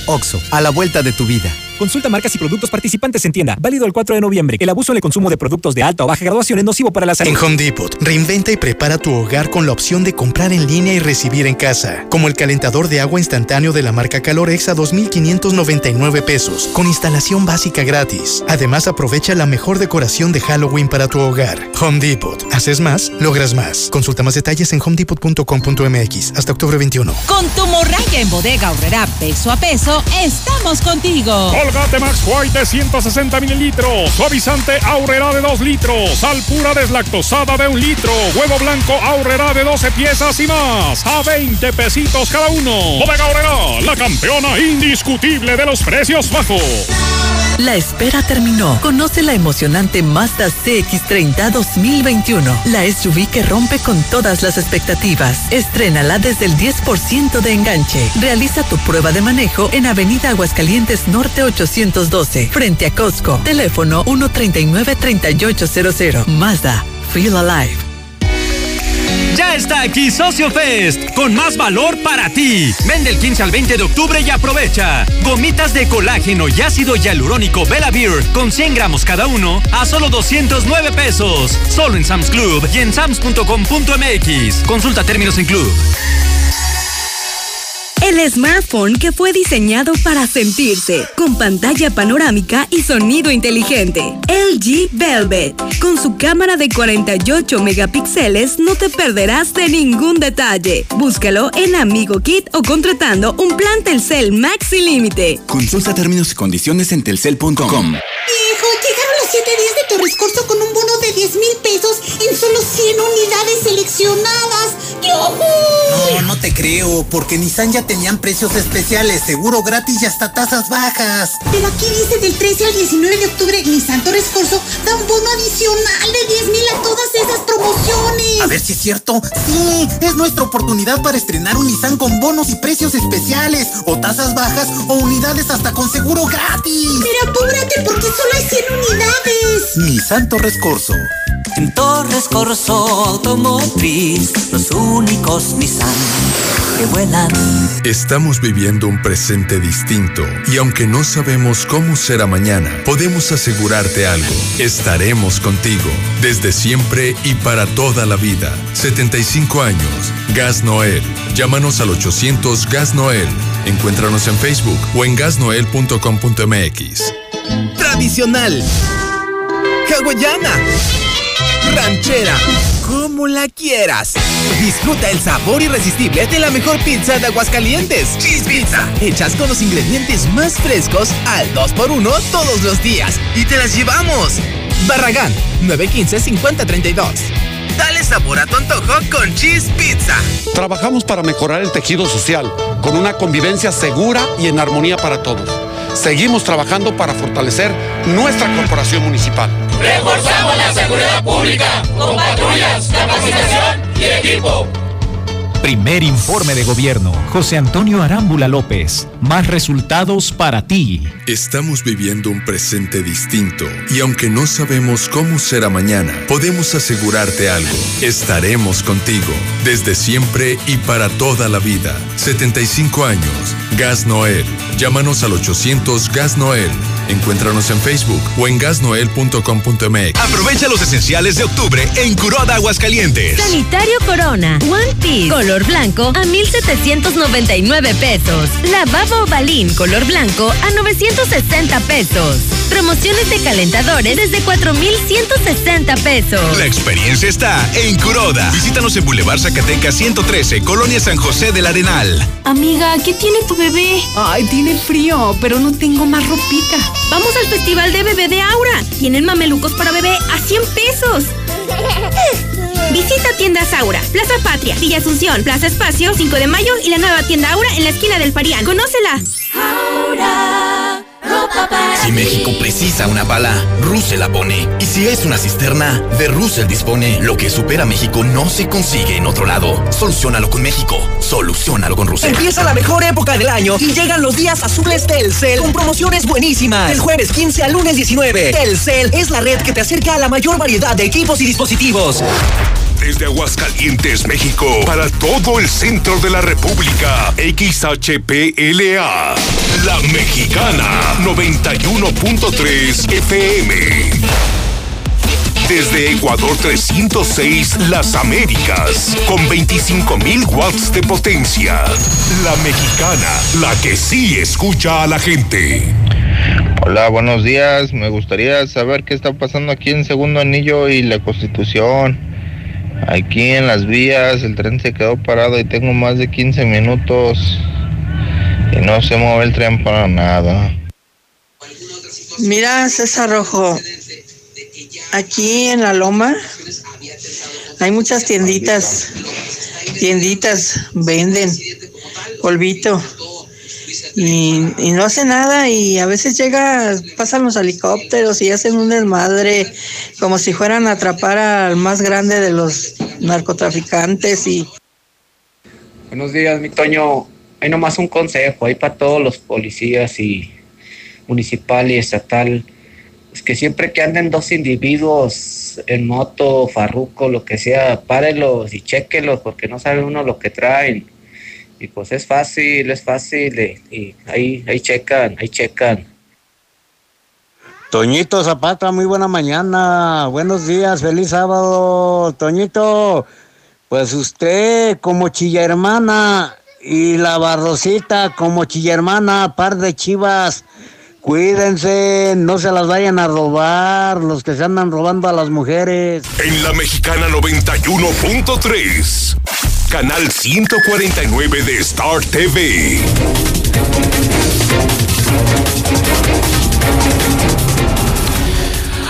OXO, a la vuelta de tu vida. Consulta marcas y productos participantes en tienda. Válido el 4 de noviembre. El abuso en el consumo de productos de alta o baja graduación es nocivo para la salud. En Home Depot, reinventa y prepara tu hogar con la opción de comprar en línea y recibir en casa. Como el calentador de agua instantáneo de la marca Calorex a 2.599 pesos, con instalación básica gratis. Además, aprovecha la mejor decoración de Halloween para tu hogar. Home Depot. Haces más, logras más. Consulta más detalles en homedepot.com.mx hasta octubre 21. Con tu morralla en bodega horrera peso a peso, estamos contigo. Colgate Max White de 160 mililitros. Suavizante Aurrera de 2 litros. Sal pura deslactosada de 1 litro. Huevo blanco Aurrera de 12 piezas y más. A 20 pesitos cada uno. Bodega Aurrera, la campeona indiscutible de los precios bajos. La espera terminó. Conoce la emocionante Mazda CX30 2021. La SUV que rompe con todas las expectativas. Estrénala desde el 10% de enganche. Realiza tu prueba de manejo en Avenida Aguascalientes Norte 812, frente a Costco. Teléfono 139-3800. Mazda. Feel Alive. Ya está aquí Socio Fest, con más valor para ti. Vende el 15 al 20 de octubre y aprovecha. Gomitas de colágeno y ácido hialurónico Bella Beer con 100 gramos cada uno a solo 209 pesos. Solo en Sam's Club y en sams.com.mx. Consulta términos en club. El smartphone que fue diseñado para sentirse, con pantalla panorámica y sonido inteligente. LG Velvet. Con su cámara de 48 megapíxeles no te perderás de ningún detalle. Búscalo en Amigo Kit o contratando un plan Telcel Maxi Límite. Consulta términos y condiciones en telcel.com. Hijo, 7 días de Torres Corso con un bono de 10 mil pesos en solo 100 unidades seleccionadas. No, no te creo, porque Nissan ya tenían precios especiales, seguro gratis y hasta tasas bajas. Pero aquí dice del 13 al 19 de octubre, Nissan Torres Corso da un bono adicional de 10 mil a todas. A ver si es cierto. Sí, es nuestra oportunidad para estrenar un Nissan con bonos y precios especiales, o tasas bajas, o unidades hasta con seguro gratis. Pero apúrate porque solo hay 100 unidades. Nissan Torres Corso. En Torres Corso Automotriz, los únicos Nissan que vuelan. Estamos viviendo un presente distinto y aunque no sabemos cómo será mañana, podemos asegurarte algo. Estaremos contigo desde siempre y para toda la vida. 75 años. Gas Noel. Llámanos al 800 Gas Noel. Encuéntranos en Facebook o en gasnoel.com.mx. Tradicional. Hawaiana ranchera, como la quieras. Disfruta el sabor irresistible de la mejor pizza de Aguascalientes. Cheese Pizza. Hechas con los ingredientes más frescos al 2x1 todos los días. Y te las llevamos. Barragán, 915-5032. Dale sabor a tu antojo con Cheese Pizza. Trabajamos para mejorar el tejido social, con una convivencia segura y en armonía para todos. Seguimos trabajando para fortalecer nuestra corporación municipal. Reforzamos la seguridad pública con patrullas, capacitación y equipo. Primer informe de gobierno. José Antonio Arámbula López. Más resultados para ti. Estamos viviendo un presente distinto y aunque no sabemos cómo será mañana, podemos asegurarte algo. Estaremos contigo desde siempre y para toda la vida. 75 años. Gas Noel. Llámanos al 800 Gas Noel. Encuéntranos en Facebook o en gasnoel.com.mx. Aprovecha los esenciales de octubre en Curoda Aguascalientes. Sanitario Corona, One Piece, color blanco a 1,799 pesos. Lavabo Balín, color blanco a 960 pesos. Promociones de calentadores desde 4,160 pesos. La experiencia está en Curoda. Visítanos en Boulevard Zacatecas 113, Colonia San José del Arenal. Amiga, ¿qué tiene tu bebé? Ay, tiene frío, pero no tengo más ropita. Vamos al festival de bebé de Aura. Tienen mamelucos para bebé a 100 pesos. Visita tiendas Aura, Plaza Patria, Villa Asunción, Plaza Espacio, 5 de mayo y la nueva tienda Aura en la esquina del Parián. ¡Conócela! Aura. Si México precisa una bala, Russell la pone. Y si es una cisterna, de Russell dispone. Lo que supera México no se consigue en otro lado. Solucionalo con México. Solucionalo con Russell. Empieza la mejor época del año y llegan los días azules Telcel con promociones buenísimas. El jueves 15 al lunes 19. Telcel es la red que te acerca a la mayor variedad de equipos y dispositivos. Desde Aguascalientes, México, para todo el centro de la República. XHPLA. La Mexicana 91.3 FM. Desde Ecuador 306, Las Américas, con 25.000 watts de potencia. La Mexicana, la que sí escucha a la gente. Hola, buenos días. Me gustaría saber qué está pasando aquí en Segundo Anillo y la Constitución. Aquí en las vías el tren se quedó parado y tengo más de 15 minutos y no se mueve el tren para nada. Mira, César Rojo, aquí en la Loma hay muchas tienditas, tienditas venden polvito y, no hace nada y a veces llega, pasan los helicópteros y hacen un desmadre como si fueran a atrapar al más grande de los narcotraficantes y... Buenos días, mi Toño. Hay nomás un consejo, hay para todos los policías y municipal y estatal. pues que siempre que anden dos individuos en moto, farruco, lo que sea, párelos y chequenlos porque no sabe uno lo que traen. Y pues es fácil, es fácil y, ahí, ahí checan, ahí checan. Toñito Zapata, muy buena mañana, buenos días, feliz sábado, Toñito. Pues usted como chilla hermana y la barrosita como chilla hermana, par de chivas Cuídense, no se las vayan a robar los que se andan robando a las mujeres. En la Mexicana 91.3, canal 149 de Star TV.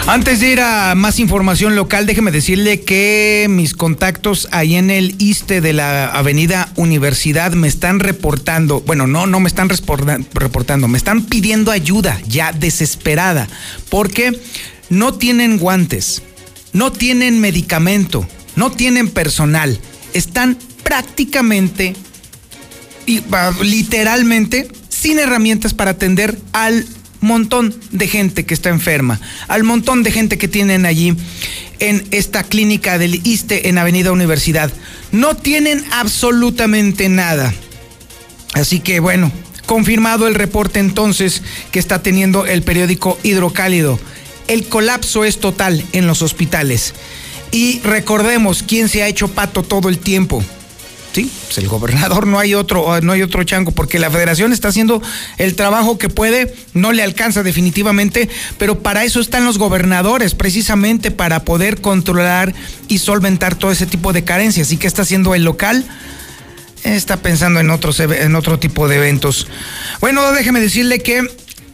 Antes de ir a más información local, déjeme decirle que mis contactos ahí en el ISTE de la Avenida Universidad me están reportando, bueno, no, no me están reportando, me están pidiendo ayuda ya desesperada, porque no tienen guantes, no tienen medicamento, no tienen personal, están prácticamente y literalmente sin herramientas para atender al montón de gente que está enferma, al montón de gente que tienen allí en esta clínica del ISTE en Avenida Universidad. No tienen absolutamente nada. Así que bueno, confirmado el reporte entonces que está teniendo el periódico Hidrocálido. El colapso es total en los hospitales. Y recordemos quién se ha hecho pato todo el tiempo sí, pues el gobernador no hay otro, no hay otro chango, porque la federación está haciendo el trabajo que puede, no le alcanza definitivamente, pero para eso están los gobernadores, precisamente para poder controlar y solventar todo ese tipo de carencias. ¿Y qué está haciendo el local? Está pensando en otros en otro tipo de eventos. Bueno, déjeme decirle que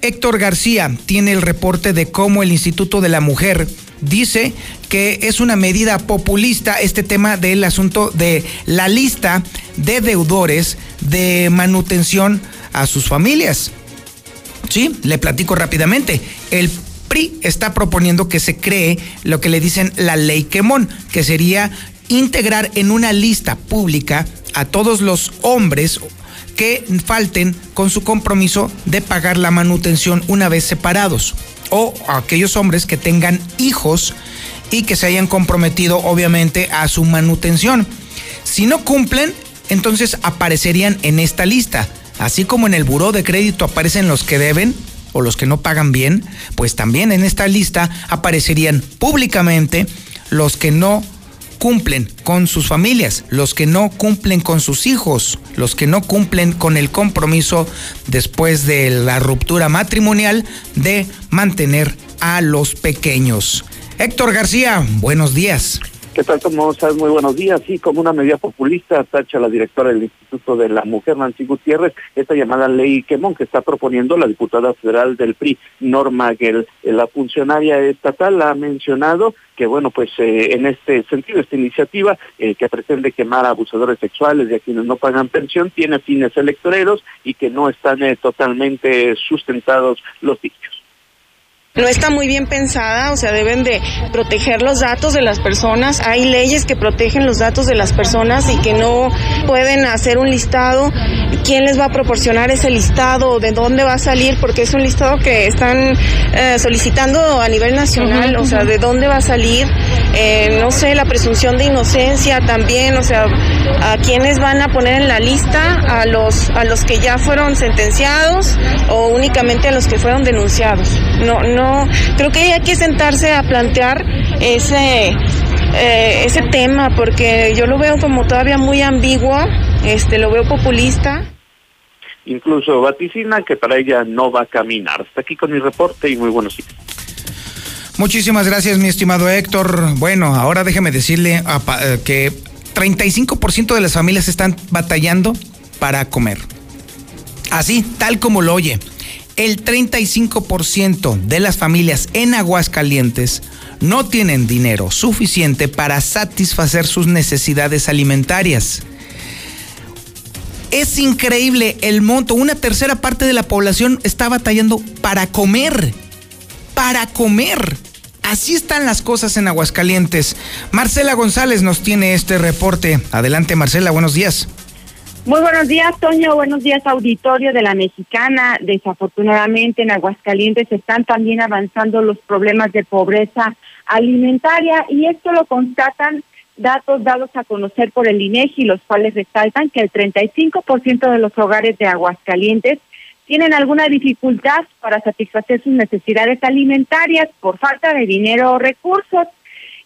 Héctor García tiene el reporte de cómo el Instituto de la Mujer dice que es una medida populista este tema del asunto de la lista de deudores de manutención a sus familias. Sí, le platico rápidamente. El PRI está proponiendo que se cree lo que le dicen la ley Quemón, que sería integrar en una lista pública a todos los hombres que falten con su compromiso de pagar la manutención una vez separados o aquellos hombres que tengan hijos y que se hayan comprometido obviamente a su manutención. Si no cumplen, entonces aparecerían en esta lista. Así como en el buró de crédito aparecen los que deben o los que no pagan bien, pues también en esta lista aparecerían públicamente los que no cumplen con sus familias, los que no cumplen con sus hijos, los que no cumplen con el compromiso después de la ruptura matrimonial de mantener a los pequeños. Héctor García, buenos días. ¿Qué tal? ¿Cómo estás? Muy buenos días. Sí, como una medida populista, tacha la directora del Instituto de la Mujer, Nancy Gutiérrez, esta llamada ley Quemón que está proponiendo la diputada federal del PRI, Norma Gell. La funcionaria estatal ha mencionado que, bueno, pues eh, en este sentido, esta iniciativa eh, que pretende quemar a abusadores sexuales y a quienes no pagan pensión tiene fines electoreros y que no están eh, totalmente sustentados los dichos no está muy bien pensada, o sea, deben de proteger los datos de las personas. Hay leyes que protegen los datos de las personas y que no pueden hacer un listado. ¿Quién les va a proporcionar ese listado? ¿De dónde va a salir? Porque es un listado que están eh, solicitando a nivel nacional, o sea, ¿de dónde va a salir? Eh, no sé, la presunción de inocencia también, o sea, ¿a quiénes van a poner en la lista? ¿A los, a los que ya fueron sentenciados o únicamente a los que fueron denunciados? No, no creo que hay que sentarse a plantear ese, eh, ese tema porque yo lo veo como todavía muy ambiguo, este, lo veo populista. Incluso vaticina que para ella no va a caminar. Hasta aquí con mi reporte y muy buenos días. Muchísimas gracias, mi estimado Héctor. Bueno, ahora déjeme decirle eh, que 35% de las familias están batallando para comer. Así, tal como lo oye el 35% de las familias en Aguascalientes no tienen dinero suficiente para satisfacer sus necesidades alimentarias. Es increíble el monto. Una tercera parte de la población está batallando para comer. Para comer. Así están las cosas en Aguascalientes. Marcela González nos tiene este reporte. Adelante Marcela, buenos días. Muy buenos días, Toño. Buenos días, auditorio de la Mexicana. Desafortunadamente, en Aguascalientes están también avanzando los problemas de pobreza alimentaria y esto lo constatan datos dados a conocer por el INEGI, los cuales resaltan que el 35% de los hogares de Aguascalientes tienen alguna dificultad para satisfacer sus necesidades alimentarias por falta de dinero o recursos.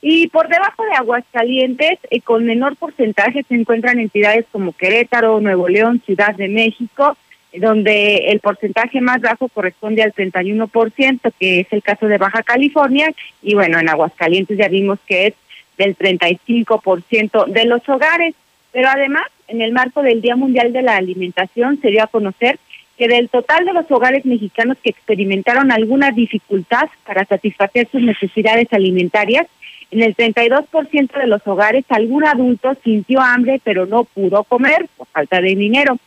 Y por debajo de Aguascalientes, eh, con menor porcentaje, se encuentran entidades como Querétaro, Nuevo León, Ciudad de México, donde el porcentaje más bajo corresponde al 31%, que es el caso de Baja California, y bueno, en Aguascalientes ya vimos que es del 35% de los hogares. Pero además, en el marco del Día Mundial de la Alimentación, se dio a conocer que del total de los hogares mexicanos que experimentaron alguna dificultad para satisfacer sus necesidades alimentarias, en el 32% de los hogares, algún adulto sintió hambre pero no pudo comer por falta de dinero.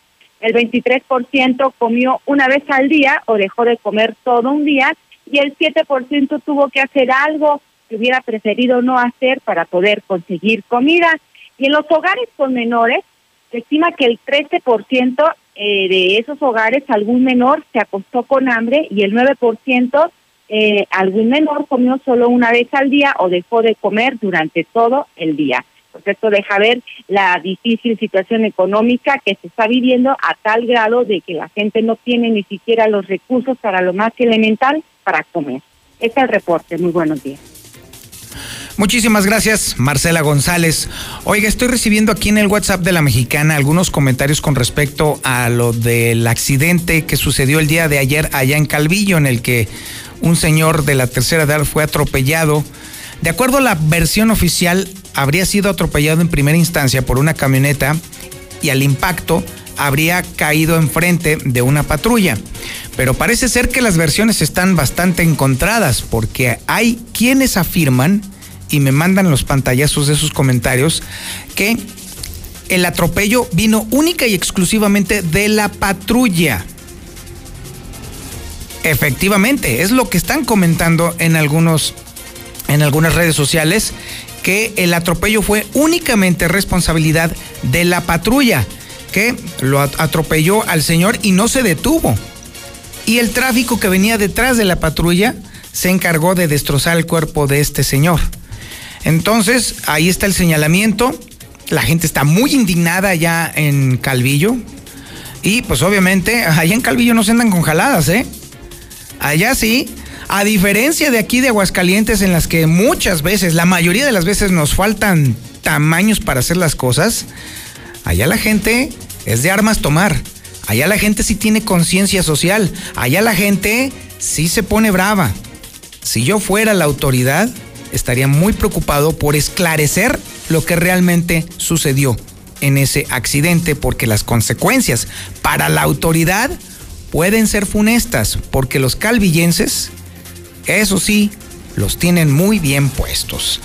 El 23% comió una vez al día o dejó de comer todo un día y el 7% tuvo que hacer algo que hubiera preferido no hacer para poder conseguir comida. Y en los hogares con menores, se estima que el 13% eh, de esos hogares, algún menor se acostó con hambre y el 9% eh, algún menor comió solo una vez al día o dejó de comer durante todo el día. Pues esto deja ver la difícil situación económica que se está viviendo a tal grado de que la gente no tiene ni siquiera los recursos para lo más elemental para comer. Este es el reporte. Muy buenos días. Muchísimas gracias, Marcela González. Oiga, estoy recibiendo aquí en el WhatsApp de la mexicana algunos comentarios con respecto a lo del accidente que sucedió el día de ayer allá en Calvillo, en el que un señor de la tercera edad fue atropellado. De acuerdo a la versión oficial, habría sido atropellado en primera instancia por una camioneta y al impacto habría caído enfrente de una patrulla. Pero parece ser que las versiones están bastante encontradas porque hay quienes afirman y me mandan los pantallazos de sus comentarios que el atropello vino única y exclusivamente de la patrulla. Efectivamente, es lo que están comentando en algunos en algunas redes sociales que el atropello fue únicamente responsabilidad de la patrulla que lo atropelló al señor y no se detuvo. Y el tráfico que venía detrás de la patrulla se encargó de destrozar el cuerpo de este señor. Entonces, ahí está el señalamiento. La gente está muy indignada ya en Calvillo. Y pues obviamente, allá en Calvillo no se andan con jaladas, ¿eh? Allá sí. A diferencia de aquí de Aguascalientes, en las que muchas veces, la mayoría de las veces nos faltan tamaños para hacer las cosas, allá la gente es de armas tomar. Allá la gente sí tiene conciencia social. Allá la gente sí se pone brava. Si yo fuera la autoridad, estaría muy preocupado por esclarecer lo que realmente sucedió en ese accidente, porque las consecuencias para la autoridad pueden ser funestas, porque los calvillenses, eso sí, los tienen muy bien puestos.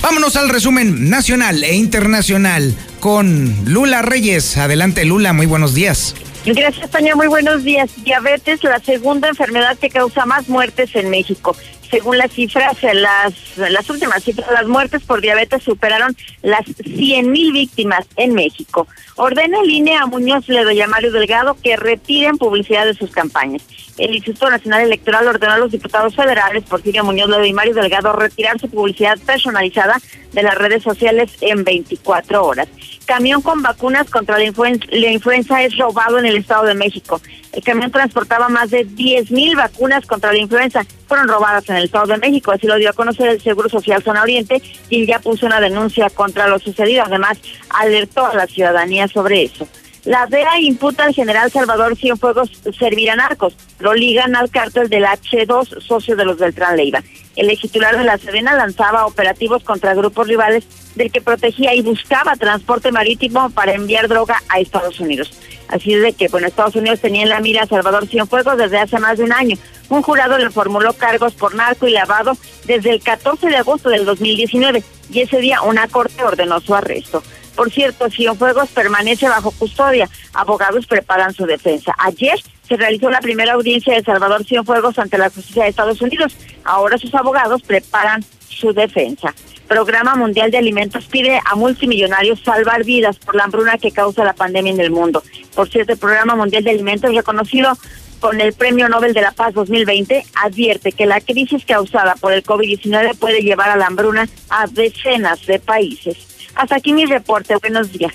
Vámonos al resumen nacional e internacional con Lula Reyes. Adelante Lula, muy buenos días. Gracias, Tania. Muy buenos días. Diabetes, la segunda enfermedad que causa más muertes en México según las cifras, las, las últimas cifras, las muertes por diabetes superaron las 100 mil víctimas en México. Ordena el INE a Muñoz Ledo y a Mario Delgado que retiren publicidad de sus campañas. El Instituto Nacional Electoral ordenó a los diputados federales, Porfirio Muñoz Ledo y Mario Delgado, retirar su publicidad personalizada de las redes sociales en 24 horas. Camión con vacunas contra la la influenza es robado en el Estado de México. El camión transportaba más de 10 mil vacunas contra la influenza. Fueron robadas en el Estado de México. Así lo dio a conocer el Seguro Social Zona Oriente, quien ya puso una denuncia contra lo sucedido. Además, alertó a la ciudadanía sobre eso. La DEA imputa al general Salvador Cienfuegos servir a narcos. Lo ligan al cártel del H2, socio de los Beltrán Leiva. El ex titular de la Sedena lanzaba operativos contra grupos rivales del que protegía y buscaba transporte marítimo para enviar droga a Estados Unidos. Así es de que, bueno, Estados Unidos tenía en la mira a Salvador Cienfuegos desde hace más de un año. Un jurado le formuló cargos por narco y lavado desde el 14 de agosto del 2019 y ese día una corte ordenó su arresto. Por cierto, Cienfuegos permanece bajo custodia. Abogados preparan su defensa. Ayer se realizó la primera audiencia de Salvador Cienfuegos ante la justicia de Estados Unidos. Ahora sus abogados preparan su defensa. Programa Mundial de Alimentos pide a multimillonarios salvar vidas por la hambruna que causa la pandemia en el mundo. Por cierto, el Programa Mundial de Alimentos, reconocido con el Premio Nobel de la Paz 2020, advierte que la crisis causada por el COVID-19 puede llevar a la hambruna a decenas de países. Hasta aquí mi reporte. Buenos días.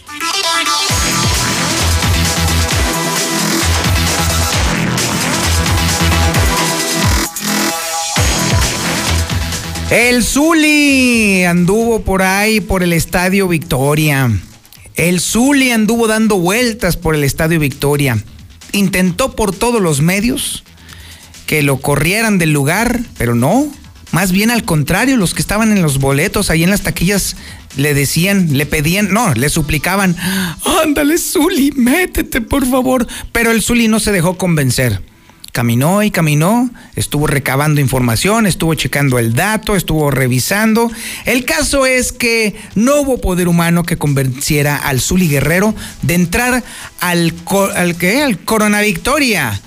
El Zuli anduvo por ahí, por el Estadio Victoria. El Zuli anduvo dando vueltas por el Estadio Victoria. Intentó por todos los medios que lo corrieran del lugar, pero no. Más bien al contrario, los que estaban en los boletos, ahí en las taquillas, le decían, le pedían, no, le suplicaban, ándale Zuli, métete por favor. Pero el Zuli no se dejó convencer caminó y caminó, estuvo recabando información, estuvo checando el dato, estuvo revisando. El caso es que no hubo poder humano que convenciera al Zuli Guerrero de entrar al, al, al Corona Victoria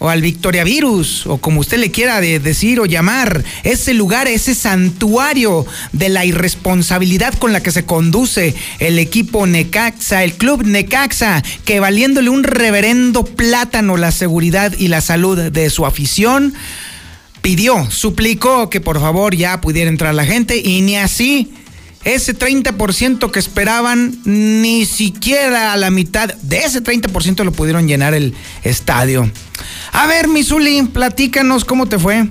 o al Victoria Virus, o como usted le quiera decir o llamar, ese lugar, ese santuario de la irresponsabilidad con la que se conduce el equipo Necaxa, el club Necaxa, que valiéndole un reverendo plátano la seguridad y la salud de su afición, pidió, suplicó que por favor ya pudiera entrar la gente y ni así ese 30% que esperaban, ni siquiera a la mitad de ese 30% lo pudieron llenar el estadio. A ver, Misuli, platícanos cómo te fue.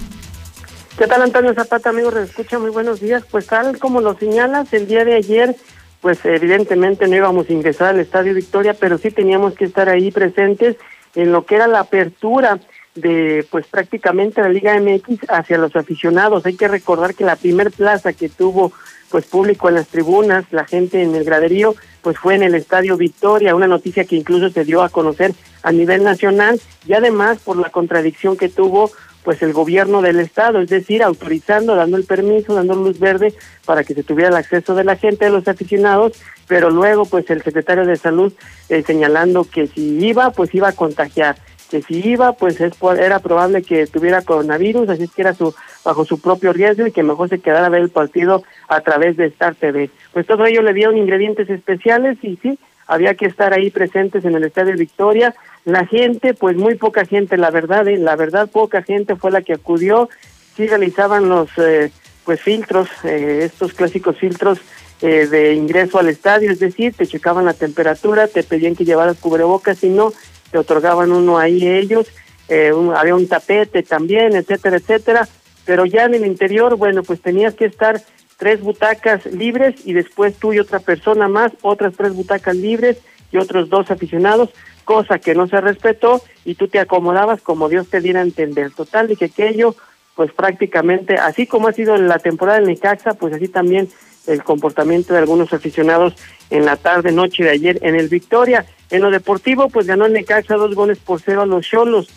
¿Qué tal, Antonio Zapata, amigo? Escucha, muy buenos días. Pues tal como lo señalas, el día de ayer, pues evidentemente no íbamos a ingresar al Estadio Victoria, pero sí teníamos que estar ahí presentes en lo que era la apertura de pues prácticamente la Liga MX hacia los aficionados. Hay que recordar que la primer plaza que tuvo pues público en las tribunas, la gente en el graderío, pues fue en el Estadio Victoria, una noticia que incluso se dio a conocer a nivel nacional y además por la contradicción que tuvo pues el gobierno del estado, es decir, autorizando, dando el permiso, dando luz verde para que se tuviera el acceso de la gente, de los aficionados, pero luego pues el secretario de salud eh, señalando que si iba, pues iba a contagiar que si iba, pues es era probable que tuviera coronavirus, así es que era su, bajo su propio riesgo y que mejor se quedara a ver el partido a través de Star TV. Pues todo ello le dieron ingredientes especiales y sí, había que estar ahí presentes en el Estadio Victoria. La gente, pues muy poca gente, la verdad, ¿eh? la verdad poca gente fue la que acudió, sí realizaban los eh, pues filtros, eh, estos clásicos filtros eh, de ingreso al estadio, es decir, te checaban la temperatura, te pedían que llevaras cubrebocas y no, te otorgaban uno ahí ellos, eh, había un tapete también, etcétera, etcétera, pero ya en el interior, bueno, pues tenías que estar tres butacas libres y después tú y otra persona más, otras tres butacas libres y otros dos aficionados, cosa que no se respetó y tú te acomodabas como Dios te diera a entender. Total, de que aquello, pues prácticamente, así como ha sido en la temporada de Necaxa, pues así también el comportamiento de algunos aficionados en la tarde, noche de ayer en el Victoria. En lo deportivo, pues ganó el Necaxa dos goles por cero a los Cholos,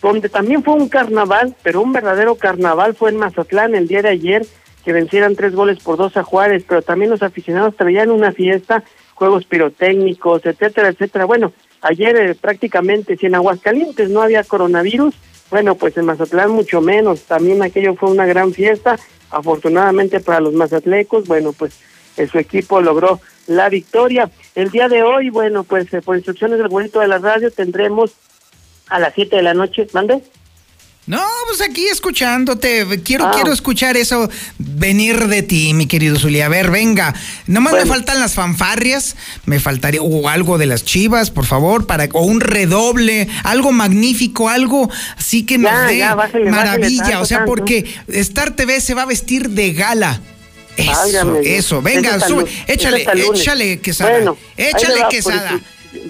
donde también fue un carnaval, pero un verdadero carnaval fue en Mazatlán el día de ayer, que vencieran tres goles por dos a Juárez, pero también los aficionados traían una fiesta, juegos pirotécnicos, etcétera, etcétera. Bueno, ayer eh, prácticamente, si en Aguascalientes no había coronavirus, bueno, pues en Mazatlán mucho menos, también aquello fue una gran fiesta, afortunadamente para los mazatlecos, bueno, pues eh, su equipo logró la victoria. El día de hoy, bueno, pues eh, por instrucciones del bonito de la radio tendremos a las 7 de la noche, ¿mande? No, pues aquí escuchándote. Quiero, Ah. quiero escuchar eso venir de ti, mi querido Zuli. A ver, venga. Nomás me faltan las fanfarrias. Me faltaría, o algo de las chivas, por favor, para, o un redoble, algo magnífico, algo así que nos Ya, dé ya, bájale, maravilla. bájale tanto, o sea, porque Star TV se va a vestir de gala. Eso, Válgame eso. Venga, Eso sube, eso échale, échale quesada. Bueno, échale quesada.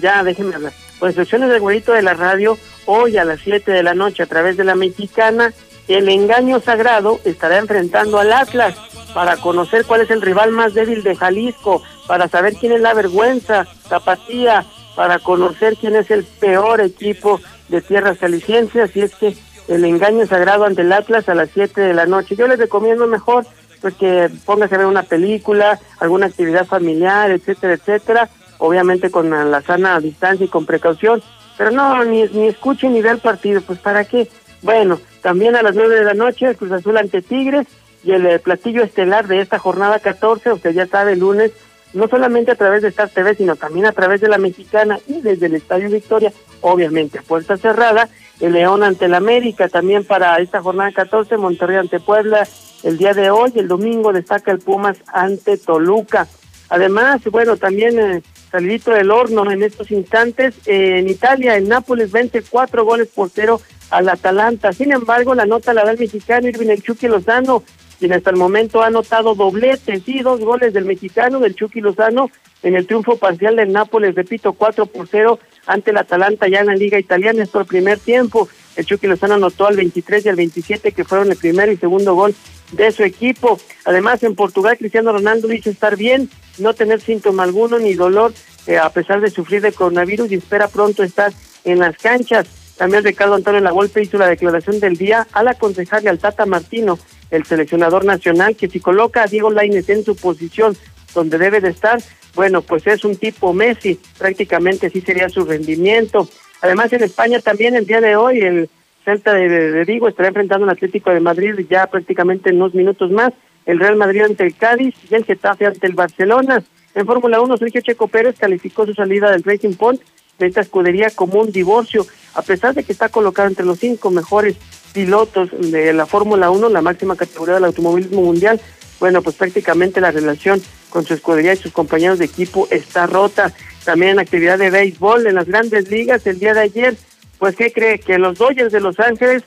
Ya, déjeme hablar. Por instrucciones del güerito de la radio, hoy a las 7 de la noche a través de la mexicana, el engaño sagrado estará enfrentando al Atlas para conocer cuál es el rival más débil de Jalisco, para saber quién es la vergüenza, Tapatía, para conocer quién es el peor equipo de tierras jaliscienses, así es que el engaño sagrado ante el Atlas a las 7 de la noche. Yo les recomiendo mejor pues que póngase a ver una película, alguna actividad familiar, etcétera, etcétera, obviamente con la, la sana distancia y con precaución, pero no, ni, ni escuche ni ve el partido, pues ¿para qué? Bueno, también a las nueve de la noche, Cruz Azul ante Tigres y el eh, platillo estelar de esta jornada 14, usted ya sabe, lunes, no solamente a través de Star TV, sino también a través de la Mexicana y desde el Estadio Victoria, obviamente puerta cerrada, el León ante el América, también para esta jornada 14, Monterrey ante Puebla, el día de hoy, el domingo destaca el Pumas ante Toluca. Además, bueno, también eh, salidito del horno en estos instantes, eh, en Italia, el Nápoles vence cuatro goles por cero al Atalanta. Sin embargo, la nota la da el mexicano Irving El Chucky Lozano, quien hasta el momento ha anotado dobletes, y dos goles del mexicano, del Chucky Lozano, en el triunfo parcial del Nápoles, repito, 4 por 0 ante el Atalanta ya en la Liga Italiana, es por primer tiempo. El Chucky Lozano anotó al 23 y al 27, que fueron el primer y segundo gol de su equipo. Además, en Portugal, Cristiano Ronaldo dice estar bien, no tener síntoma alguno ni dolor, eh, a pesar de sufrir de coronavirus, y espera pronto estar en las canchas. También Ricardo Antonio Lagolpe hizo la declaración del día al aconsejarle al Tata Martino, el seleccionador nacional, que si coloca a Diego Lainez en su posición donde debe de estar, bueno, pues es un tipo Messi, prácticamente sí sería su rendimiento. Además, en España también el día de hoy el Celta de, Vigo estará enfrentando al Atlético de Madrid ya prácticamente en unos minutos más, el Real Madrid ante el Cádiz y el Getafe ante el Barcelona. En Fórmula 1, Sergio Checo Pérez calificó su salida del Racing Point de esta escudería como un divorcio, a pesar de que está colocado entre los cinco mejores pilotos de la Fórmula 1, la máxima categoría del automovilismo mundial, bueno, pues prácticamente la relación con su escudería y sus compañeros de equipo está rota. También en actividad de béisbol en las grandes ligas el día de ayer, pues ¿qué cree? Que los Dodgers de Los Ángeles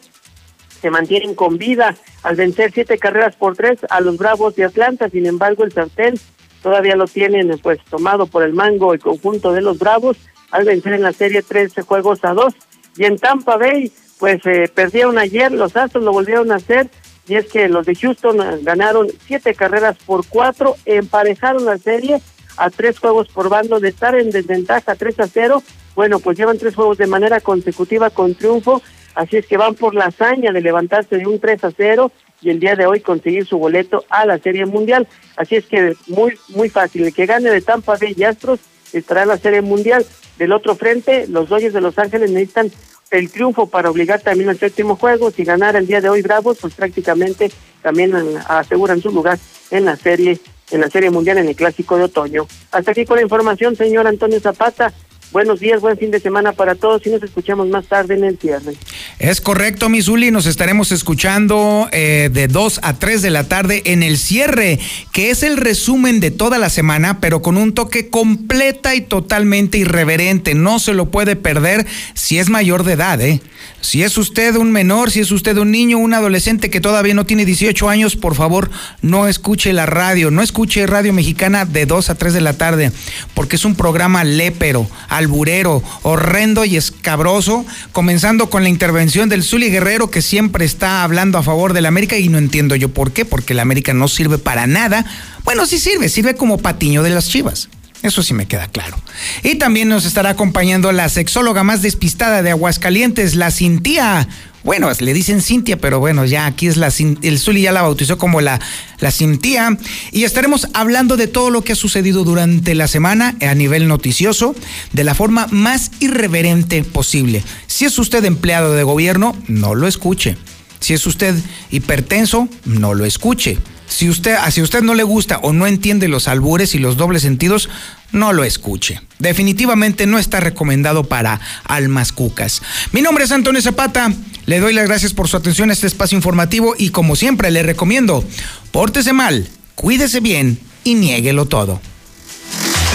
se mantienen con vida al vencer siete carreras por tres a los Bravos de Atlanta. Sin embargo, el sartén todavía lo tienen pues tomado por el mango el conjunto de los Bravos al vencer en la serie 13 juegos a dos. Y en Tampa Bay, pues eh, perdieron ayer, los Astros lo volvieron a hacer, y es que los de Houston eh, ganaron siete carreras por cuatro, emparejaron la serie a tres juegos por bando de estar en desventaja 3 a 0. Bueno, pues llevan tres juegos de manera consecutiva con triunfo, así es que van por la hazaña de levantarse de un 3 a 0 y el día de hoy conseguir su boleto a la Serie Mundial. Así es que muy muy fácil, el que gane de Tampa Bay Astros estará en la Serie Mundial. Del otro frente, los Dodgers de Los Ángeles necesitan el triunfo para obligar también al séptimo juego. Si ganar el día de hoy Bravos, pues prácticamente también aseguran su lugar en la serie en la serie mundial en el clásico de otoño. Hasta aquí con la información, señor Antonio Zapata. Buenos días, buen fin de semana para todos y nos escuchamos más tarde en el cierre. Es correcto, Misuli, nos estaremos escuchando eh, de 2 a 3 de la tarde en el cierre, que es el resumen de toda la semana, pero con un toque completa y totalmente irreverente. No se lo puede perder si es mayor de edad, ¿eh? Si es usted un menor, si es usted un niño, un adolescente que todavía no tiene 18 años, por favor, no escuche la radio, no escuche Radio Mexicana de 2 a 3 de la tarde, porque es un programa lépero, alburero, horrendo y escabroso, comenzando con la intervención del Zuli Guerrero, que siempre está hablando a favor de la América, y no entiendo yo por qué, porque la América no sirve para nada. Bueno, sí sirve, sirve como patiño de las chivas. Eso sí me queda claro. Y también nos estará acompañando la sexóloga más despistada de Aguascalientes, la Cintia. Bueno, le dicen Cintia, pero bueno, ya aquí es la el Zuli ya la bautizó como la, la Cintia. Y estaremos hablando de todo lo que ha sucedido durante la semana a nivel noticioso, de la forma más irreverente posible. Si es usted empleado de gobierno, no lo escuche. Si es usted hipertenso, no lo escuche. Si usted, si usted no le gusta o no entiende los albures y los dobles sentidos, no lo escuche. Definitivamente no está recomendado para almas cucas. Mi nombre es Antonio Zapata. Le doy las gracias por su atención a este espacio informativo y como siempre le recomiendo, pórtese mal, cuídese bien y niéguelo todo.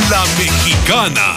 La mexicana